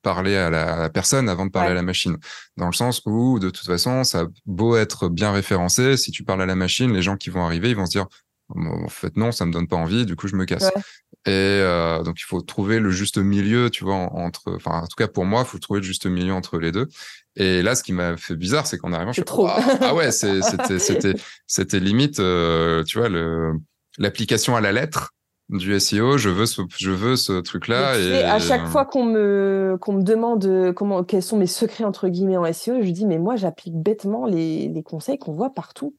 parler à la, personne avant de parler Ouais. à la machine. Dans le sens où, de toute façon, ça a beau être bien référencé, si tu parles à la machine, les gens qui vont arriver, ils vont se dire, en fait, non, ça me donne pas envie, du coup, je me casse. Ouais. Et euh, donc, il faut trouver le juste milieu, tu vois, en- entre, enfin, en tout cas, pour moi, il faut trouver le juste milieu entre les deux. Et là, ce qui m'a fait bizarre, c'est qu'en arrivant, je fais, trop. Waouh, ah ouais, c'est- c'était, c'était, c'était limite, euh, tu vois, le, l'application à la lettre du SEO. Je veux ce, je veux ce truc-là. Et à chaque fois qu'on me, qu'on me demande euh, comment, quels sont mes secrets entre guillemets en SEO, je dis mais moi j'applique bêtement les, les conseils qu'on voit partout.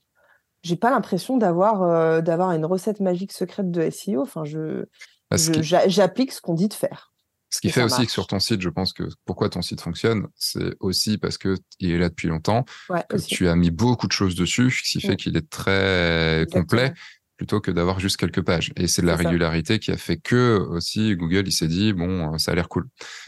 J'ai pas l'impression d'avoir euh, d'avoir une recette magique secrète de SEO. Enfin, je, ce je- qui- j'a- j'applique ce qu'on dit de faire. Ce qui Et fait aussi marche. que sur ton site, je pense que pourquoi ton site fonctionne, c'est aussi parce que il est là depuis longtemps, Ouais, que tu as mis beaucoup de choses dessus, ce qui fait Mm. qu'il est très Exactement. complet, plutôt que d'avoir juste quelques pages. Et c'est de la ça. régularité qui a fait que aussi Google, il s'est dit, bon, euh, ça a l'air cool.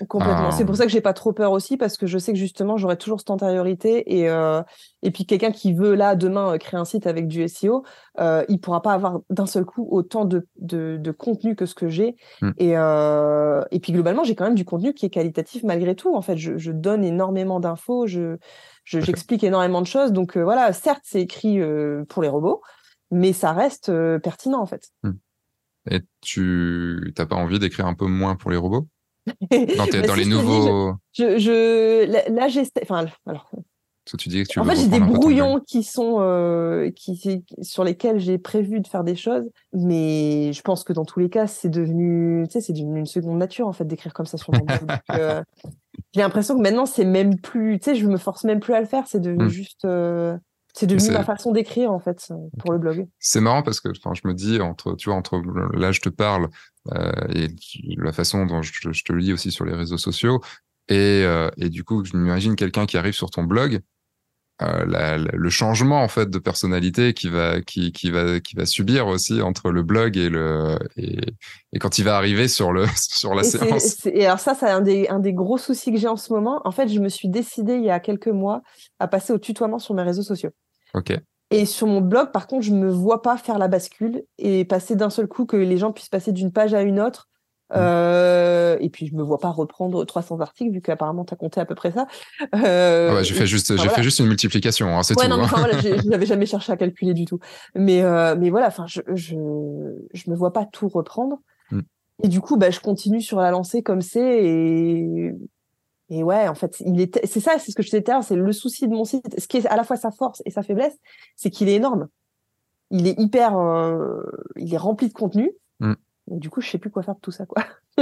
Complètement. C'est pour Euh, ça que j'ai pas trop peur aussi, parce que je sais que justement, j'aurai toujours cette antériorité. Et, euh, et puis, quelqu'un qui veut, là, demain, euh, créer un site avec du SEO, euh, il pourra pas avoir d'un seul coup autant de, de, de contenu que ce que j'ai. Mm. Et, euh, et puis, globalement, j'ai quand même du contenu qui est qualitatif malgré tout. En fait, je, je donne énormément d'infos, je, je- fait. j'explique énormément de choses. Donc, euh, voilà, certes, c'est écrit euh, pour les robots, mais ça reste euh, pertinent, en fait. Et tu t'as pas envie d'écrire un peu moins pour les robots? Dans, tes- Bah, dans si les dis, je- nouveaux. Je, je, là, j'essaie. Enfin, alors, Parce que tu dis que tu en fait, j'ai des brouillons qui sont euh, qui, sur lesquels j'ai prévu de faire des choses, mais je pense que dans tous les cas, c'est devenu, tu sais, c'est devenu une seconde nature en fait d'écrire comme ça sur mon blog. Euh, j'ai l'impression que maintenant, c'est même plus, tu sais, je me force même plus à le faire. C'est devenu Hmm. juste, euh, c'est devenu ma façon d'écrire en fait euh, pour le blog. C'est marrant parce que enfin, je me dis entre tu vois entre là je te parle euh, et la façon dont je, je te lis aussi sur les réseaux sociaux et euh, et du coup je m'imagine quelqu'un qui arrive sur ton blog euh, la- la- le changement en fait de personnalité qui va qui qui va qui va subir aussi entre le blog et le et, et quand il va arriver sur le sur la Et, séance et alors ça, c'est un des, un des gros soucis que j'ai en ce moment. En fait, je me suis décidée il y a quelques mois à passer au tutoiement sur mes réseaux sociaux. Ok Et sur mon blog, par contre, je me vois pas faire la bascule et passer d'un seul coup que les gens puissent passer d'une page à une autre. Mm. Euh, et puis, je me vois pas reprendre 300 articles, vu qu'apparemment, tu as compté à peu près ça. Euh, Ah ouais, j'ai fait juste enfin, j'ai voilà. fait juste une multiplication hein, c'est Ouais, tout non, hein. enfin, voilà, je n'avais jamais cherché à calculer du tout. Mais, euh, mais voilà, enfin, je, je, je me vois pas tout reprendre. Mm. Et du coup, bah, je continue sur la lancée comme c'est. Et, et ouais, en fait, il est, c'est ça, c'est ce que je disais tout à l'heure, c'est le souci de mon site. Ce qui est à la fois sa force et sa faiblesse, c'est qu'il est énorme. Il est hyper, euh, il est rempli de contenu. Mm. Et du coup, je sais plus quoi faire de tout ça, quoi.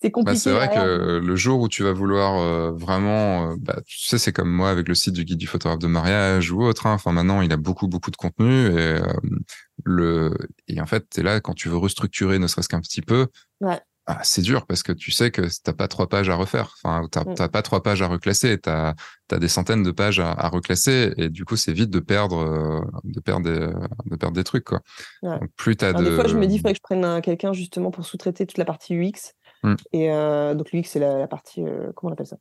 c'est compliqué. Bah, c'est vrai derrière. que le jour où tu vas vouloir euh, vraiment, euh, bah, tu sais, c'est comme moi avec le site du guide du photographe de mariage ou autre. hein. Enfin, maintenant, il a beaucoup, beaucoup de contenu et euh, le et en fait, t'es là quand tu veux restructurer, ne serait-ce qu'un petit peu. Ouais. Ah, c'est dur parce que tu sais que t'as pas trois pages à refaire. Enfin, t'as Mm. pas trois pages à reclasser. T'as as des centaines de pages à, à reclasser et du coup, c'est vite de perdre, euh, de perdre des, de perdre des trucs quoi. Ouais. Donc, plus t'as de. Des fois, je me dis, il faudrait que je prenne un- quelqu'un justement pour sous-traiter toute la partie UX. Hmm. Et euh, donc, l'UX, c'est la, la partie, euh, comment on appelle ça?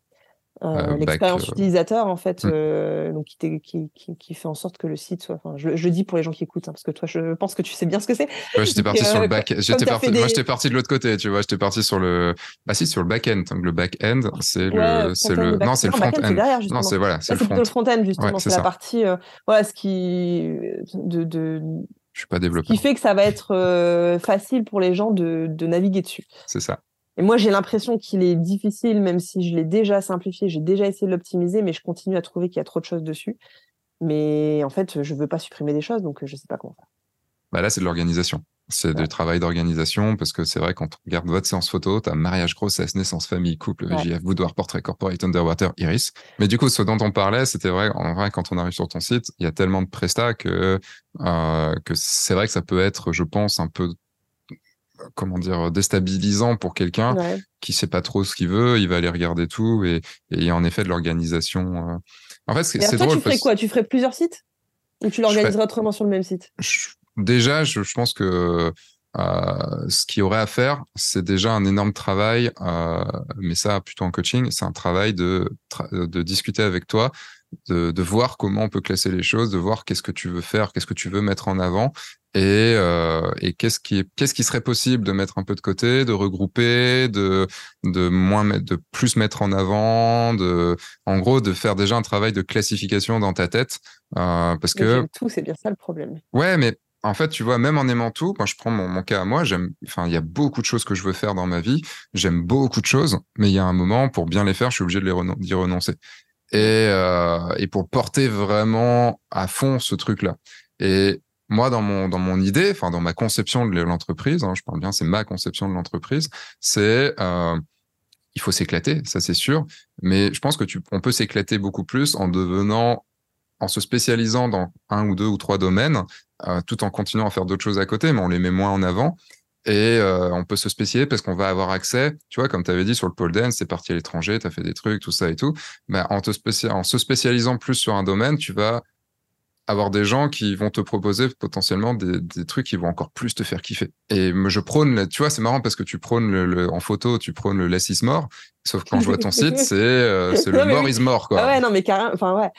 Euh, Euh, back, L'expérience euh, utilisateur, en fait, hmm. euh, donc qui, qui, qui, qui fait en sorte que le site soit. Enfin, je, je dis pour les gens qui écoutent, hein, parce que toi, je pense que tu sais bien ce que c'est. Ouais, j'étais parti sur euh, le back. J'étais parti. fait Moi, des- j'étais parti de l'autre côté. Tu vois, j'étais parti sur le. Bah si, sur le back-end. Donc le back-end, c'est Ouais, le, c'est le. back- Non, c'est le c'est front-end. derrière, Non, c'est voilà, c'est le front. le front-end, justement. Ouais, c'est la partie. euh, voilà, ce qui. De, de, Je suis pas ce développeur. qui fait que ça va être euh, facile pour les gens de, de naviguer dessus. C'est ça. Et moi, j'ai l'impression qu'il est difficile, même si je l'ai déjà simplifié, j'ai déjà essayé de l'optimiser, mais je continue à trouver qu'il y a trop de choses dessus. Mais en fait, je veux pas supprimer des choses, donc je sais pas comment faire. Bah là, c'est de l'organisation. C'est Ouais. du travail d'organisation parce que c'est vrai quand on regarde votre séance photo, t'as mariage, grossesse, naissance, famille, couple, Ouais. VGF, boudoir, portrait, corporate, underwater, iris. Mais du coup, ce dont on parlait, c'était vrai. En vrai, quand on arrive sur ton site, il y a tellement de prestats que euh, que c'est vrai que ça peut être, je pense, un peu comment dire déstabilisant pour quelqu'un Ouais. qui sait pas trop ce qu'il veut, il va aller regarder tout et, il y a en effet de l'organisation. euh. En fait, c'est drôle tu ferais parce quoi? Tu ferais plusieurs sites? Ou tu l'organiserais autrement sur le même site? je- déjà, je, je pense que euh, ce qu'il y aurait à faire, c'est déjà un énorme travail, euh, mais ça plutôt en coaching, c'est un travail de tra- de discuter avec toi, de, de voir comment on peut classer les choses, de voir qu'est-ce que tu veux faire, qu'est-ce que tu veux mettre en avant, et, euh, et qu'est-ce qui est, qu'est-ce qui serait possible de mettre un peu de côté, de regrouper, de de moins mettre, de plus mettre en avant, de en gros de faire déjà un travail de classification dans ta tête, euh, parce Mais que tout, c'est bien ça le problème. Ouais, mais en fait, tu vois, même en aimant tout, quand je prends mon, mon cas à moi, j'aime, enfin, il y a beaucoup de choses que je veux faire dans ma vie. J'aime beaucoup de choses, mais il y a un moment, pour bien les faire, je suis obligé de les renon- d'y renoncer. Et, euh, et pour porter vraiment à fond ce truc-là. Et moi, dans mon, dans mon idée, enfin, dans ma conception de l'entreprise, hein, je parle bien, c'est ma conception de l'entreprise, c'est, euh, il faut s'éclater, ça c'est sûr. Mais je pense que tu, on peut s'éclater beaucoup plus en devenant en se spécialisant dans un ou deux ou trois domaines, euh, tout en continuant à faire d'autres choses à côté, mais on les met moins en avant. Et euh, on peut se spécialiser parce qu'on va avoir accès, tu vois, comme tu avais dit sur le pole dance, t'es parti à l'étranger, tu as fait des trucs, tout ça et tout. Ben, en, te spécia- en se spécialisant plus sur un domaine, tu vas avoir des gens qui vont te proposer potentiellement des, des, trucs qui vont encore plus te faire kiffer. Et je prône, tu vois, c'est marrant parce que tu prônes le, en photo, tu prônes le less is more. Sauf que quand je vois ton site, c'est euh, le more is more, quoi. Ah ouais, non, mais carrément, enfin, ouais.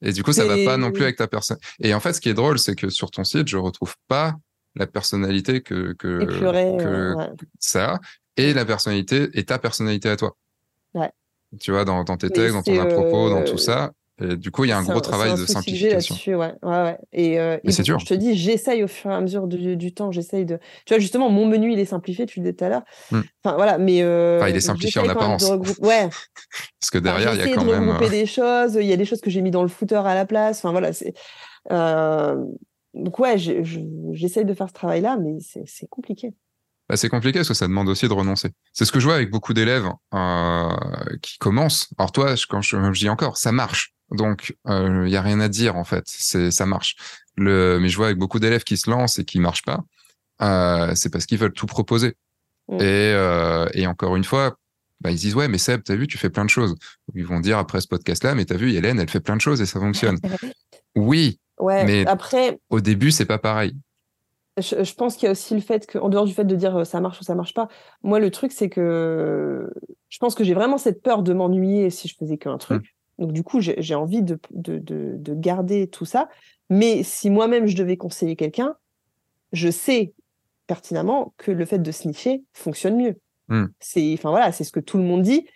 Et du coup, ça va pas non plus avec ta personne. Et en fait, ce qui est drôle, c'est que sur ton site, je retrouve pas la personnalité que, que, que ouais. ça et la personnalité et ta personnalité à toi. Ouais. Tu vois, dans, dans tes textes, dans ton à propos, dans tout ça. Et du coup, il y a un gros travail de simplification. Ouais, ouais, ouais. Et, euh, Mais c'est dur. Je te dis, j'essaye au fur et à mesure du, du temps, j'essaye de. Tu vois, justement, mon menu, il est simplifié, tu le disais tout à l'heure. Hmm. Enfin, voilà, mais. Euh, enfin, il est simplifié en apparence. Ouais. Parce que derrière, il y a quand de même. regrouper des choses, il y a des choses que j'ai mis dans le footer à la place. Enfin, voilà, c'est. Euh... Donc, ouais, j'essaye de faire ce travail-là, mais c'est compliqué. Bah, c'est compliqué parce que ça demande aussi de renoncer. C'est ce que je vois avec beaucoup d'élèves euh, qui commencent. Alors toi, quand je, je dis encore, ça marche. Donc il euh, y a rien à dire en fait. C'est ça marche. Le, mais je vois avec beaucoup d'élèves qui se lancent et qui marchent pas. Euh, c'est parce qu'ils veulent tout proposer. Mm. Et, euh, et encore une fois, bah, ils disent ouais mais Seb, t'as vu, tu fais plein de choses. Ils vont dire après ce podcast-là, mais t'as vu, Hélène, elle fait plein de choses et ça fonctionne. oui. Ouais. Mais après, au début, c'est pas pareil. Je, je, pense qu'il y a aussi le fait qu'en dehors du fait de dire ça marche ou ça marche pas, moi le truc c'est que je pense que j'ai vraiment cette peur de m'ennuyer si je faisais qu'un truc. Donc du coup j'ai envie de, de, de, de, garder tout ça. Mais si moi-même je devais conseiller quelqu'un, je sais pertinemment que le fait de snitcher fonctionne mieux. Mmh. C'est enfin voilà c'est ce que tout le monde dit.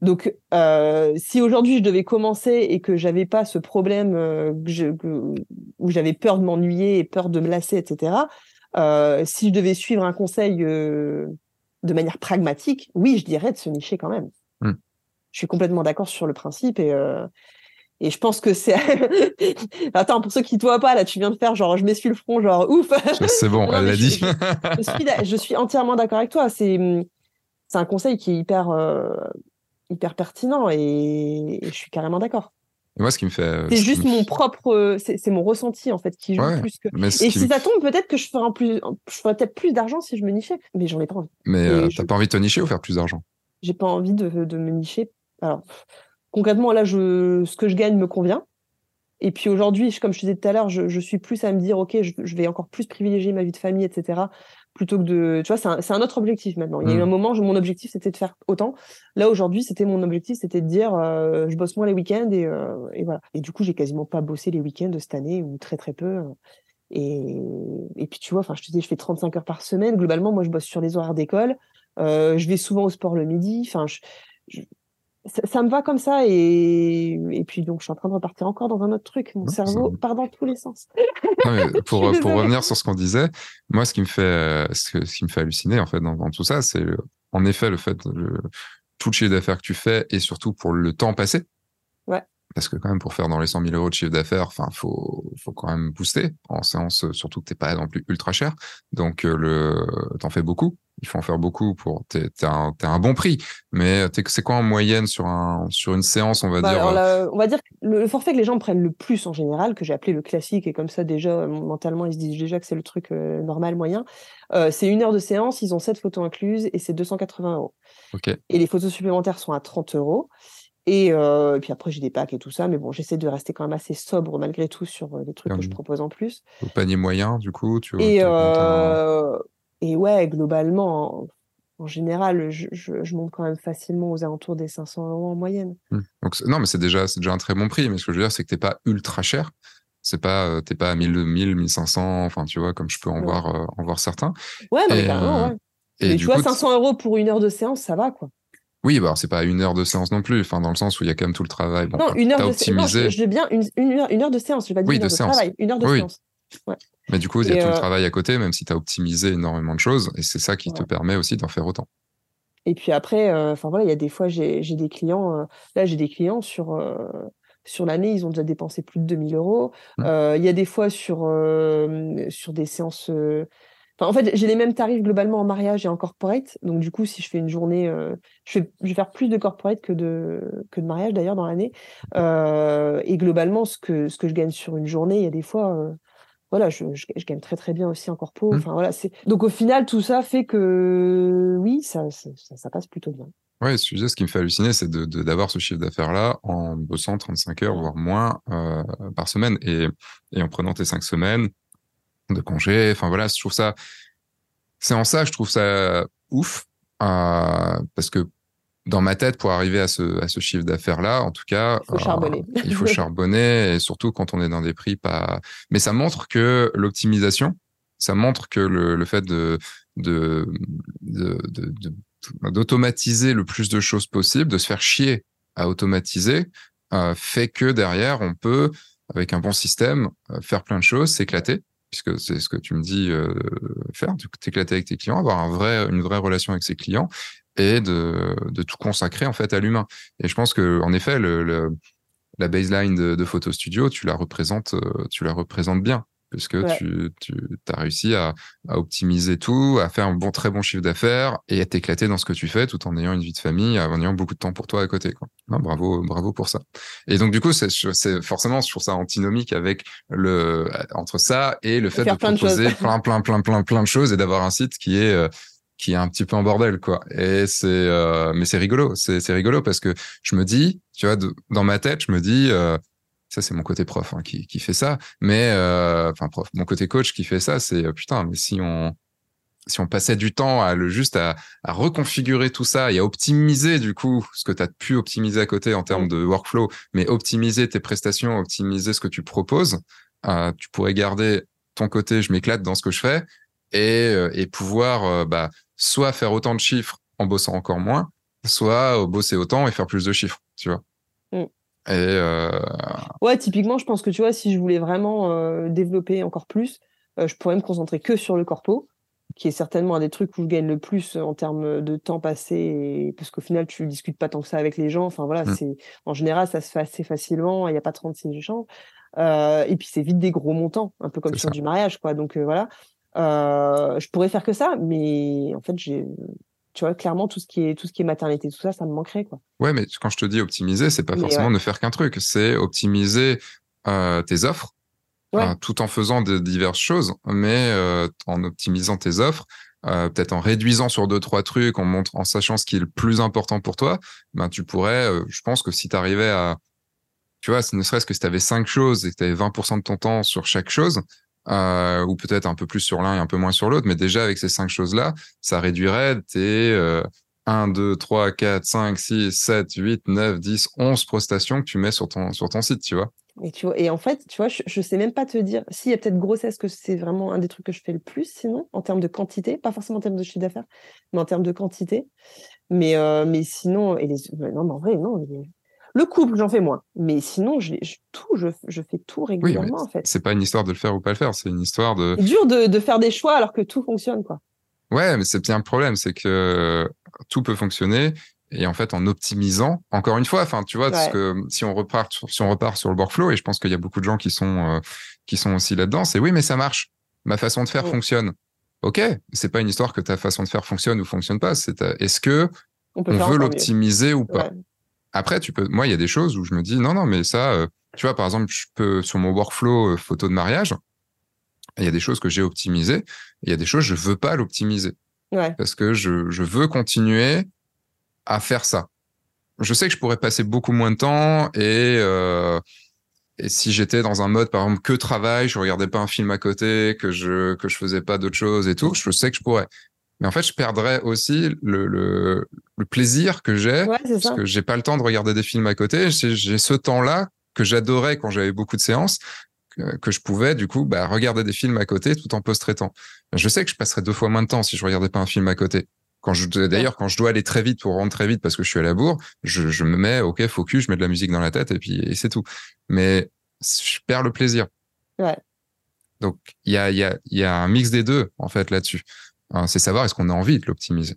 Donc, euh, si aujourd'hui je devais commencer et que j'avais pas ce problème euh, que je, que, où j'avais peur de m'ennuyer et peur de me lasser, etc. Euh, si je devais suivre un conseil de manière pragmatique, oui, je dirais de se nicher quand même. Mm. Je suis complètement d'accord sur le principe et euh, et je pense que c'est. Attends, pour ceux qui ne te voient pas, là, tu viens de faire genre, je m'essuie le front, genre ouf. C'est bon, elle l'a dit. Je, je, suis, je suis entièrement d'accord avec toi. C'est c'est un conseil qui est hyper euh, hyper pertinent et, je suis carrément d'accord. Moi, ce qui me fait. C'est juste mon propre. C'est mon ressenti, en fait, qui joue ouais, plus que. Et si me... ça tombe, peut-être que je ferais, plus... je ferais peut-être plus d'argent si je me nichais, mais j'en ai pas envie. Mais euh, je... t'as pas envie de te nicher ou faire plus d'argent? J'ai pas envie de, de, me nicher. Alors, concrètement, là, je... ce que je gagne me convient. Et puis aujourd'hui, comme je te disais tout à l'heure, je, je, suis plus à me dire, OK, je, je, vais encore plus privilégier ma vie de famille, etc plutôt que de. Tu vois, c'est un, un, autre objectif maintenant. Il y a eu un moment, mon objectif, c'était de faire autant. Là, aujourd'hui, c'était mon objectif, c'était de dire, euh, je bosse moins les week-ends et, euh, et, voilà. Et du coup, j'ai quasiment pas bossé les week-ends cette année, ou très, très peu. Et, et puis, tu vois, enfin, je te dis, je fais 35 heures par semaine. Globalement, moi, je bosse sur les horaires d'école. Euh, je vais souvent au sport le midi. Enfin, je, je, ça, ça, me va comme ça et, et puis donc je suis en train de repartir encore dans un autre truc. Mon Non, cerveau ça- part dans tous les sens. Non, mais pour, revenir sur ce qu'on disait, moi, ce qui me fait, euh, ce, que- ce qui me fait halluciner, en fait, dans, dans tout ça, c'est en effet le fait, le, tout le chiffre d'affaires que tu fais et surtout pour le temps passé. Ouais. Parce que quand même, pour faire dans les 100 000 euros de chiffre d'affaires, enfin, faut, faut quand même booster en séance, euh, surtout que t'es pas non plus ultra cher. Donc, euh, le, t'en fais beaucoup. Il faut en faire beaucoup pour, t'es, t'as un, bon prix. Mais t'es, c'est quoi en moyenne sur un, sur une séance, on va Bah, dire? alors euh, on va dire que le, le forfait que les gens prennent le plus en général, que j'ai appelé le classique, et comme ça déjà euh, mentalement ils se disent déjà que c'est le truc euh, normal moyen, euh, c'est une heure de séance, ils ont sept photos incluses et c'est 280 euros. Et les photos supplémentaires sont à 30 euros. Et, euh, et puis après j'ai des packs et tout ça, mais bon j'essaie de rester quand même assez sobre malgré tout sur euh, les trucs que je propose en plus. Au panier moyen, du coup, tu Et, tu un- euh, et ouais, globalement, en, en général, je, je, je monte quand même facilement aux alentours des 500 euros en moyenne. Donc, c'est- non, mais c'est déjà, déjà un très bon prix. Mais ce que je veux dire, c'est que t'es pas ultra cher. C'est pas, t'es pas à 1000, 1000, 1500. Enfin, tu vois, comme je peux en Ouais. voir, euh, en voir certains. Ouais, mais Et, ouais. Et Mais du tu vois, coup, 500 euros pour une heure de séance, ça va, quoi. Oui, bah, c'est pas une heure de séance non plus. Enfin, dans le sens où il y a quand même tout le travail. Bon, non, une heure de séance. Non, je, je dis bien une, une, heure, une heure de séance. Je vais pas dire Oui, une de heure de, séance. travail. Une heure de Oui. séance. Mais du coup, il y a tout le euh, travail à côté, même si t'as optimisé énormément de choses. Et c'est ça qui te permet aussi d'en faire autant. Et puis après, euh, enfin voilà, il y a des fois, j'ai des clients. euh, là, j'ai des clients sur. sur l'année, ils ont déjà dépensé plus de 2000 euros. Mmh. Euh, Il y a des fois sur, euh, sur des séances. euh, Enfin, en fait, j'ai les mêmes tarifs globalement en mariage et en corporate. Donc, du coup, si je fais une journée, euh, je, fais, je vais faire plus de corporate que de, que de mariage d'ailleurs dans l'année. Euh, et globalement, ce que, ce que je gagne sur une journée, il y a des fois, euh, voilà, je, je, je gagne très très bien aussi en corpo. Mm. Enfin, voilà, c'est... Donc, au final, tout ça fait que oui, ça, ça, ça, ça passe plutôt bien. Ouais, ce qui me fait halluciner, c'est de, d'avoir ce chiffre d'affaires-là en bossant 35 heures, voire moins euh, par semaine, et, et en prenant tes cinq semaines de congé. Enfin voilà, je trouve ça, c'est en ça, je trouve ça ouf, euh, parce que dans ma tête, pour arriver à ce, à ce chiffre d'affaires-là, en tout cas, il faut charbonner. Euh, il faut charbonner, et surtout quand on est dans des prix pas. Mais ça montre que l'optimisation, ça montre que le, le fait de, de, de, de d'automatiser le plus de choses possible, de se faire chier à automatiser, euh, fait que derrière, on peut, avec un bon système, euh, faire plein de choses, s'éclater, puisque c'est ce que tu me dis euh, faire, t'éclater avec tes clients, avoir une vraie relation avec ses clients et de, tout consacrer en fait à l'humain. Et je pense que en effet, la baseline de, de Photo Studio, tu la représentes, tu la représentes bien puisque tu, tu as réussi à, à, optimiser tout, à faire un bon, très bon chiffre d'affaires et à t'éclater dans ce que tu fais tout en ayant une vie de famille, en ayant beaucoup de temps pour toi à côté. Quoi. Non, bravo, bravo pour ça. Et donc du coup, c'est forcément, je trouve ça antinomique avec le entre ça et le fait de proposer plein, plein, plein, plein, plein de choses et d'avoir un site qui est euh, qui est un petit peu en bordel quoi et c'est euh, mais c'est rigolo c'est c'est rigolo parce que je me dis tu vois dans ma tête je me dis euh, ça c'est mon côté prof hein, qui, qui fait ça mais euh, enfin prof mon côté coach qui fait ça c'est euh, putain mais si on si on passait du temps à le juste à, à reconfigurer tout ça et à optimiser du coup ce que tu as pu optimiser à côté en termes de workflow mais optimiser tes prestations optimiser ce que tu proposes euh, tu pourrais garder ton côté je m'éclate dans ce que je fais et, et pouvoir euh, bah, soit faire autant de chiffres en bossant encore moins soit bosser autant et faire plus de chiffres tu vois. Et euh... Ouais, typiquement, je pense que tu vois, si je voulais vraiment euh, développer encore plus, euh, je pourrais me concentrer que sur le corpo, qui est certainement un des trucs où je gagne le plus en termes de temps passé, et... parce qu'au final, tu discutes pas tant que ça avec les gens. Enfin voilà, mmh. c'est en général, ça se fait assez facilement. Il n'y a pas 36 échanges. Et puis c'est vite des gros montants, un peu comme sur ça. du mariage, quoi. Donc voilà, je pourrais faire que ça, mais en fait, j'ai tu vois, clairement, tout ce qui est, tout ce qui est maternité, tout ça, ça me manquerait, quoi. Ouais, mais quand je te dis optimiser, c'est pas forcément ne faire qu'un truc. C'est optimiser euh, tes offres, euh, tout en faisant de diverses choses, mais euh, en optimisant tes offres, euh, peut-être en réduisant sur deux, trois trucs, en montrant, en sachant ce qui est le plus important pour toi, ben, tu pourrais, euh, je pense que si tu arrivais à, tu vois, ne serait-ce que si tu avais cinq choses et que tu avais 20% de ton temps sur chaque chose, euh, ou peut-être un peu plus sur l'un et un peu moins sur l'autre, mais déjà avec ces cinq choses-là, ça réduirait tes euh, 1, 2, 3, 4, 5, 6, 7, 8, 9, 10, 11 prestations que tu mets sur ton, site, tu vois. Et, tu vois, et en fait, tu vois, je, je sais même pas te dire s'il y a peut-être grossesse que c'est vraiment un des trucs que je fais le plus, sinon, en termes de quantité, pas forcément en termes de chiffre d'affaires, mais en termes de quantité. Mais, euh, sinon, non, mais en vrai, non, le couple, j'en fais moins. Mais sinon, je, je tout, je, je, fais tout régulièrement, en fait. C'est pas une histoire de le faire ou pas le faire, c'est une histoire de. C'est dur de, de, faire des choix alors que tout fonctionne, quoi. Ouais, mais c'est bien le problème, c'est que tout peut fonctionner. Et en fait, en optimisant, encore une fois, enfin, tu vois, ouais. parce que si on repart, si on repart sur le workflow, et je pense qu'il y a beaucoup de gens qui sont, euh, qui sont aussi là-dedans, c'est oui, mais ça marche. Ma façon de faire ouais. fonctionne. Ok, c'est pas une histoire que ta façon de faire fonctionne ou fonctionne pas. C'est est-ce que on, on veut l'optimiser ou pas? Ouais. Après, tu peux, moi, il y a des choses où je me dis, non, non, mais ça, euh, tu vois, par exemple, je peux, sur mon workflow euh, photo de mariage, il y a des choses que j'ai optimisées, il y a des choses, je veux pas l'optimiser. Ouais. Parce que je, je veux continuer à faire ça. Je sais que je pourrais passer beaucoup moins de temps et, euh, et si j'étais dans un mode, par exemple, que travail, je regardais pas un film à côté, que je, que je faisais pas d'autres choses et tout, je sais que je pourrais. Mais en fait, je perdrais aussi le, le, le plaisir que j'ai, ouais, parce ça. que j'ai pas le temps de regarder des films à côté. J'ai ce temps-là que j'adorais quand j'avais beaucoup de séances, que, que, je pouvais du coup bah, regarder des films à côté tout en post-traitant. Je sais que je passerais deux fois moins de temps si je regardais pas un film à côté. Quand je, d'ailleurs, quand je dois aller très vite pour rentrer très vite parce que je suis à la bourre, je, je me mets, ok, focus, je mets de la musique dans la tête et puis et c'est tout. Mais je perds le plaisir. Ouais. Donc il y a, y, a, y a un mix des deux en fait là-dessus. Hein, c'est savoir est-ce qu'on a envie de l'optimiser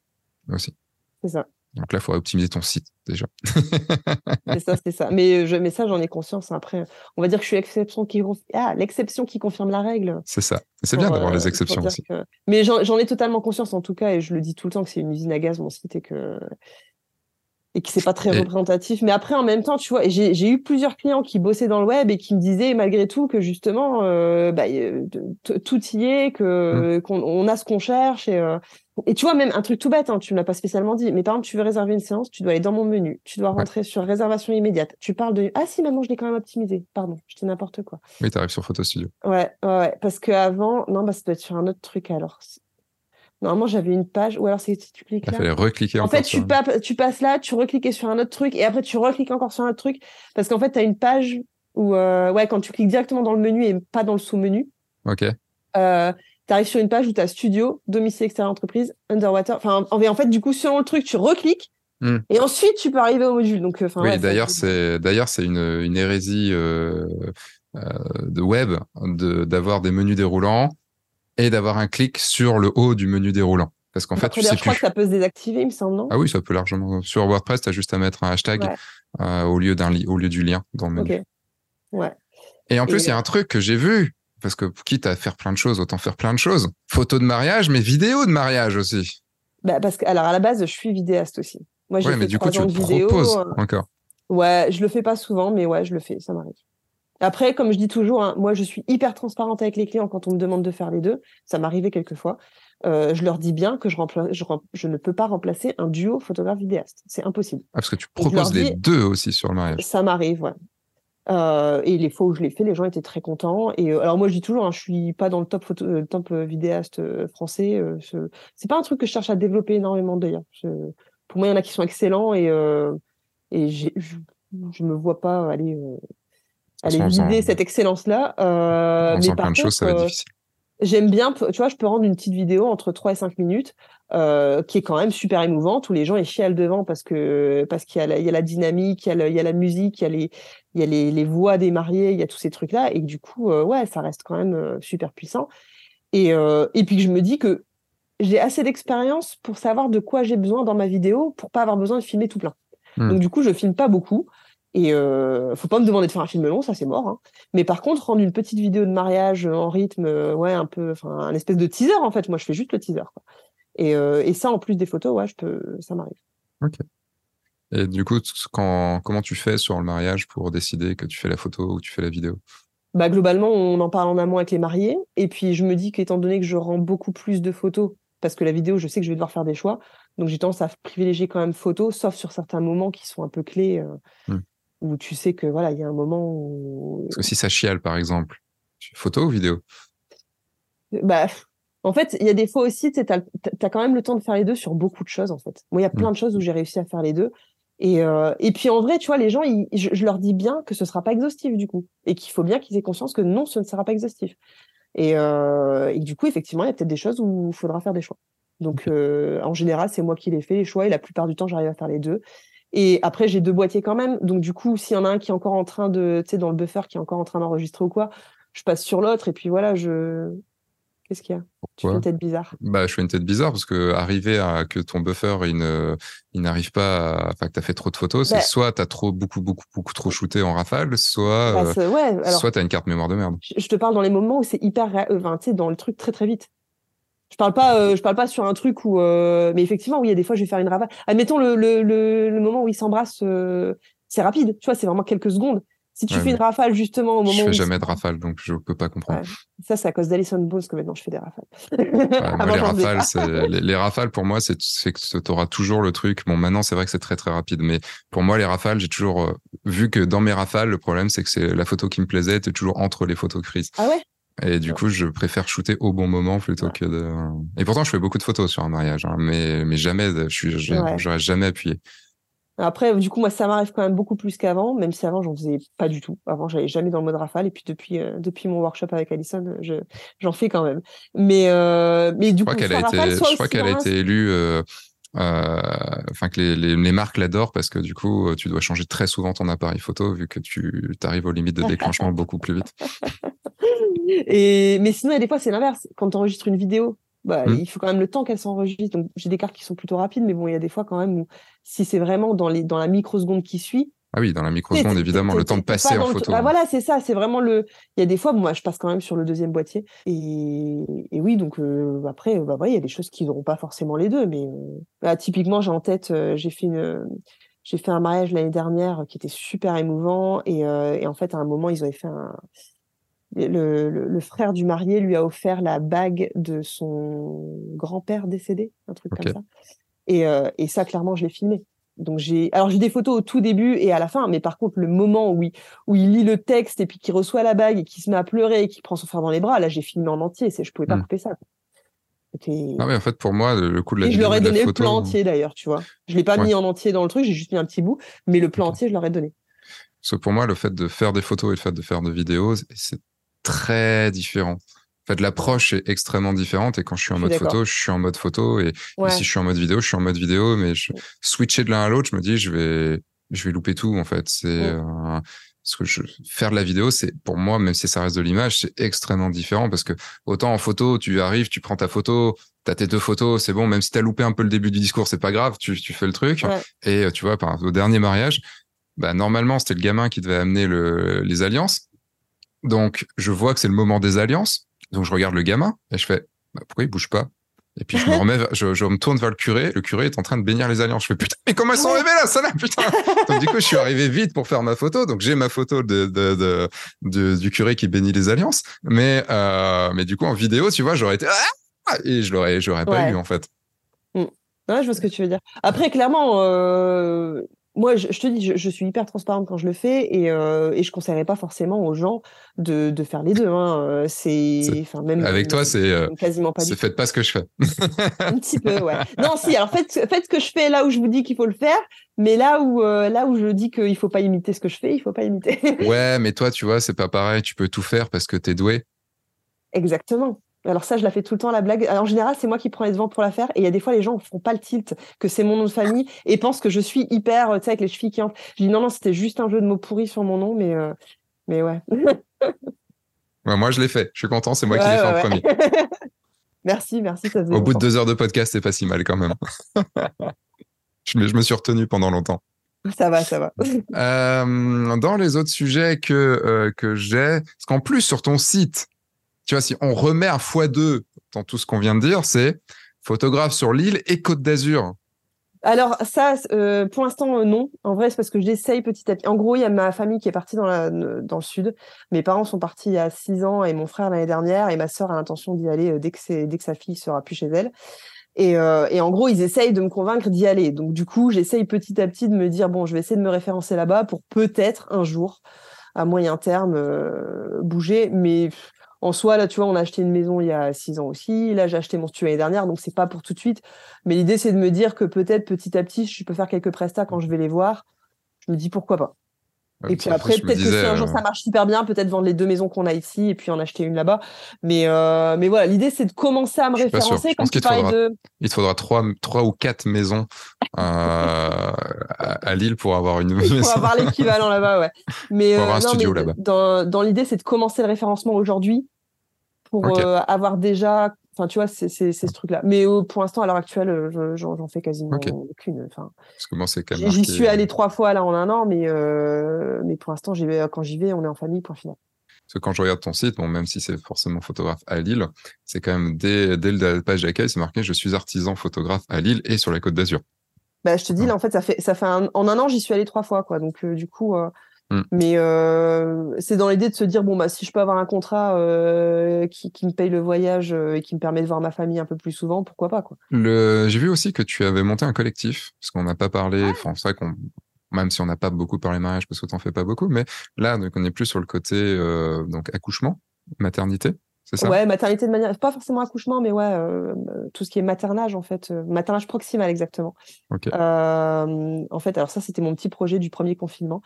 aussi. C'est ça. Donc là, il faudrait optimiser ton site déjà. c'est ça, c'est ça. Mais, je, mais ça, j'en ai conscience. Après, on va dire que je suis l'exception qui, ah, l'exception qui confirme la règle. C'est ça. C'est bien d'avoir euh, les exceptions aussi. Que... Mais j'en ai totalement conscience en tout cas, et je le dis tout le temps que c'est une usine à gaz mon site et que et que c'est pas très et... représentatif. Mais après, en même temps, tu vois, j'ai eu plusieurs clients qui bossaient dans le web et qui me disaient malgré tout que justement, euh, bah, tout y est, que mmh. qu'on on a ce qu'on cherche et euh, Et tu vois, même un truc tout bête, hein, tu ne l'as pas spécialement dit, mais par exemple, tu veux réserver une séance, tu dois aller dans mon menu, tu dois rentrer sur réservation immédiate. Tu parles de. Ah si, maintenant, je l'ai quand même optimisé. Pardon, je dis n'importe quoi. Oui, tu arrives sur Photo Studio. Ouais, ouais, ouais. Parce qu'avant, non, bah, ça doit être sur un autre truc alors. Normalement, j'avais une page, ou alors c'est si tu cliques Il là. fallait recliquer En encore fait, tu, pa- tu passes là, tu recliques sur un autre truc, et après, tu recliques encore sur un autre truc. Parce qu'en fait, tu as une page où, euh, ouais, quand tu cliques directement dans le menu et pas dans le sous-menu, Ok. euh, tu arrives sur une page où tu as studio, domicile extérieur entreprise, underwater. Enfin, en, en fait, du coup, selon le truc, tu recliques Hmm. et ensuite tu peux arriver au module. Donc, euh, Oui, ouais, d'ailleurs, c'est d'ailleurs c'est une, une hérésie euh, de web de d'avoir des menus déroulants et d'avoir un clic sur le haut du menu déroulant. Parce qu'en fait, Après, tu sais je crois plus. que ça peut se désactiver, il me semble, non? Ah oui, ça peut largement. Sur WordPress, tu as juste à mettre un hashtag Ouais. euh, au lieu d'un au lieu du lien dans le menu. Ok. Ouais. Et en plus, il y a un truc que j'ai vu, parce que quitte à faire plein de choses, autant faire plein de choses. Photos de mariage, mais vidéos de mariage aussi. Bah, parce que, alors, à la base, je suis vidéaste aussi. Moi, j'ai Ouais, fait mais du coup, tu le de vidéo. proposes euh, encore. Ouais, je le fais pas souvent, mais ouais, je le fais, ça m'arrive. Après, comme je dis toujours, hein, moi, je suis hyper transparente avec les clients quand on me demande de faire les deux. Ça m'arrivait quelquefois. Euh, je leur dis bien que je, ne peux pas remplacer un duo photographe-vidéaste. C'est impossible. Ah, parce que tu proposes les dis- deux aussi sur le mariage. Ça m'arrive, ouais. Euh, et les fois où je l'ai fait, les gens étaient très contents. Et euh, alors moi, je dis toujours, hein, je suis pas dans le top photo, top vidéaste français. Euh, je- C'est pas un truc que je cherche à développer énormément d'ailleurs. Je- Pour moi, il y en a qui sont excellents et je, je me vois pas aller aller vider cette excellence-là. Euh, mais par plein de choses, ça contre, va être euh, difficile. J'aime bien, tu vois, je peux rendre une petite vidéo entre 3 et 5 minutes, euh, qui est quand même super émouvante, où les gens ils chialent devant parce que parce qu'il y a la, il y a la dynamique, il y a, le- il y a la musique, il y a les il y a les, les voix des mariés, il y a tous ces trucs-là, et que du coup, euh, ouais, ça reste quand même super puissant. Et euh, et puis que je me dis que j'ai assez d'expérience pour savoir de quoi j'ai besoin dans ma vidéo, pour pas avoir besoin de filmer tout plein. Hmm. Donc du coup, je filme pas beaucoup. Et euh, faut pas me demander de faire un film long, ça c'est mort. hein. Mais par contre, rendre une petite vidéo de mariage en rythme, euh, ouais, un peu, enfin, un espèce de teaser en fait. Moi, je fais juste le teaser. Quoi. Et, euh, et ça, en plus des photos, ouais, je peux, ça m'arrive. Et du coup, quand, comment tu fais sur le mariage pour décider que tu fais la photo ou tu fais la vidéo? Bah, globalement, on en parle en amont avec les mariés. Et puis, je me dis qu'étant donné que je rends beaucoup plus de photos, parce que la vidéo, je sais que je vais devoir faire des choix, donc j'ai tendance à privilégier quand même photos, sauf sur certains moments qui sont un peu clés, euh, Hmm. Où tu sais que voilà, il y a un moment où Parce que si ça chiale, par exemple, photo ou vidéo? Bah, en fait, il y a des fois aussi, tu t'as, t'as quand même le temps de faire les deux sur beaucoup de choses, en fait. Moi, il y a plein de choses où j'ai réussi à faire les deux. Et, euh, et puis, en vrai, tu vois, les gens, ils- je, je leur dis bien que ce sera pas exhaustif, du coup. Et qu'il faut bien qu'ils aient conscience que non, ce ne sera pas exhaustif. Et, euh, et du coup, effectivement, il y a peut-être des choses où il faudra faire des choix. Donc, euh, en général, c'est moi qui les fais, les choix. Et la plupart du temps, j'arrive à faire les deux. Et après, j'ai deux boîtiers quand même. Donc, du coup, s'il y en a un qui est encore en train de, tu sais, dans le buffer, qui est encore en train d'enregistrer ou quoi, je passe sur l'autre. Et puis voilà, je. Qu'est-ce qu'il y a? Tu fais une tête bizarre. Bah, je fais une tête bizarre parce que arriver à que ton buffer il ne, il n'arrive pas, à... enfin que t'as fait trop de photos, c'est Bah. soit t'as trop beaucoup beaucoup beaucoup trop shooté en rafale, soit Bah, euh, ouais, alors, soit t'as une carte mémoire de merde. je te parle dans les moments où c'est hyper, euh, enfin, tu sais, dans le truc très très vite. Je parle pas, euh, je parle pas sur un truc où, euh, mais effectivement, oui, il y a des fois, je vais faire une rafale. Admettons le, le, le, le moment où ils s'embrassent, euh, c'est rapide, tu vois, c'est vraiment quelques secondes. Si tu Ouais, fais une rafale justement au moment Je où fais ils jamais de rafale, donc je peux pas comprendre. ça, c'est à cause d'Alison Bones que maintenant je fais des rafales. Ouais, moi, les rafales, les, les rafales pour moi, c'est c'est que t'auras toujours le truc. Bon, maintenant c'est vrai que c'est très très rapide, mais pour moi les rafales, j'ai toujours euh, vu que dans mes rafales, le problème c'est que c'est la photo qui me plaisait était toujours entre les photos crises. Ah ouais? Et du Ouais. coup, je préfère shooter au bon moment plutôt Ouais. que de. Et pourtant, je fais beaucoup de photos sur un mariage, hein, mais mais jamais, je suis, Ouais. j'aurais jamais appuyé. Après, du coup, moi, ça m'arrive quand même beaucoup plus qu'avant, même si avant, j'en faisais pas du tout. Avant, j'allais jamais dans le mode rafale. Et puis, depuis, euh, depuis mon workshop avec Alison, je, j'en fais quand même. Mais, euh, mais du Je crois coup, qu'elle a été, rafale, soit je crois qu'elle a un- été élue. euh, Enfin, que les, les, les marques l'adorent parce que du coup, tu dois changer très souvent ton appareil photo vu que tu arrives aux limites de déclenchement beaucoup plus vite. Et, mais sinon, il y a des fois, c'est l'inverse. Quand tu enregistres une vidéo, bah, Mm. il faut quand même le temps qu'elle s'enregistre. Donc, j'ai des cartes qui sont plutôt rapides, mais bon, il y a des fois quand même où, si c'est vraiment dans, les, dans la microseconde qui suit, Ah oui, dans la microseconde, évidemment, le temps de passer en photo. Ah, voilà, c'est ça. C'est vraiment le. Il y a des fois, moi, je passe quand même sur le deuxième boîtier. Et, et oui, donc euh, après, bah, ouais, il y a des choses qui n'auront pas forcément les deux. Mais euh, là, typiquement, j'ai en tête, euh, j'ai fait une. J'ai fait un mariage l'année dernière qui était super émouvant et, euh, et en fait à un moment ils avaient fait un, le, le, frère du marié lui a offert la bague de son grand-père décédé, un truc comme ça. Et, et ça, clairement, je l'ai filmé. Donc j'ai, alors j'ai des photos au tout début et à la fin, mais par contre le moment où il, où il lit le texte et puis qu'il reçoit la bague et qu'il se met à pleurer et qu'il prend son frère dans les bras, là j'ai filmé en entier, c'est, je pouvais pas hmm. couper ça. Non mais en fait pour moi le coup de la et je leur ai donné le plan entier d'ailleurs, tu vois. Je l'ai pas mis en entier dans le truc, j'ai juste mis un petit bout, mais le plan entier je leur ai donné. Parce que pour moi le fait de faire des photos et le fait de faire des vidéos, c'est très différent. En fait, l'approche est extrêmement différente. Et quand je suis en mode photo, je suis en mode photo. Et si je suis en mode vidéo, je suis en mode vidéo. Mais je, switcher de l'un à l'autre, je me dis, je vais, je vais louper tout, en fait. C'est, euh, ce que je, faire de la vidéo, c'est, pour moi, même si ça reste de l'image, c'est extrêmement différent parce que autant en photo, tu arrives, tu prends ta photo, t'as tes deux photos, c'est bon, même si t'as loupé un peu le début du discours, c'est pas grave, tu, tu fais le truc. Et euh, tu vois, par, au dernier mariage, bah, normalement, c'était le gamin qui devait amener le, les alliances. Donc, je vois que c'est le moment des alliances. Donc je regarde le gamin et je fais bah, pourquoi il bouge pas? Et puis je me remets, je, je, me tourne vers le curé. Le curé est en train de bénir les alliances. Je fais putain, mais comment elles sont arrivées là, ça là, putain. donc du coup, je suis arrivé vite pour faire ma photo. Donc j'ai ma photo de, de, de, du curé qui bénit les alliances. Mais euh, mais du coup en vidéo, tu vois, j'aurais été ah et je l'aurais, j'aurais pas eu en fait. Mmh. Ouais, je vois ce que tu veux dire. Après, clairement, euh, moi, je, te dis, je, suis hyper transparente quand je le fais et, euh, et je conseillerais pas forcément aux gens de, de faire les deux. Hein. Euh, c'est, même avec toi, c'est euh, quasiment pas. Faites pas ce que je fais. Un petit peu, ouais. Non, si. Alors faites, faites ce que je fais là où je vous dis qu'il faut le faire, mais là où euh, là où je dis qu'il faut pas imiter ce que je fais, il faut pas imiter. ouais, mais toi, tu vois, c'est pas pareil. Tu peux tout faire parce que tu es doué. Exactement. Alors ça, je la fais tout le temps, la blague. en général, c'est moi qui prends les devants pour la faire. Et il y a des fois, les gens ne font pas le tilt, que c'est mon nom de famille, et pensent que je suis hyper, tu sais, avec les chevilles qui entrent. Je dis non, non, c'était juste un jeu de mots pourris sur mon nom, mais, euh, mais ouais. moi, je l'ai fait. Je suis content, c'est moi qui l'ai fait en premier. merci, merci. Au bout de deux heures de podcast, c'est pas si mal quand même. je, me, je me suis retenu pendant longtemps. Ça va, ça va. Euh, dans les autres sujets que, euh, que j'ai, parce qu'en plus, sur ton site, si on remet un x2 dans tout ce qu'on vient de dire, c'est photographe sur l'île et Côte d'Azur. Alors ça, euh, pour l'instant, euh, non. En vrai, c'est parce que j'essaye petit à petit. En gros, il y a ma famille qui est partie dans, le sud. Mes parents sont partis il y a six ans et mon frère l'année dernière. Et ma sœur a l'intention d'y aller euh, dès que, sa fille sera plus chez elle. Et, et, en gros, ils essayent de me convaincre d'y aller. Donc du coup, j'essaye petit à petit de me dire, bon, je vais essayer de me référencer là-bas pour peut-être un jour, à moyen terme, bouger. Mais en soi, là, tu vois, on a acheté une maison il y a six ans aussi. Là, j'ai acheté mon studio l'année dernière, donc c'est pas pour tout de suite. Mais l'idée, c'est de me dire que peut-être petit à petit, je peux faire quelques prestats quand je vais les voir. Je me dis pourquoi pas. Et puis après, peut-être que si un jour euh, ça marche super bien, peut-être vendre les deux maisons qu'on a ici et puis en acheter une là-bas. Mais, euh, mais voilà, l'idée c'est de commencer à me référencer. Faudra, de... il te faudra trois, trois ou quatre maisons euh, à, Lille pour avoir une maison. pour avoir l'équivalent là-bas, ouais. Mais, pour avoir un studio là-bas. Dans, dans l'idée, c'est de commencer le référencement aujourd'hui pour euh, avoir déjà. Enfin, tu vois, c'est ce truc-là. Mais euh, pour l'instant, à l'heure actuelle, euh, j'en fais quasiment aucune. Enfin, J'y suis allé trois fois là en un an, mais, mais pour l'instant, quand j'y vais, on est en famille, point final. Parce que quand je regarde ton site, bon, même si c'est forcément photographe à Lille, c'est quand même dès, dès la page d'accueil, c'est marqué je suis artisan photographe à Lille et sur la Côte d'Azur. Bah, je te dis, là, en fait, ça fait, ça fait en un an, j'y suis allé trois fois, quoi. Donc, du coup, Mm. Mais euh, c'est dans l'idée de se dire bon bah si je peux avoir un contrat euh, qui, me paye le voyage euh, et qui me permet de voir ma famille un peu plus souvent, pourquoi pas quoi. Le... J'ai vu aussi que tu avais monté un collectif parce qu'on n'a pas parlé. Enfin c'est vrai qu'on même si on n'a pas beaucoup parlé mariage parce que t'en fais pas beaucoup, mais là donc on est plus sur le côté donc accouchement, maternité. C'est ça? Ouais, maternité de manière, pas forcément accouchement, mais ouais, tout ce qui est maternage en fait, maternage proximal exactement. en fait, alors ça c'était mon petit projet du premier confinement.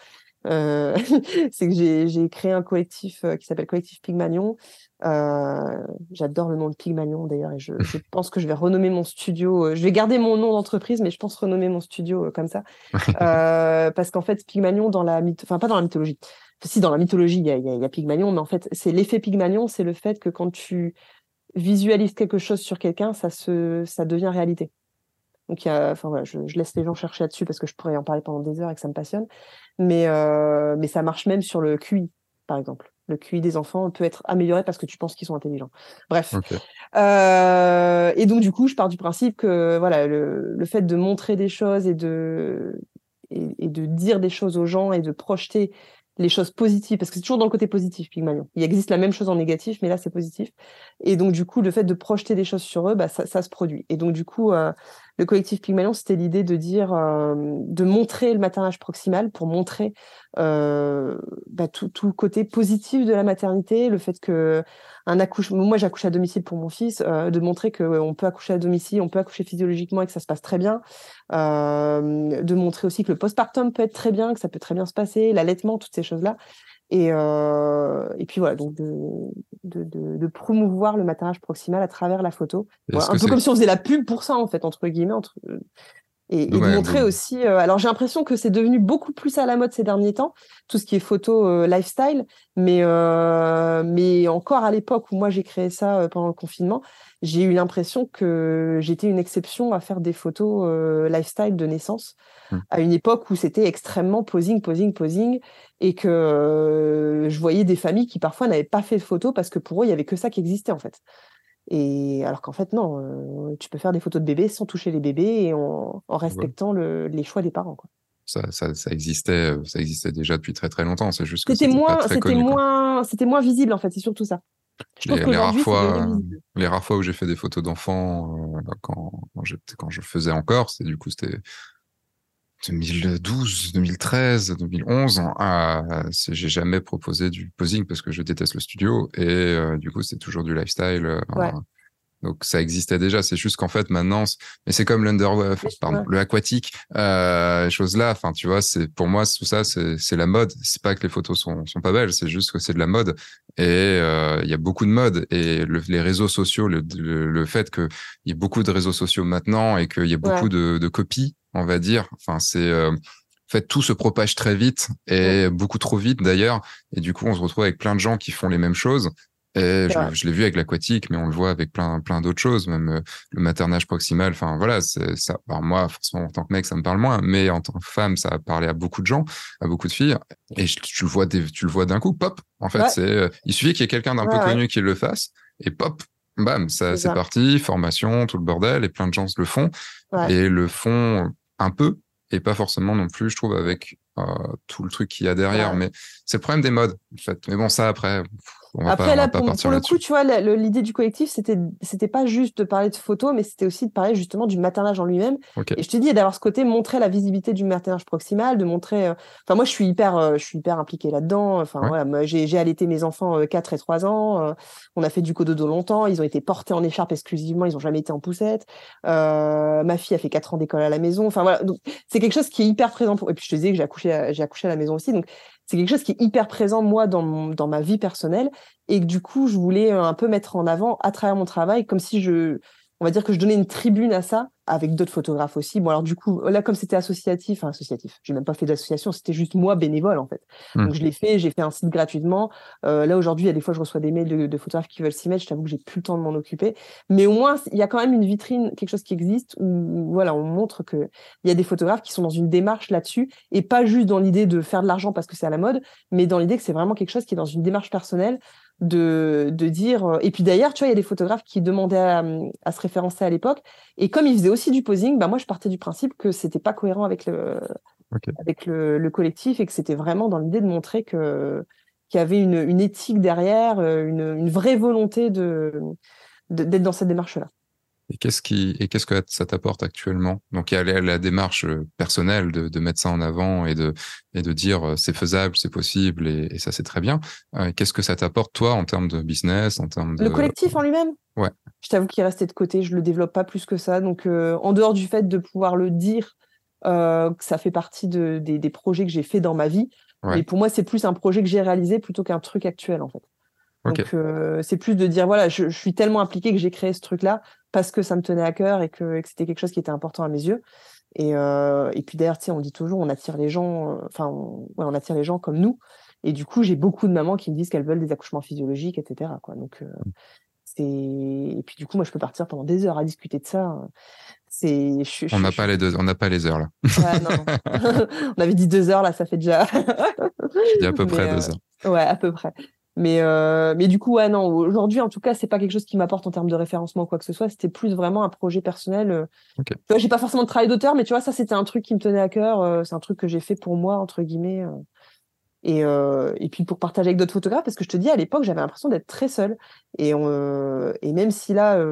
Euh, c'est que j'ai créé un collectif euh, qui s'appelle Collectif Pygmalion. Euh, J'adore le nom de Pygmalion d'ailleurs et je, je, pense que je vais renommer mon studio. Je vais garder mon nom d'entreprise, mais je pense renommer mon studio comme ça. parce qu'en fait, Pygmalion, dans la enfin pas dans la mythologie, si dans la mythologie il y a, y a, Pygmalion, mais en fait, c'est l'effet Pygmalion, c'est le fait que quand tu visualises quelque chose sur quelqu'un, ça, se, ça devient réalité. Donc, il y a, enfin, voilà, je, je, laisse les gens chercher là-dessus parce que je pourrais en parler pendant des heures et que ça me passionne. Mais, euh, mais ça marche même sur le QI, par exemple. Le QI des enfants peut être amélioré parce que tu penses qu'ils sont intelligents. Bref. Euh, et donc, du coup, je pars du principe que voilà, le, le fait de montrer des choses et de, et, et, de dire des choses aux gens et de projeter les choses positives, parce que c'est toujours dans le côté positif, Pygmalion. Il existe la même chose en négatif, mais là, c'est positif. Et donc, du coup, le fait de projeter des choses sur eux, bah, ça, ça se produit. Et donc, du coup, euh, le collectif Pygmalion, c'était l'idée de dire, euh, de montrer le maternage proximal pour montrer euh, bah, tout, le côté positif de la maternité, le fait que un accouchement, moi j'accouche à domicile pour mon fils, euh, de montrer qu'on peut accoucher à domicile, on peut accoucher physiologiquement et que ça se passe très bien, de montrer aussi que le postpartum peut être très bien, que ça peut très bien se passer, l'allaitement, toutes ces choses-là. Et, euh, et puis voilà, donc de, de, de, de, promouvoir le maternage proximal à travers la photo. Voilà, un peu comme si on faisait la pub pour ça, en fait, entre guillemets. Entre... Et, et ouais, de montrer ouais. aussi. Euh, alors j'ai l'impression que c'est devenu beaucoup plus à la mode ces derniers temps, tout ce qui est photo euh, lifestyle. Mais euh, mais encore à l'époque où moi j'ai créé ça euh, pendant le confinement, j'ai eu l'impression que j'étais une exception à faire des photos euh, lifestyle de naissance mmh. à une époque où c'était extrêmement posing, posing, posing, et que euh, je voyais des familles qui parfois n'avaient pas fait de photos parce que pour eux il y avait que ça qui existait en fait. Et alors qu'en fait, non, euh, tu peux faire des photos de bébés sans toucher les bébés et en, en respectant ouais. le, les choix des parents. Quoi. Ça, ça, ça, existait, ça existait déjà depuis très très longtemps. C'est juste que c'était moins, c'était moins, c'était moins visible en fait. C'est surtout ça. Les, les, rares fois, les rares fois où j'ai fait des photos d'enfants euh, quand, quand, quand je faisais encore, c'est du coup c'était 2012, 2013, 2011, euh, j'ai jamais proposé du posing parce que je déteste le studio et euh, du coup c'est toujours du lifestyle. Euh. Donc ça existait déjà, c'est juste qu'en fait maintenant, mais c'est comme l'underwear, pardon, le aquatique, euh, choses là. Enfin, tu vois, c'est pour moi tout ça, c'est la mode. C'est pas que les photos sont sont pas belles, c'est juste que c'est de la mode. Et euh, il y a beaucoup de mode et le, les réseaux sociaux, le, le, le fait qu'il y ait beaucoup de réseaux sociaux maintenant et qu'il y ait beaucoup ouais. de, de copies, on va dire. Enfin, c'est euh, en fait, tout se propage très vite et beaucoup trop vite d'ailleurs. Et du coup, on se retrouve avec plein de gens qui font les mêmes choses. Et je, je l'ai vu avec l'aquatique, mais on le voit avec plein, plein d'autres choses, même euh, le maternage proximal. Enfin, voilà, ça. Moi, forcément, en tant que mec, ça me parle moins, mais en tant que femme, ça a parlé à beaucoup de gens, à beaucoup de filles. Et je, tu le vois, des, tu le vois d'un coup, pop. En fait, ouais. c'est, euh, il suffit qu'il y ait quelqu'un d'un ouais, peu ouais. connu qui le fasse, et pop, bam, ça, c'est parti, formation, tout le bordel, et plein de gens le font, et le font un peu, et pas forcément non plus, je trouve, avec euh, tout le truc qu'il y a derrière. Mais c'est le problème des modes, en fait. Mais bon, ça après. Après, pas, là, pour, pour le coup, tu vois, l'idée du collectif, c'était, c'était pas juste de parler de photos, mais c'était aussi de parler justement du maternage en lui-même. Okay. Et je te dis, d'avoir ce côté, montrer la visibilité du maternage proximal, de montrer. Euh... Enfin, moi, je suis hyper, euh, je suis hyper impliquée là-dedans. Enfin, ouais. voilà, j'ai, j'ai allaité mes enfants 4 euh, et 3 ans. Euh, on a fait du cododo longtemps. Ils ont été portés en écharpe exclusivement. Ils ont jamais été en poussette. ma fille a fait 4 ans d'école à la maison. Enfin, voilà. Donc, c'est quelque chose qui est hyper présent. Pour... Et puis, je te disais que j'ai accouché, j'ai accouché à la maison aussi. Donc, c'est quelque chose qui est hyper présent moi dans ma vie personnelle. Et que du coup je voulais un peu mettre en avant à travers mon travail comme si je on va dire que je donnais une tribune à ça avec d'autres photographes aussi. Bon alors du coup là comme c'était associatif, enfin associatif, j'ai même pas fait d'association, c'était juste moi bénévole en fait. Mmh. Donc je l'ai fait, j'ai fait un site gratuitement. Euh, là aujourd'hui il y a des fois je reçois des mails de, de photographes qui veulent s'y mettre. Je t'avoue que j'ai plus le temps de m'en occuper, mais au moins il y a quand même une vitrine, quelque chose qui existe où, où voilà on montre que il y a des photographes qui sont dans une démarche là-dessus et pas juste dans l'idée de faire de l'argent parce que c'est à la mode, mais dans l'idée que c'est vraiment quelque chose qui est dans une démarche personnelle de, de dire. Euh, et puis d'ailleurs, tu vois, il y a des photographes qui demandaient à, à se référencer à l'époque. Et comme ils faisaient aussi du posing, bah moi, je partais du principe que c'était pas cohérent avec le, okay. avec le, le, collectif et que c'était vraiment dans l'idée de montrer que qu'il y avait une, une éthique derrière, euh, une, une vraie volonté de d'être dans cette démarche-là. Et qu'est-ce qui et qu'est-ce que ça t'apporte actuellement? Donc il y a la, démarche euh, personnelle de, de, mettre ça en avant et de et de dire euh, c'est faisable, c'est possible et, et ça c'est très bien. Euh, qu'est-ce que ça t'apporte toi en termes de business, en termes de le collectif en lui-même? Ouais. Je t'avoue qu'il est resté de côté, je le développe pas plus que ça. Donc euh, en dehors du fait de pouvoir le dire, euh, que ça fait partie de, des, des projets que j'ai fait dans ma vie. Ouais. Mais pour moi c'est plus un projet que j'ai réalisé plutôt qu'un truc actuel en fait. Donc euh, c'est plus de dire voilà, je, je suis tellement impliqué que j'ai créé ce truc-là parce que ça me tenait à cœur et que, que c'était quelque chose qui était important à mes yeux. Et, euh, et puis d'ailleurs, tu sais, on dit toujours, on attire les gens, euh, enfin, on, ouais, on attire les gens comme nous. Et du coup, j'ai beaucoup de mamans qui me disent qu'elles veulent des accouchements physiologiques, etc. Quoi. Donc, euh, c'est et puis du coup, moi, je peux partir pendant des heures à discuter de ça. C'est. On n'a pas les deux, on n'a pas les heures là. Ouais, non, on avait dit deux heures là, ça fait déjà. Y a à peu près Mais, deux heures. Ouais, à peu près. Mais, euh, mais du coup, ouais, non, aujourd'hui, en tout cas, c'est pas quelque chose qui m'apporte en termes de référencement ou quoi que ce soit. C'était plus vraiment un projet personnel. Euh. Okay. Tu vois, j'ai pas forcément de travail d'auteur, mais tu vois, ça, c'était un truc qui me tenait à cœur. Euh, c'est un truc que j'ai fait pour moi, entre guillemets. Et, et puis pour partager avec d'autres photographes, parce que je te dis, à l'époque, j'avais l'impression d'être très seule. Et, et même si là,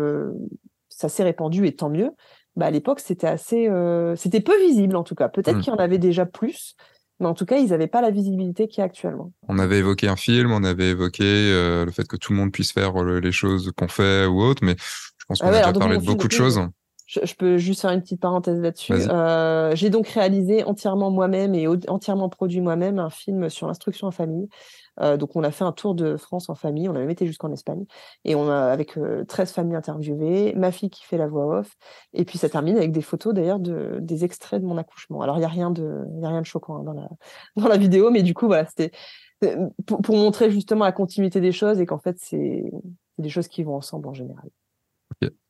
ça s'est répandu, et tant mieux, bah, à l'époque, c'était assez, c'était peu visible en tout cas. Peut-être mmh. qu'il y en avait déjà plus, mais en tout cas, ils n'avaient pas la visibilité qu'il y a actuellement. On avait évoqué un film, on avait évoqué le fait que tout le monde puisse faire les choses qu'on fait ou autre, mais je pense ah qu'on a déjà parlé de beaucoup de choses. Je, peux juste faire une petite parenthèse là-dessus. Euh, j'ai donc réalisé entièrement moi-même et entièrement produit moi-même un film sur l'instruction en famille. Euh, donc, on a fait un tour de France en famille. On a même été jusqu'en Espagne. Et on a, avec 13 euh, familles interviewées, ma fille qui fait la voix off. Et puis, ça termine avec des photos d'ailleurs de, des extraits de mon accouchement. Alors, il n'y a, rien de, y a rien de choquant hein, dans, la, dans la vidéo, mais du coup, voilà, c'était pour, pour, montrer justement la continuité des choses et qu'en fait, c'est des choses qui vont ensemble en général.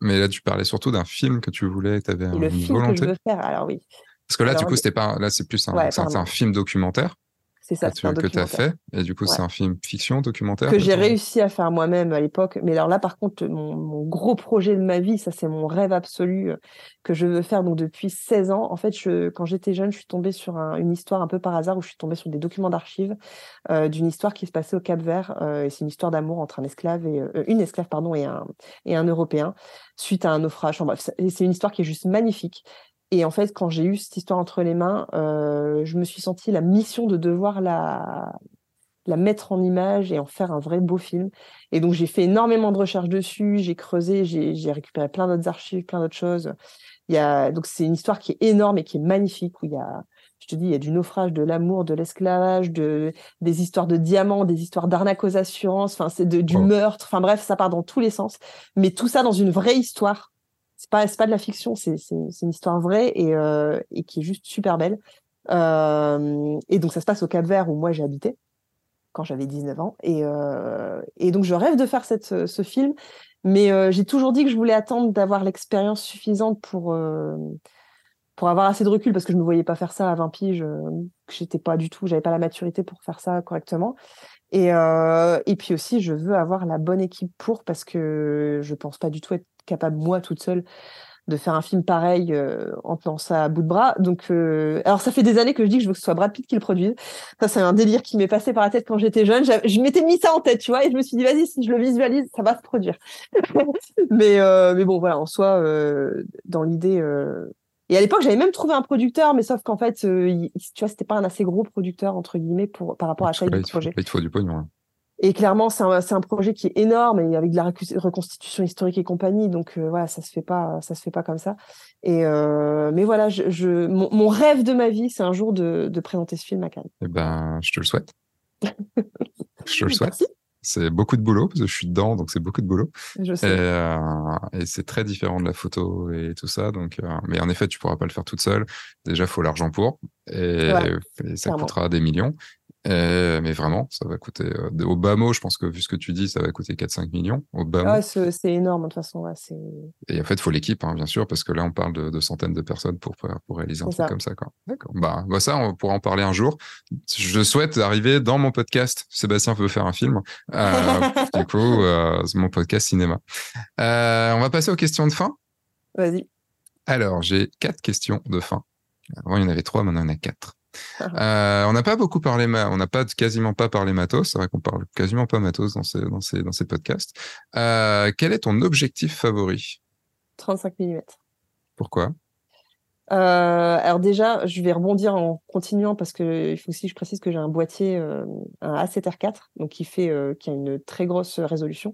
Mais là, tu parlais surtout d'un film que tu voulais, tu avais le film que je veux faire, alors oui. Parce que là, du coup, c'était pas, là, c'est plus un, un film documentaire. C'est ça, un que tu as fait. Et du coup, c'est un film fiction, documentaire Que j'ai réussi à faire moi-même à l'époque. Mais alors là, par contre, mon, gros projet de ma vie, ça, c'est mon rêve absolu euh, que je veux faire donc depuis 16 ans. En fait, je, quand j'étais jeune, je suis tombée sur une histoire un peu par hasard où je suis tombée sur des documents d'archives euh, d'une histoire qui se passait au Cap-Vert. Euh, c'est une histoire d'amour entre un esclave et une esclave pardon et un et un Européen suite à un naufrage. Enfin, bref, c'est une histoire qui est juste magnifique. Et en fait, quand j'ai eu cette histoire entre les mains, euh, je me suis sentie la mission de devoir la, la mettre en image et en faire un vrai beau film. Et donc, j'ai fait énormément de recherches dessus, j'ai creusé, j'ai récupéré plein d'autres archives, plein d'autres choses. Il y a, donc, c'est une histoire qui est énorme et qui est magnifique, où il y a, je te dis, il y a du naufrage, de l'amour, de l'esclavage, de, des histoires de diamants, des histoires d'arnaque aux assurances, enfin, c'est du meurtre, enfin bref, ça part dans tous les sens. Mais tout ça dans une vraie histoire c'est pas pas de la fiction, c'est une histoire vraie et, euh, et qui est juste super belle. Euh, et donc ça se passe au Cap Vert où moi j'ai habité quand j'avais 19 ans et, euh, et donc je rêve de faire ce film, mais j'ai toujours dit que je voulais attendre d'avoir l'expérience suffisante pour pour avoir assez de recul parce que je ne me voyais pas faire ça à 20 piges, j'étais pas du tout, j'avais pas la maturité pour faire ça correctement. Et, puis aussi, je veux avoir la bonne équipe pour parce que je pense pas du tout être capable, moi, toute seule, de faire un film pareil euh, en tenant ça à bout de bras. Donc, euh, alors ça fait des années que je dis que je veux que ce soit Brad Pitt qui le produise. Ça, c'est un délire qui m'est passé par la tête quand j'étais jeune. Je m'étais mis ça en tête, tu vois, et je me suis dit, vas-y, si je le visualise, ça va se produire. mais, euh, mais bon, voilà, en soi, dans l'idée. Et à l'époque, j'avais même trouvé un producteur, mais sauf qu'en fait, tu vois, c'était pas un assez gros producteur entre guillemets pour par rapport à chaque projet. il te faut du pognon. Hein. Et clairement, c'est un, un, projet qui est énorme et avec de la reconstitution historique et compagnie. Donc euh, voilà, ça se fait pas, ça se fait pas comme ça. Et euh, mais voilà, je, je mon, rêve de ma vie, c'est un jour de, de, présenter ce film à Cannes. Eh ben, je te le souhaite. je te le souhaite. C'est beaucoup de boulot parce que je suis dedans, donc c'est beaucoup de boulot. Je sais. Et, euh, et c'est très différent de la photo et tout ça. Donc, mais en effet, tu pourras pas le faire toute seule. Déjà, faut l'argent pour, et, et ça coûtera des millions. Euh, mais vraiment, ça va coûter. Euh, au bas mot, je pense que vu ce que tu dis, ça va coûter 4-5 millions. Au bas c'est énorme, de toute façon. et en fait, il faut l'équipe, hein, bien sûr, parce que là, on parle de, centaines de personnes pour, pour réaliser un truc comme ça. D'accord. Bah, bah, ça, on pourra en parler un jour. Je souhaite arriver dans mon podcast. Sébastien veut faire un film. Euh, du coup, c'est mon podcast cinéma. on va passer aux questions de fin. Vas-y. Alors, j'ai quatre questions de fin. Avant, il y en avait trois, maintenant, il y en a quatre. Euh, on n'a pas beaucoup parlé, on n'a pas quasiment pas parlé matos. C'est vrai qu'on parle quasiment pas matos dans ces, dans ces, dans ces podcasts. Euh, quel est ton objectif favori? 35 mm. Pourquoi? Euh, alors déjà, je vais rebondir en continuant parce que il faut aussi que je précise que j'ai un boîtier, un A7R4, donc qui fait, qui a une très grosse résolution.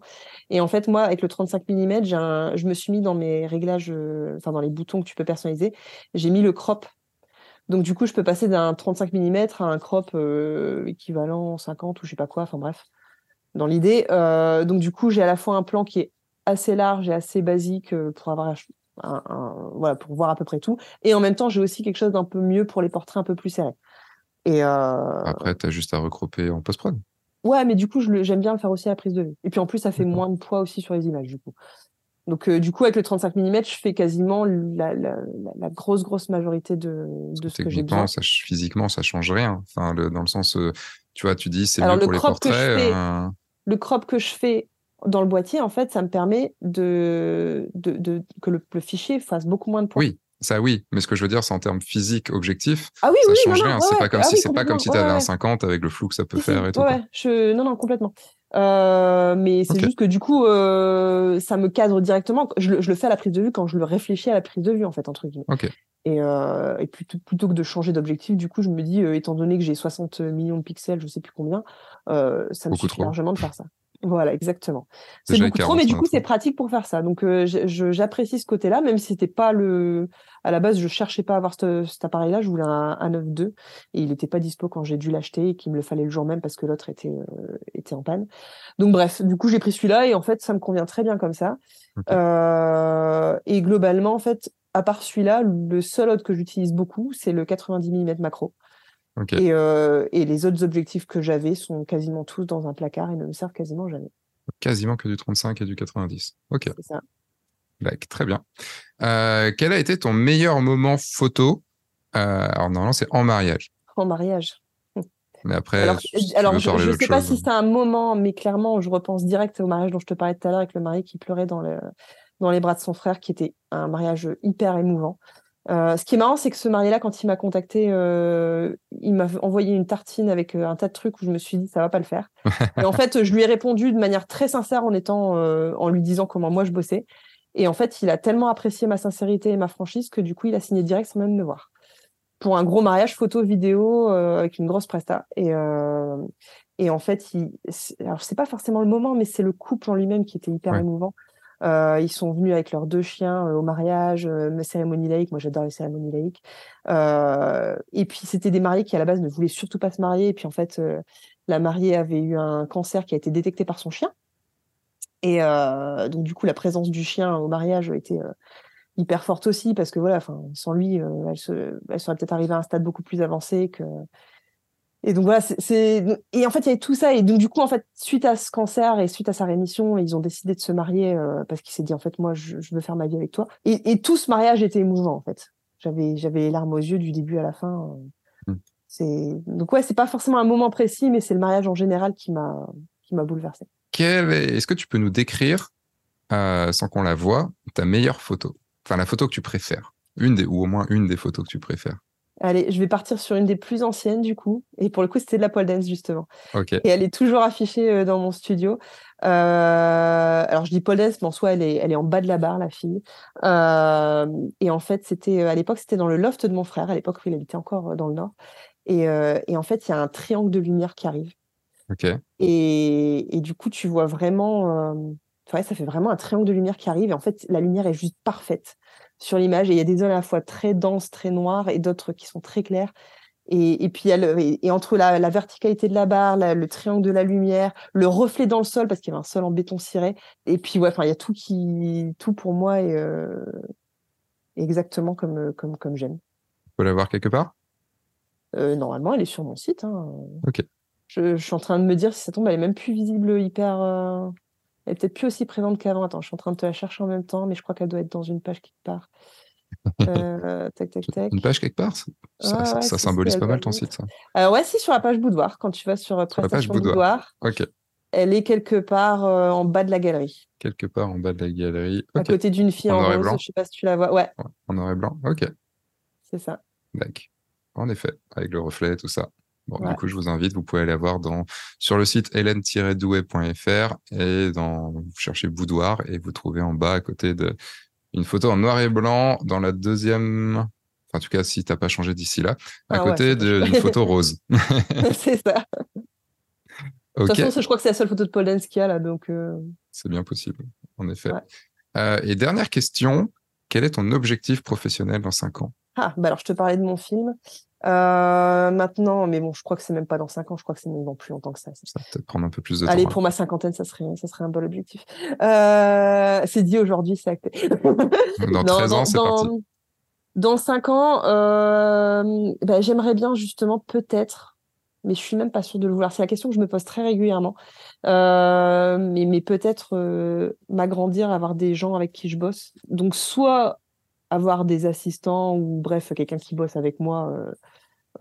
Et en fait, moi, avec le 35 mm, je me suis mis dans mes réglages, enfin dans les boutons que tu peux personnaliser, j'ai mis le crop donc du coup, je peux passer d'un 35 mm à un crop euh, équivalent 50 ou je sais pas quoi, enfin bref, dans l'idée. Euh, donc du coup, j'ai à la fois un plan qui est assez large et assez basique euh, pour avoir un, voilà, pour voir à peu près tout. Et en même temps, j'ai aussi quelque chose d'un peu mieux pour les portraits un peu plus serrés. Et Après, tu as juste à recroper en post-prod. Ouais, mais du coup, j'aime bien le faire aussi à la prise de vue. Et puis en plus, ça fait moins de poids aussi sur les images, du coup. Donc, euh, du coup, avec le 35 mm, je fais quasiment la, grosse, grosse majorité de, de ce que j'ai besoin. Ça, physiquement, ça change rien. Enfin, dans le sens, euh, tu vois, tu dis c'est mieux pour les portraits. Euh, le crop que je fais dans le boîtier, en fait, ça me permet de, de, que le, fichier fasse beaucoup moins de poids. Oui, Ça, oui, mais ce que je veux dire, c'est en termes physiques, objectifs. Ah oui, ça oui, change non, rien. c'est ouais, pas comme ah si oui, c'est pas comme si tu avais ouais, un ouais. 50 avec le flou que ça peut Si, faire et tout. je... Non, non, complètement. Euh, mais c'est juste que du coup, euh, ça me cadre directement. Je le, je le fais à la prise de vue quand je le réfléchis à la prise de vue, en fait, entre guillemets. Et, euh, et plutôt, plutôt que de changer d'objectif, du coup, je me dis, euh, étant donné que j'ai 60 millions de pixels, je sais plus combien, euh, ça me Beaucoup suffit trop. largement de faire ça. Voilà, exactement. C'est beaucoup trop, 40, mais du coup, c'est pratique pour faire ça. Donc, euh, j'apprécie ce côté-là, même si c'était pas le. À la base, je cherchais pas à avoir ce- cet appareil-là, je voulais un, un 9.2 et il n'était pas dispo quand j'ai dû l'acheter et qu'il me le fallait le jour même parce que l'autre était, euh, était en panne. Donc, bref, du coup, j'ai pris celui-là et en fait, ça me convient très bien comme ça. Euh, et globalement, en fait, à part celui-là, le seul autre que j'utilise beaucoup, c'est le 90 mm macro. Et, euh, et les autres objectifs que j'avais sont quasiment tous dans un placard et ne me servent quasiment jamais. Quasiment que du 35 et du 90. Ok. C'est ça. Like, très bien. Euh, quel a été ton meilleur moment photo? Euh, Alors, normalement, c'est en mariage. En mariage. Mais après, Alors, si je ne sais pas chose. si c'est un moment, mais clairement, je repense direct au mariage dont je te parlais tout à l'heure avec le mari qui pleurait dans, le, dans les bras de son frère, qui était un mariage hyper émouvant. Euh, ce qui est marrant, c'est que ce marié-là, quand il m'a contacté, euh, il m'a envoyé une tartine avec euh, un tas de trucs où je me suis dit, ça va pas le faire. Et en fait, je lui ai répondu de manière très sincère en étant, euh, en lui disant comment moi je bossais. Et en fait, il a tellement apprécié ma sincérité et ma franchise que du coup, il a signé direct sans même me voir. Pour un gros mariage photo vidéo avec une grosse presta. Et, et en fait, il, alors c'est pas forcément le moment, mais c'est le couple en lui-même qui était hyper Ouais. émouvant. Euh, ils sont venus avec leurs deux chiens euh, au mariage, euh, cérémonie laïque. Moi, j'adore les cérémonies laïques. Euh, et puis, c'était des mariés qui, à la base, ne voulaient surtout pas se marier. Et puis, en fait, euh, la mariée avait eu un cancer qui a été détecté par son chien. Et donc, du coup, la présence du chien au mariage était hyper forte aussi, parce que voilà, sans lui, elle, se, elle serait peut-être arrivée à un stade beaucoup plus avancé que. Et donc voilà, c'est- et en fait il y avait tout ça et donc du coup en fait suite à ce cancer et suite à sa rémission, ils ont décidé de se marier euh, parce qu'il s'est dit en fait moi je, je veux faire ma vie avec toi et, et tout ce mariage était émouvant en fait. J'avais j'avais les larmes aux yeux du début à la fin. Mm. C'est donc ouais c'est pas forcément un moment précis mais c'est le mariage en général qui m'a qui m'a. Quelle est- Est-ce que tu peux nous décrire, euh, sans qu'on la voie, ta meilleure photo? Enfin, la photo que tu préfères. Une des, ou au moins une des photos que tu préfères. Allez, je vais partir sur une des plus anciennes du coup et pour le coup c'était de la pole dance justement. Ok. Et elle est toujours affichée euh, dans mon studio. Euh, alors, je dis pole dance, mais en soi, elle est, elle est en bas de la barre, la fille. Euh, et en fait, c'était à l'époque, c'était dans le loft de mon frère, à l'époque où il habitait encore dans le nord. Et, euh, et en fait, il y a un triangle de lumière qui arrive. Ok. Et, et du coup, tu vois vraiment, ouais, ça fait vraiment un triangle de lumière qui arrive. Et en fait, la lumière est juste parfaite sur l'image. Et il y a des zones à la fois très denses, très noires, et d'autres qui sont très claires. Et, et puis, et, et entre la, la verticalité de la barre, la- le triangle de la lumière, le reflet dans le sol, parce qu'il y avait un sol en béton ciré. Et puis, ouais, enfin, il y a tout qui, tout pour moi est euh, exactement comme, comme, comme j'aime. Tu peux la voir quelque part? Euh, normalement, elle est sur mon site. hein. Ok. Je, je suis en train de me dire si ça tombe, elle est même plus visible, hyper. euh, Elle est peut-être plus aussi présente qu'avant. Attends, je suis en train de te la chercher en même temps, mais je crois qu'elle doit être dans une page quelque part. Euh, tac, tac, tac. Une page quelque part? Ça, Ouais, symbolise pas mal ton site, ça. Euh, ouais, si, sur la page boudoir. Quand tu vas sur euh, Sur la page boudoir. boudoir, Ok. elle est quelque part euh, en bas de la galerie, Quelque part en bas de la galerie. à côté d'une fille En en noir et rose. blanc Je sais pas si tu la vois. Ouais, Ouais, En noir et blanc. Ok. c'est ça. D'accord. En effet, avec le reflet, tout ça. Bon, Ouais. du coup, je vous invite, vous pouvez aller voir dans, sur le site hélène-douai.fr et dans, vous cherchez boudoir et vous trouvez en bas à côté de une photo en noir et blanc dans la deuxième, enfin, en tout cas, si t'as pas changé d'ici là, à Ah côté d'une photo rose. c'est ça. De toute façon, je crois que c'est la seule photo de Paul qu'il y a là. Donc, euh, c'est bien possible, en effet. Ouais. Euh, et dernière question, quel est ton objectif professionnel dans cinq ans? Ah, bah alors je te parlais de mon film. Euh, maintenant, mais bon, je crois que c'est même pas dans 5 ans, je crois que c'est même dans plus longtemps que ça. Ça va peut-être prendre un peu plus de Allez, temps. hein. pour ma cinquantaine, ça serait, ça serait un bon objectif. Euh, c'est dit aujourd'hui, c'est acté. Dans Non, 13 ans, dans, c'est parti. dans 5 ans, euh, bah, j'aimerais bien justement peut-être, mais je suis même pas sûre de le vouloir. C'est la question que je me pose très régulièrement. Euh, mais mais peut-être euh, m'agrandir, avoir des gens avec qui je bosse. Donc soit avoir des assistants ou bref quelqu'un qui bosse avec moi euh,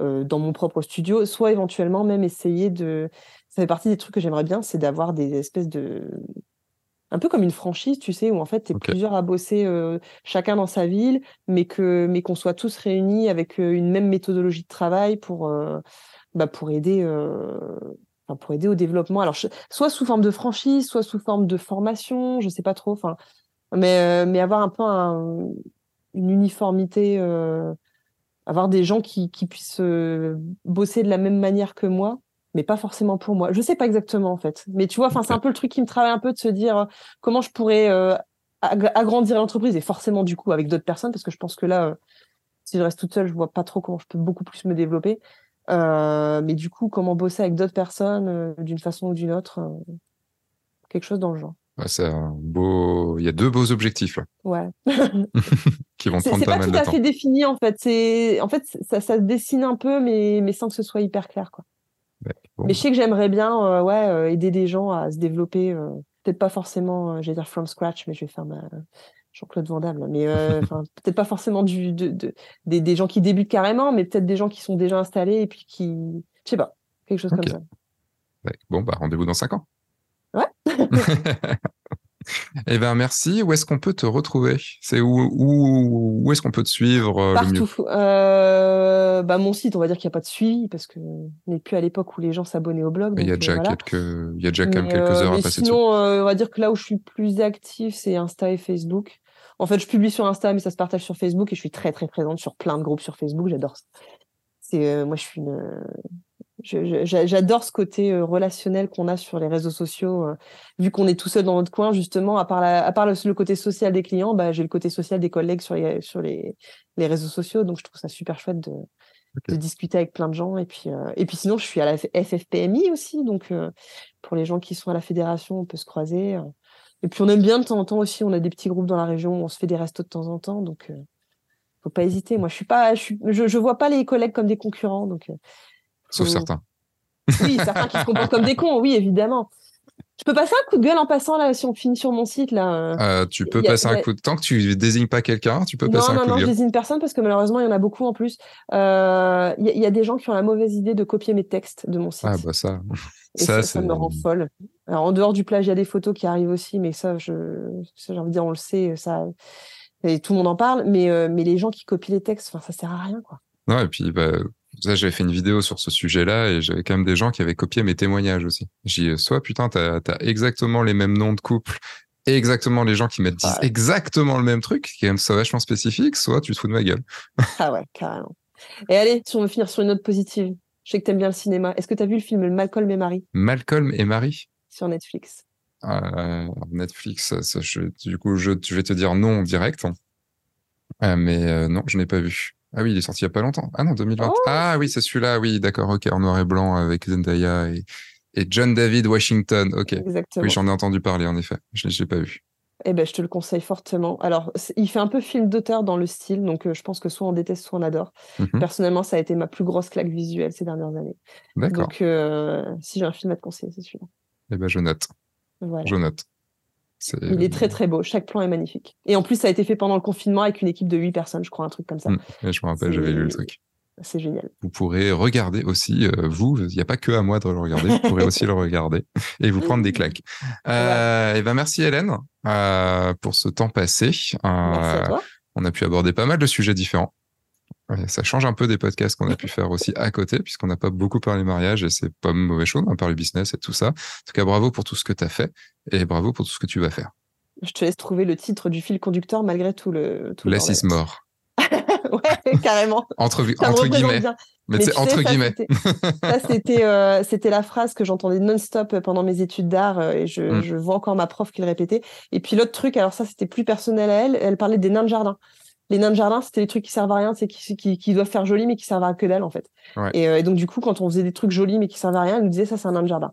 euh, dans mon propre studio, soit éventuellement même essayer de. Ça fait partie des trucs que j'aimerais bien, c'est d'avoir des espèces de un peu comme une franchise, tu sais, où en fait, tu es plusieurs à bosser chacun dans sa ville, mais que mais qu'on soit tous réunis avec une même méthodologie de travail pour, bah, pour aider pour aider au développement. Alors, soit sous forme de franchise, soit sous forme de formation, je sais pas trop. Enfin, mais, mais avoir un peu une uniformité, avoir des gens qui, qui puissent bosser de la même manière que moi mais pas forcément pour moi. Je sais pas exactement en fait. Mais tu vois, enfin c'est un peu le truc qui me travaille un peu de se dire euh, comment je pourrais euh, agrandir l'entreprise et forcément du coup avec d'autres personnes parce que je pense que là, euh, si je reste toute seule, je vois pas trop comment je peux beaucoup plus me développer. mais du coup, comment bosser avec d'autres personnes d'une façon ou d'une autre, quelque chose dans le genre. C'est un beau. Il y a deux beaux objectifs là. Ouais. qui vont prendre pas, mal de temps. C'est pas tout à fait défini en fait. C'est en fait ça, ça se dessine un peu, mais mais sans que ce soit hyper clair quoi. Mais je sais que j'aimerais bien euh, ouais, euh, aider des gens à se développer. Euh, peut-être pas forcément, j'allais dire from scratch, mais je vais faire ma Jean-Claude Van Damme. Mais peut-être pas forcément du, de, des, des, gens qui débutent carrément, mais peut-être des gens qui sont déjà installés et puis qui. Je sais pas, quelque chose comme ça. Bon, bah rendez-vous dans 5 ans. Ouais. Eh ben merci. Où est-ce qu'on peut te retrouver? C'est où, où, où est-ce qu'on peut te suivre euh, Partout. Euh, bah mon site, on va dire qu'il n'y a pas de suivi parce que n'est plus à l'époque où les gens s'abonnaient au blog. Il y a déjà quelques, il y a déjà quand même quelques heures à passer sinon, on va dire que là où je suis plus actif, c'est Insta et Facebook. En fait, je publie sur Insta, mais ça se partage sur Facebook et je suis très très présente sur plein de groupes sur Facebook. J'adore ça. C'est euh, moi, je suis une J'adore ce côté euh, relationnel qu'on a sur les réseaux sociaux. Euh, vu qu'on est tout seul dans notre coin, justement, à part, à part le, côté social des clients, bah, j'ai le côté social des collègues sur les, sur les, les réseaux sociaux. Donc, je trouve ça super chouette de, de discuter avec plein de gens. Et puis, euh, et puis sinon, je suis à la FFPMI aussi. Donc, pour les gens qui sont à la fédération, on peut se croiser. Et puis, on aime bien de temps en temps aussi. On a des petits groupes dans la région. On se fait des restos de temps en temps. Donc, faut pas hésiter. Moi, je suis pas, je, je, je, vois pas les collègues comme des concurrents. Donc, Sauf certains. Oui, certains qui se comportent comme des cons, oui, évidemment. Je peux passer un coup de gueule en passant là si on finit sur mon site là. Euh, tu peux passer un coup de temps que tu désignes pas quelqu'un, tu peux passer un coup de gueule. Non, non, je désigne personne parce que malheureusement il y en a beaucoup en plus. Euh, il y, a des gens qui ont la mauvaise idée de copier mes textes de mon site. Ah bah ça. ça, ça, me rend folle. Alors en dehors du plage, il y a des photos qui arrivent aussi, mais ça, je, j'ai envie de dire, on le sait, ça, et tout le monde en parle. Mais euh, mais les gens qui copient les textes, enfin ça sert à rien quoi. Non et puis bah ça, j'avais fait une vidéo sur ce sujet-là et j'avais quand même des gens qui avaient copié mes témoignages aussi. J'ai soit putain, t'as as exactement les mêmes noms de couples et exactement les gens qui mettent disent exactement le même truc, qui est même ça vachement spécifique, soit tu te fous de ma gueule. ah ouais, carrément. Et allez, si on veut finir sur une note positive, je sais que t'aimes bien le cinéma. Est-ce que t'as vu le film Malcolm et Marie? Malcolm et Marie? Sur Netflix. Euh, Netflix, ça, du coup, je, je, vais te dire non direct. Euh, mais euh, non, je n'ai pas vu. Ah oui, il est sorti il y a pas longtemps. Ah non, 2020. Ah oui, c'est celui-là. Oui, d'accord. Ok, en noir et blanc avec Zendaya et, et John David Washington. Ok. Exactement. Oui, j'en ai entendu parler en effet. Je ne l'ai pas vu. Eh ben, je te le conseille fortement. Alors, il fait un peu film d'auteur dans le style, donc euh, je pense que soit on déteste, soit on adore. Mhm. Personnellement, ça a été ma plus grosse claque visuelle ces dernières années. D'accord. Donc, euh, si j'ai un film à te conseiller, c'est celui-là. Eh ben, je note. Voilà. Je note. Il est très très beau, chaque plan est magnifique. Et en plus, ça a été fait pendant le confinement avec une équipe de 8 personnes, je crois, un truc comme ça. Mmh. je me rappelle, j'avais lu le truc. C'est génial. Vous pourrez regarder aussi, euh, vous, il n'y a pas que à moi de le regarder, vous pourrez aussi le regarder et vous prendre des claques. Euh, et ben merci Hélène euh, pour ce temps passé. Merci à toi. On a pu aborder pas mal de sujets différents ça change un peu des podcasts qu'on a pu faire aussi à côté, puisqu'on n'a pas beaucoup parlé mariage et c'est pas une mauvaise chose, on parle business et tout ça. En tout cas, bravo pour tout ce que tu as fait et bravo pour tout ce que tu vas faire. Je te laisse trouver le titre du fil conducteur malgré tout le. Tout Less is more. ouais, carrément. entre, entre guillemets. Mais, c'est entre guillemets. Ça, c'était euh, c'était la phrase que j'entendais non-stop pendant mes études d'art euh, et je, mm. je, vois encore ma prof qui le répétait. Et puis l'autre truc, alors ça, c'était plus personnel à elle, elle parlait des nains de jardin les nains de jardin, c'était les trucs qui servent à rien, c'est qui, qui, qui, doivent faire joli mais qui servent à que dalle en fait. Euh, et, donc du coup, quand on faisait des trucs jolis mais qui servent à rien, elle nous disait ça c'est un nain de jardin.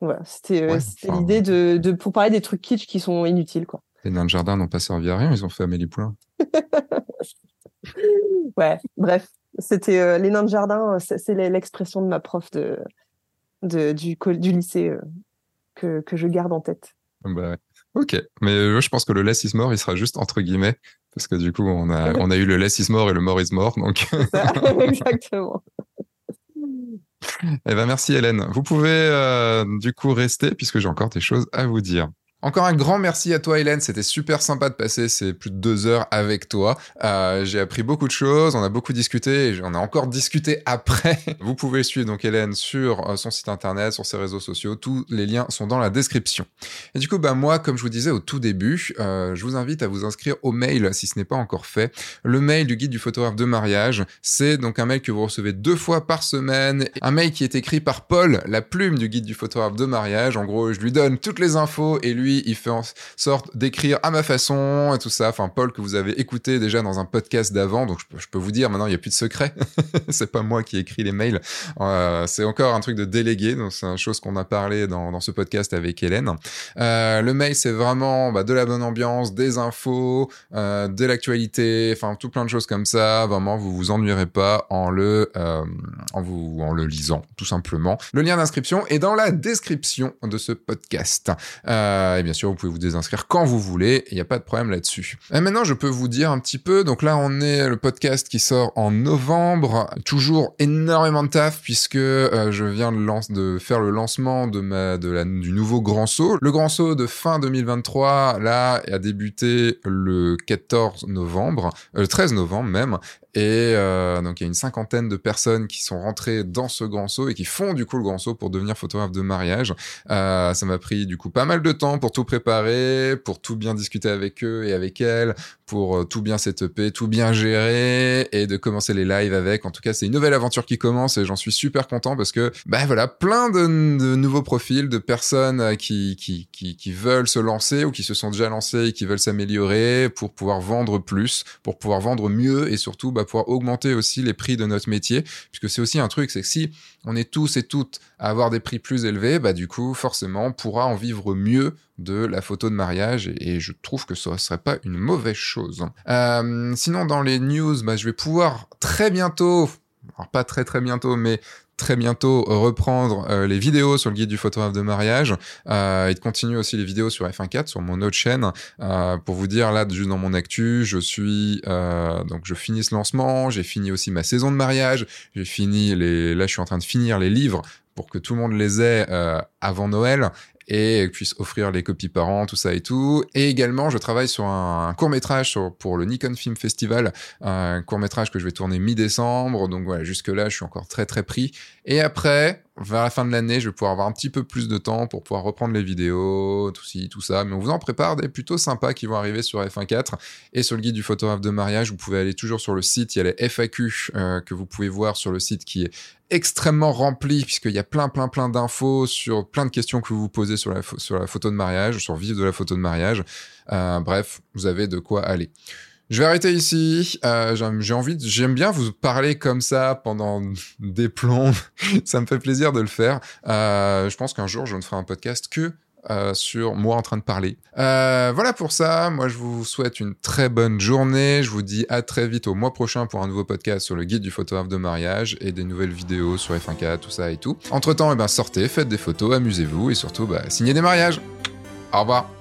Voilà, c'était euh, l'idée de, de, pour parler des trucs kitsch qui sont inutiles quoi. Les nains de jardin n'ont pas servi à rien, ils ont fait Amélie Poulain. ouais, bref, c'était euh, les nains de jardin, c'est l'expression de ma prof de, de du, du lycée que, que je garde en tête. Bah Ok, mais je pense que le less is more, il sera juste entre guillemets, parce que du coup, on a, on a eu le less is more et le more is more, donc. Exactement. Eh ben, merci Hélène. Vous pouvez euh, du coup rester, puisque j'ai encore des choses à vous dire. Encore un grand merci à toi Hélène, c'était super sympa de passer ces plus de deux heures avec toi. Euh, j'ai appris beaucoup de choses, on a beaucoup discuté et on a encore discuté après. Vous pouvez suivre donc Hélène sur euh, son site internet, sur ses réseaux sociaux, tous les liens sont dans la description. Et du coup, bah moi, comme je vous disais au tout début, euh, je vous invite à vous inscrire au mail si ce n'est pas encore fait. Le mail du guide du photographe de mariage, c'est donc un mail que vous recevez deux fois par semaine, un mail qui est écrit par Paul, la plume du guide du photographe de mariage. En gros, je lui donne toutes les infos et lui, il fait en sorte d'écrire à ma façon et tout ça. Enfin, Paul que vous avez écouté déjà dans un podcast d'avant, donc je peux, vous dire maintenant, il n'y a plus de secret. c'est pas moi qui écris les mails. Euh, c'est encore un truc de délégué, donc c'est une chose qu'on a parlé dans, ce podcast avec Hélène. Euh, le mail, c'est vraiment bah, de la bonne ambiance, des infos, euh, de l'actualité, enfin tout plein de choses comme ça. Vraiment, vous vous ennuierez pas en le, en vous, en le lisant, tout simplement. Le lien d'inscription est dans la description de ce podcast. Et bien sûr, vous pouvez vous désinscrire quand vous voulez. Il n'y a pas de problème là-dessus. Et maintenant, je peux vous dire un petit peu. Donc là, on est le podcast qui sort en novembre. Toujours énormément de taf puisque euh, je viens de, faire le lancement de du nouveau Grand Saut. Le Grand Saut de fin 2023, là, a débuté le 14 novembre, euh, le 13 novembre même. Et euh, donc il y a une cinquantaine de personnes qui sont rentrées dans ce grand saut et qui font du coup le grand saut pour devenir photographe de mariage. Euh, ça m'a pris du coup pas mal de temps pour tout préparer, pour tout bien discuter avec eux et avec elles, pour euh, tout bien setuper, tout bien gérer et de commencer les lives avec. En tout cas, c'est une nouvelle aventure qui commence et j'en suis super content parce que bah voilà, plein de, de nouveaux profils de personnes euh, qui, qui, qui, qui veulent se lancer ou qui se sont déjà lancées et qui veulent s'améliorer pour pouvoir vendre plus, pour pouvoir vendre mieux et surtout bah, pouvoir augmenter aussi les prix de notre métier, puisque c'est aussi un truc, c'est que si on est tous et toutes à avoir des prix plus élevés, bah du coup, forcément, on pourra en vivre mieux de la photo de mariage, et, je trouve que ça ne serait pas une mauvaise chose. Euh, sinon, dans les news, bah, je vais pouvoir très bientôt, alors pas très très bientôt, mais très bientôt reprendre euh, les vidéos sur le guide du photographe de mariage euh, et de continuer aussi les vidéos sur F1.4 sur mon autre chaîne euh, pour vous dire là juste dans mon actu je suis euh, donc je finis ce lancement j'ai fini aussi ma saison de mariage j'ai fini les là je suis en train de finir les livres pour que tout le monde les ait euh, avant Noël et puisse offrir les copies par an, tout ça et tout. Et également, je travaille sur un, court métrage pour le Nikon Film Festival, un court métrage que je vais tourner mi-décembre. Donc voilà, jusque là, je suis encore très très pris. Et après, vers la fin de l'année, je vais pouvoir avoir un petit peu plus de temps pour pouvoir reprendre les vidéos, tout ci, tout ça. Mais on vous en prépare des plutôt sympas qui vont arriver sur F1.4 et sur le guide du photographe de mariage. Vous pouvez aller toujours sur le site. Il y a les FAQ euh, que vous pouvez voir sur le site qui est extrêmement rempli puisqu'il y a plein, plein, plein d'infos sur plein de questions que vous vous posez sur la, photo de mariage, sur vivre de la photo de mariage. Euh, bref, vous avez de quoi aller. Je vais arrêter ici. Euh, j'ai envie, j'aime bien vous parler comme ça pendant des plombs. ça me fait plaisir de le faire. Euh, je pense qu'un jour, je ne ferai un podcast que euh, sur moi en train de parler. Voilà pour ça. Moi, je vous souhaite une très bonne journée. Je vous dis à très vite au mois prochain pour un nouveau podcast sur le guide du photographe de mariage et des nouvelles vidéos sur F1K, tout ça et tout. Entre temps, eh ben, sortez, faites des photos, amusez-vous et surtout, bah, signez des mariages. Au revoir.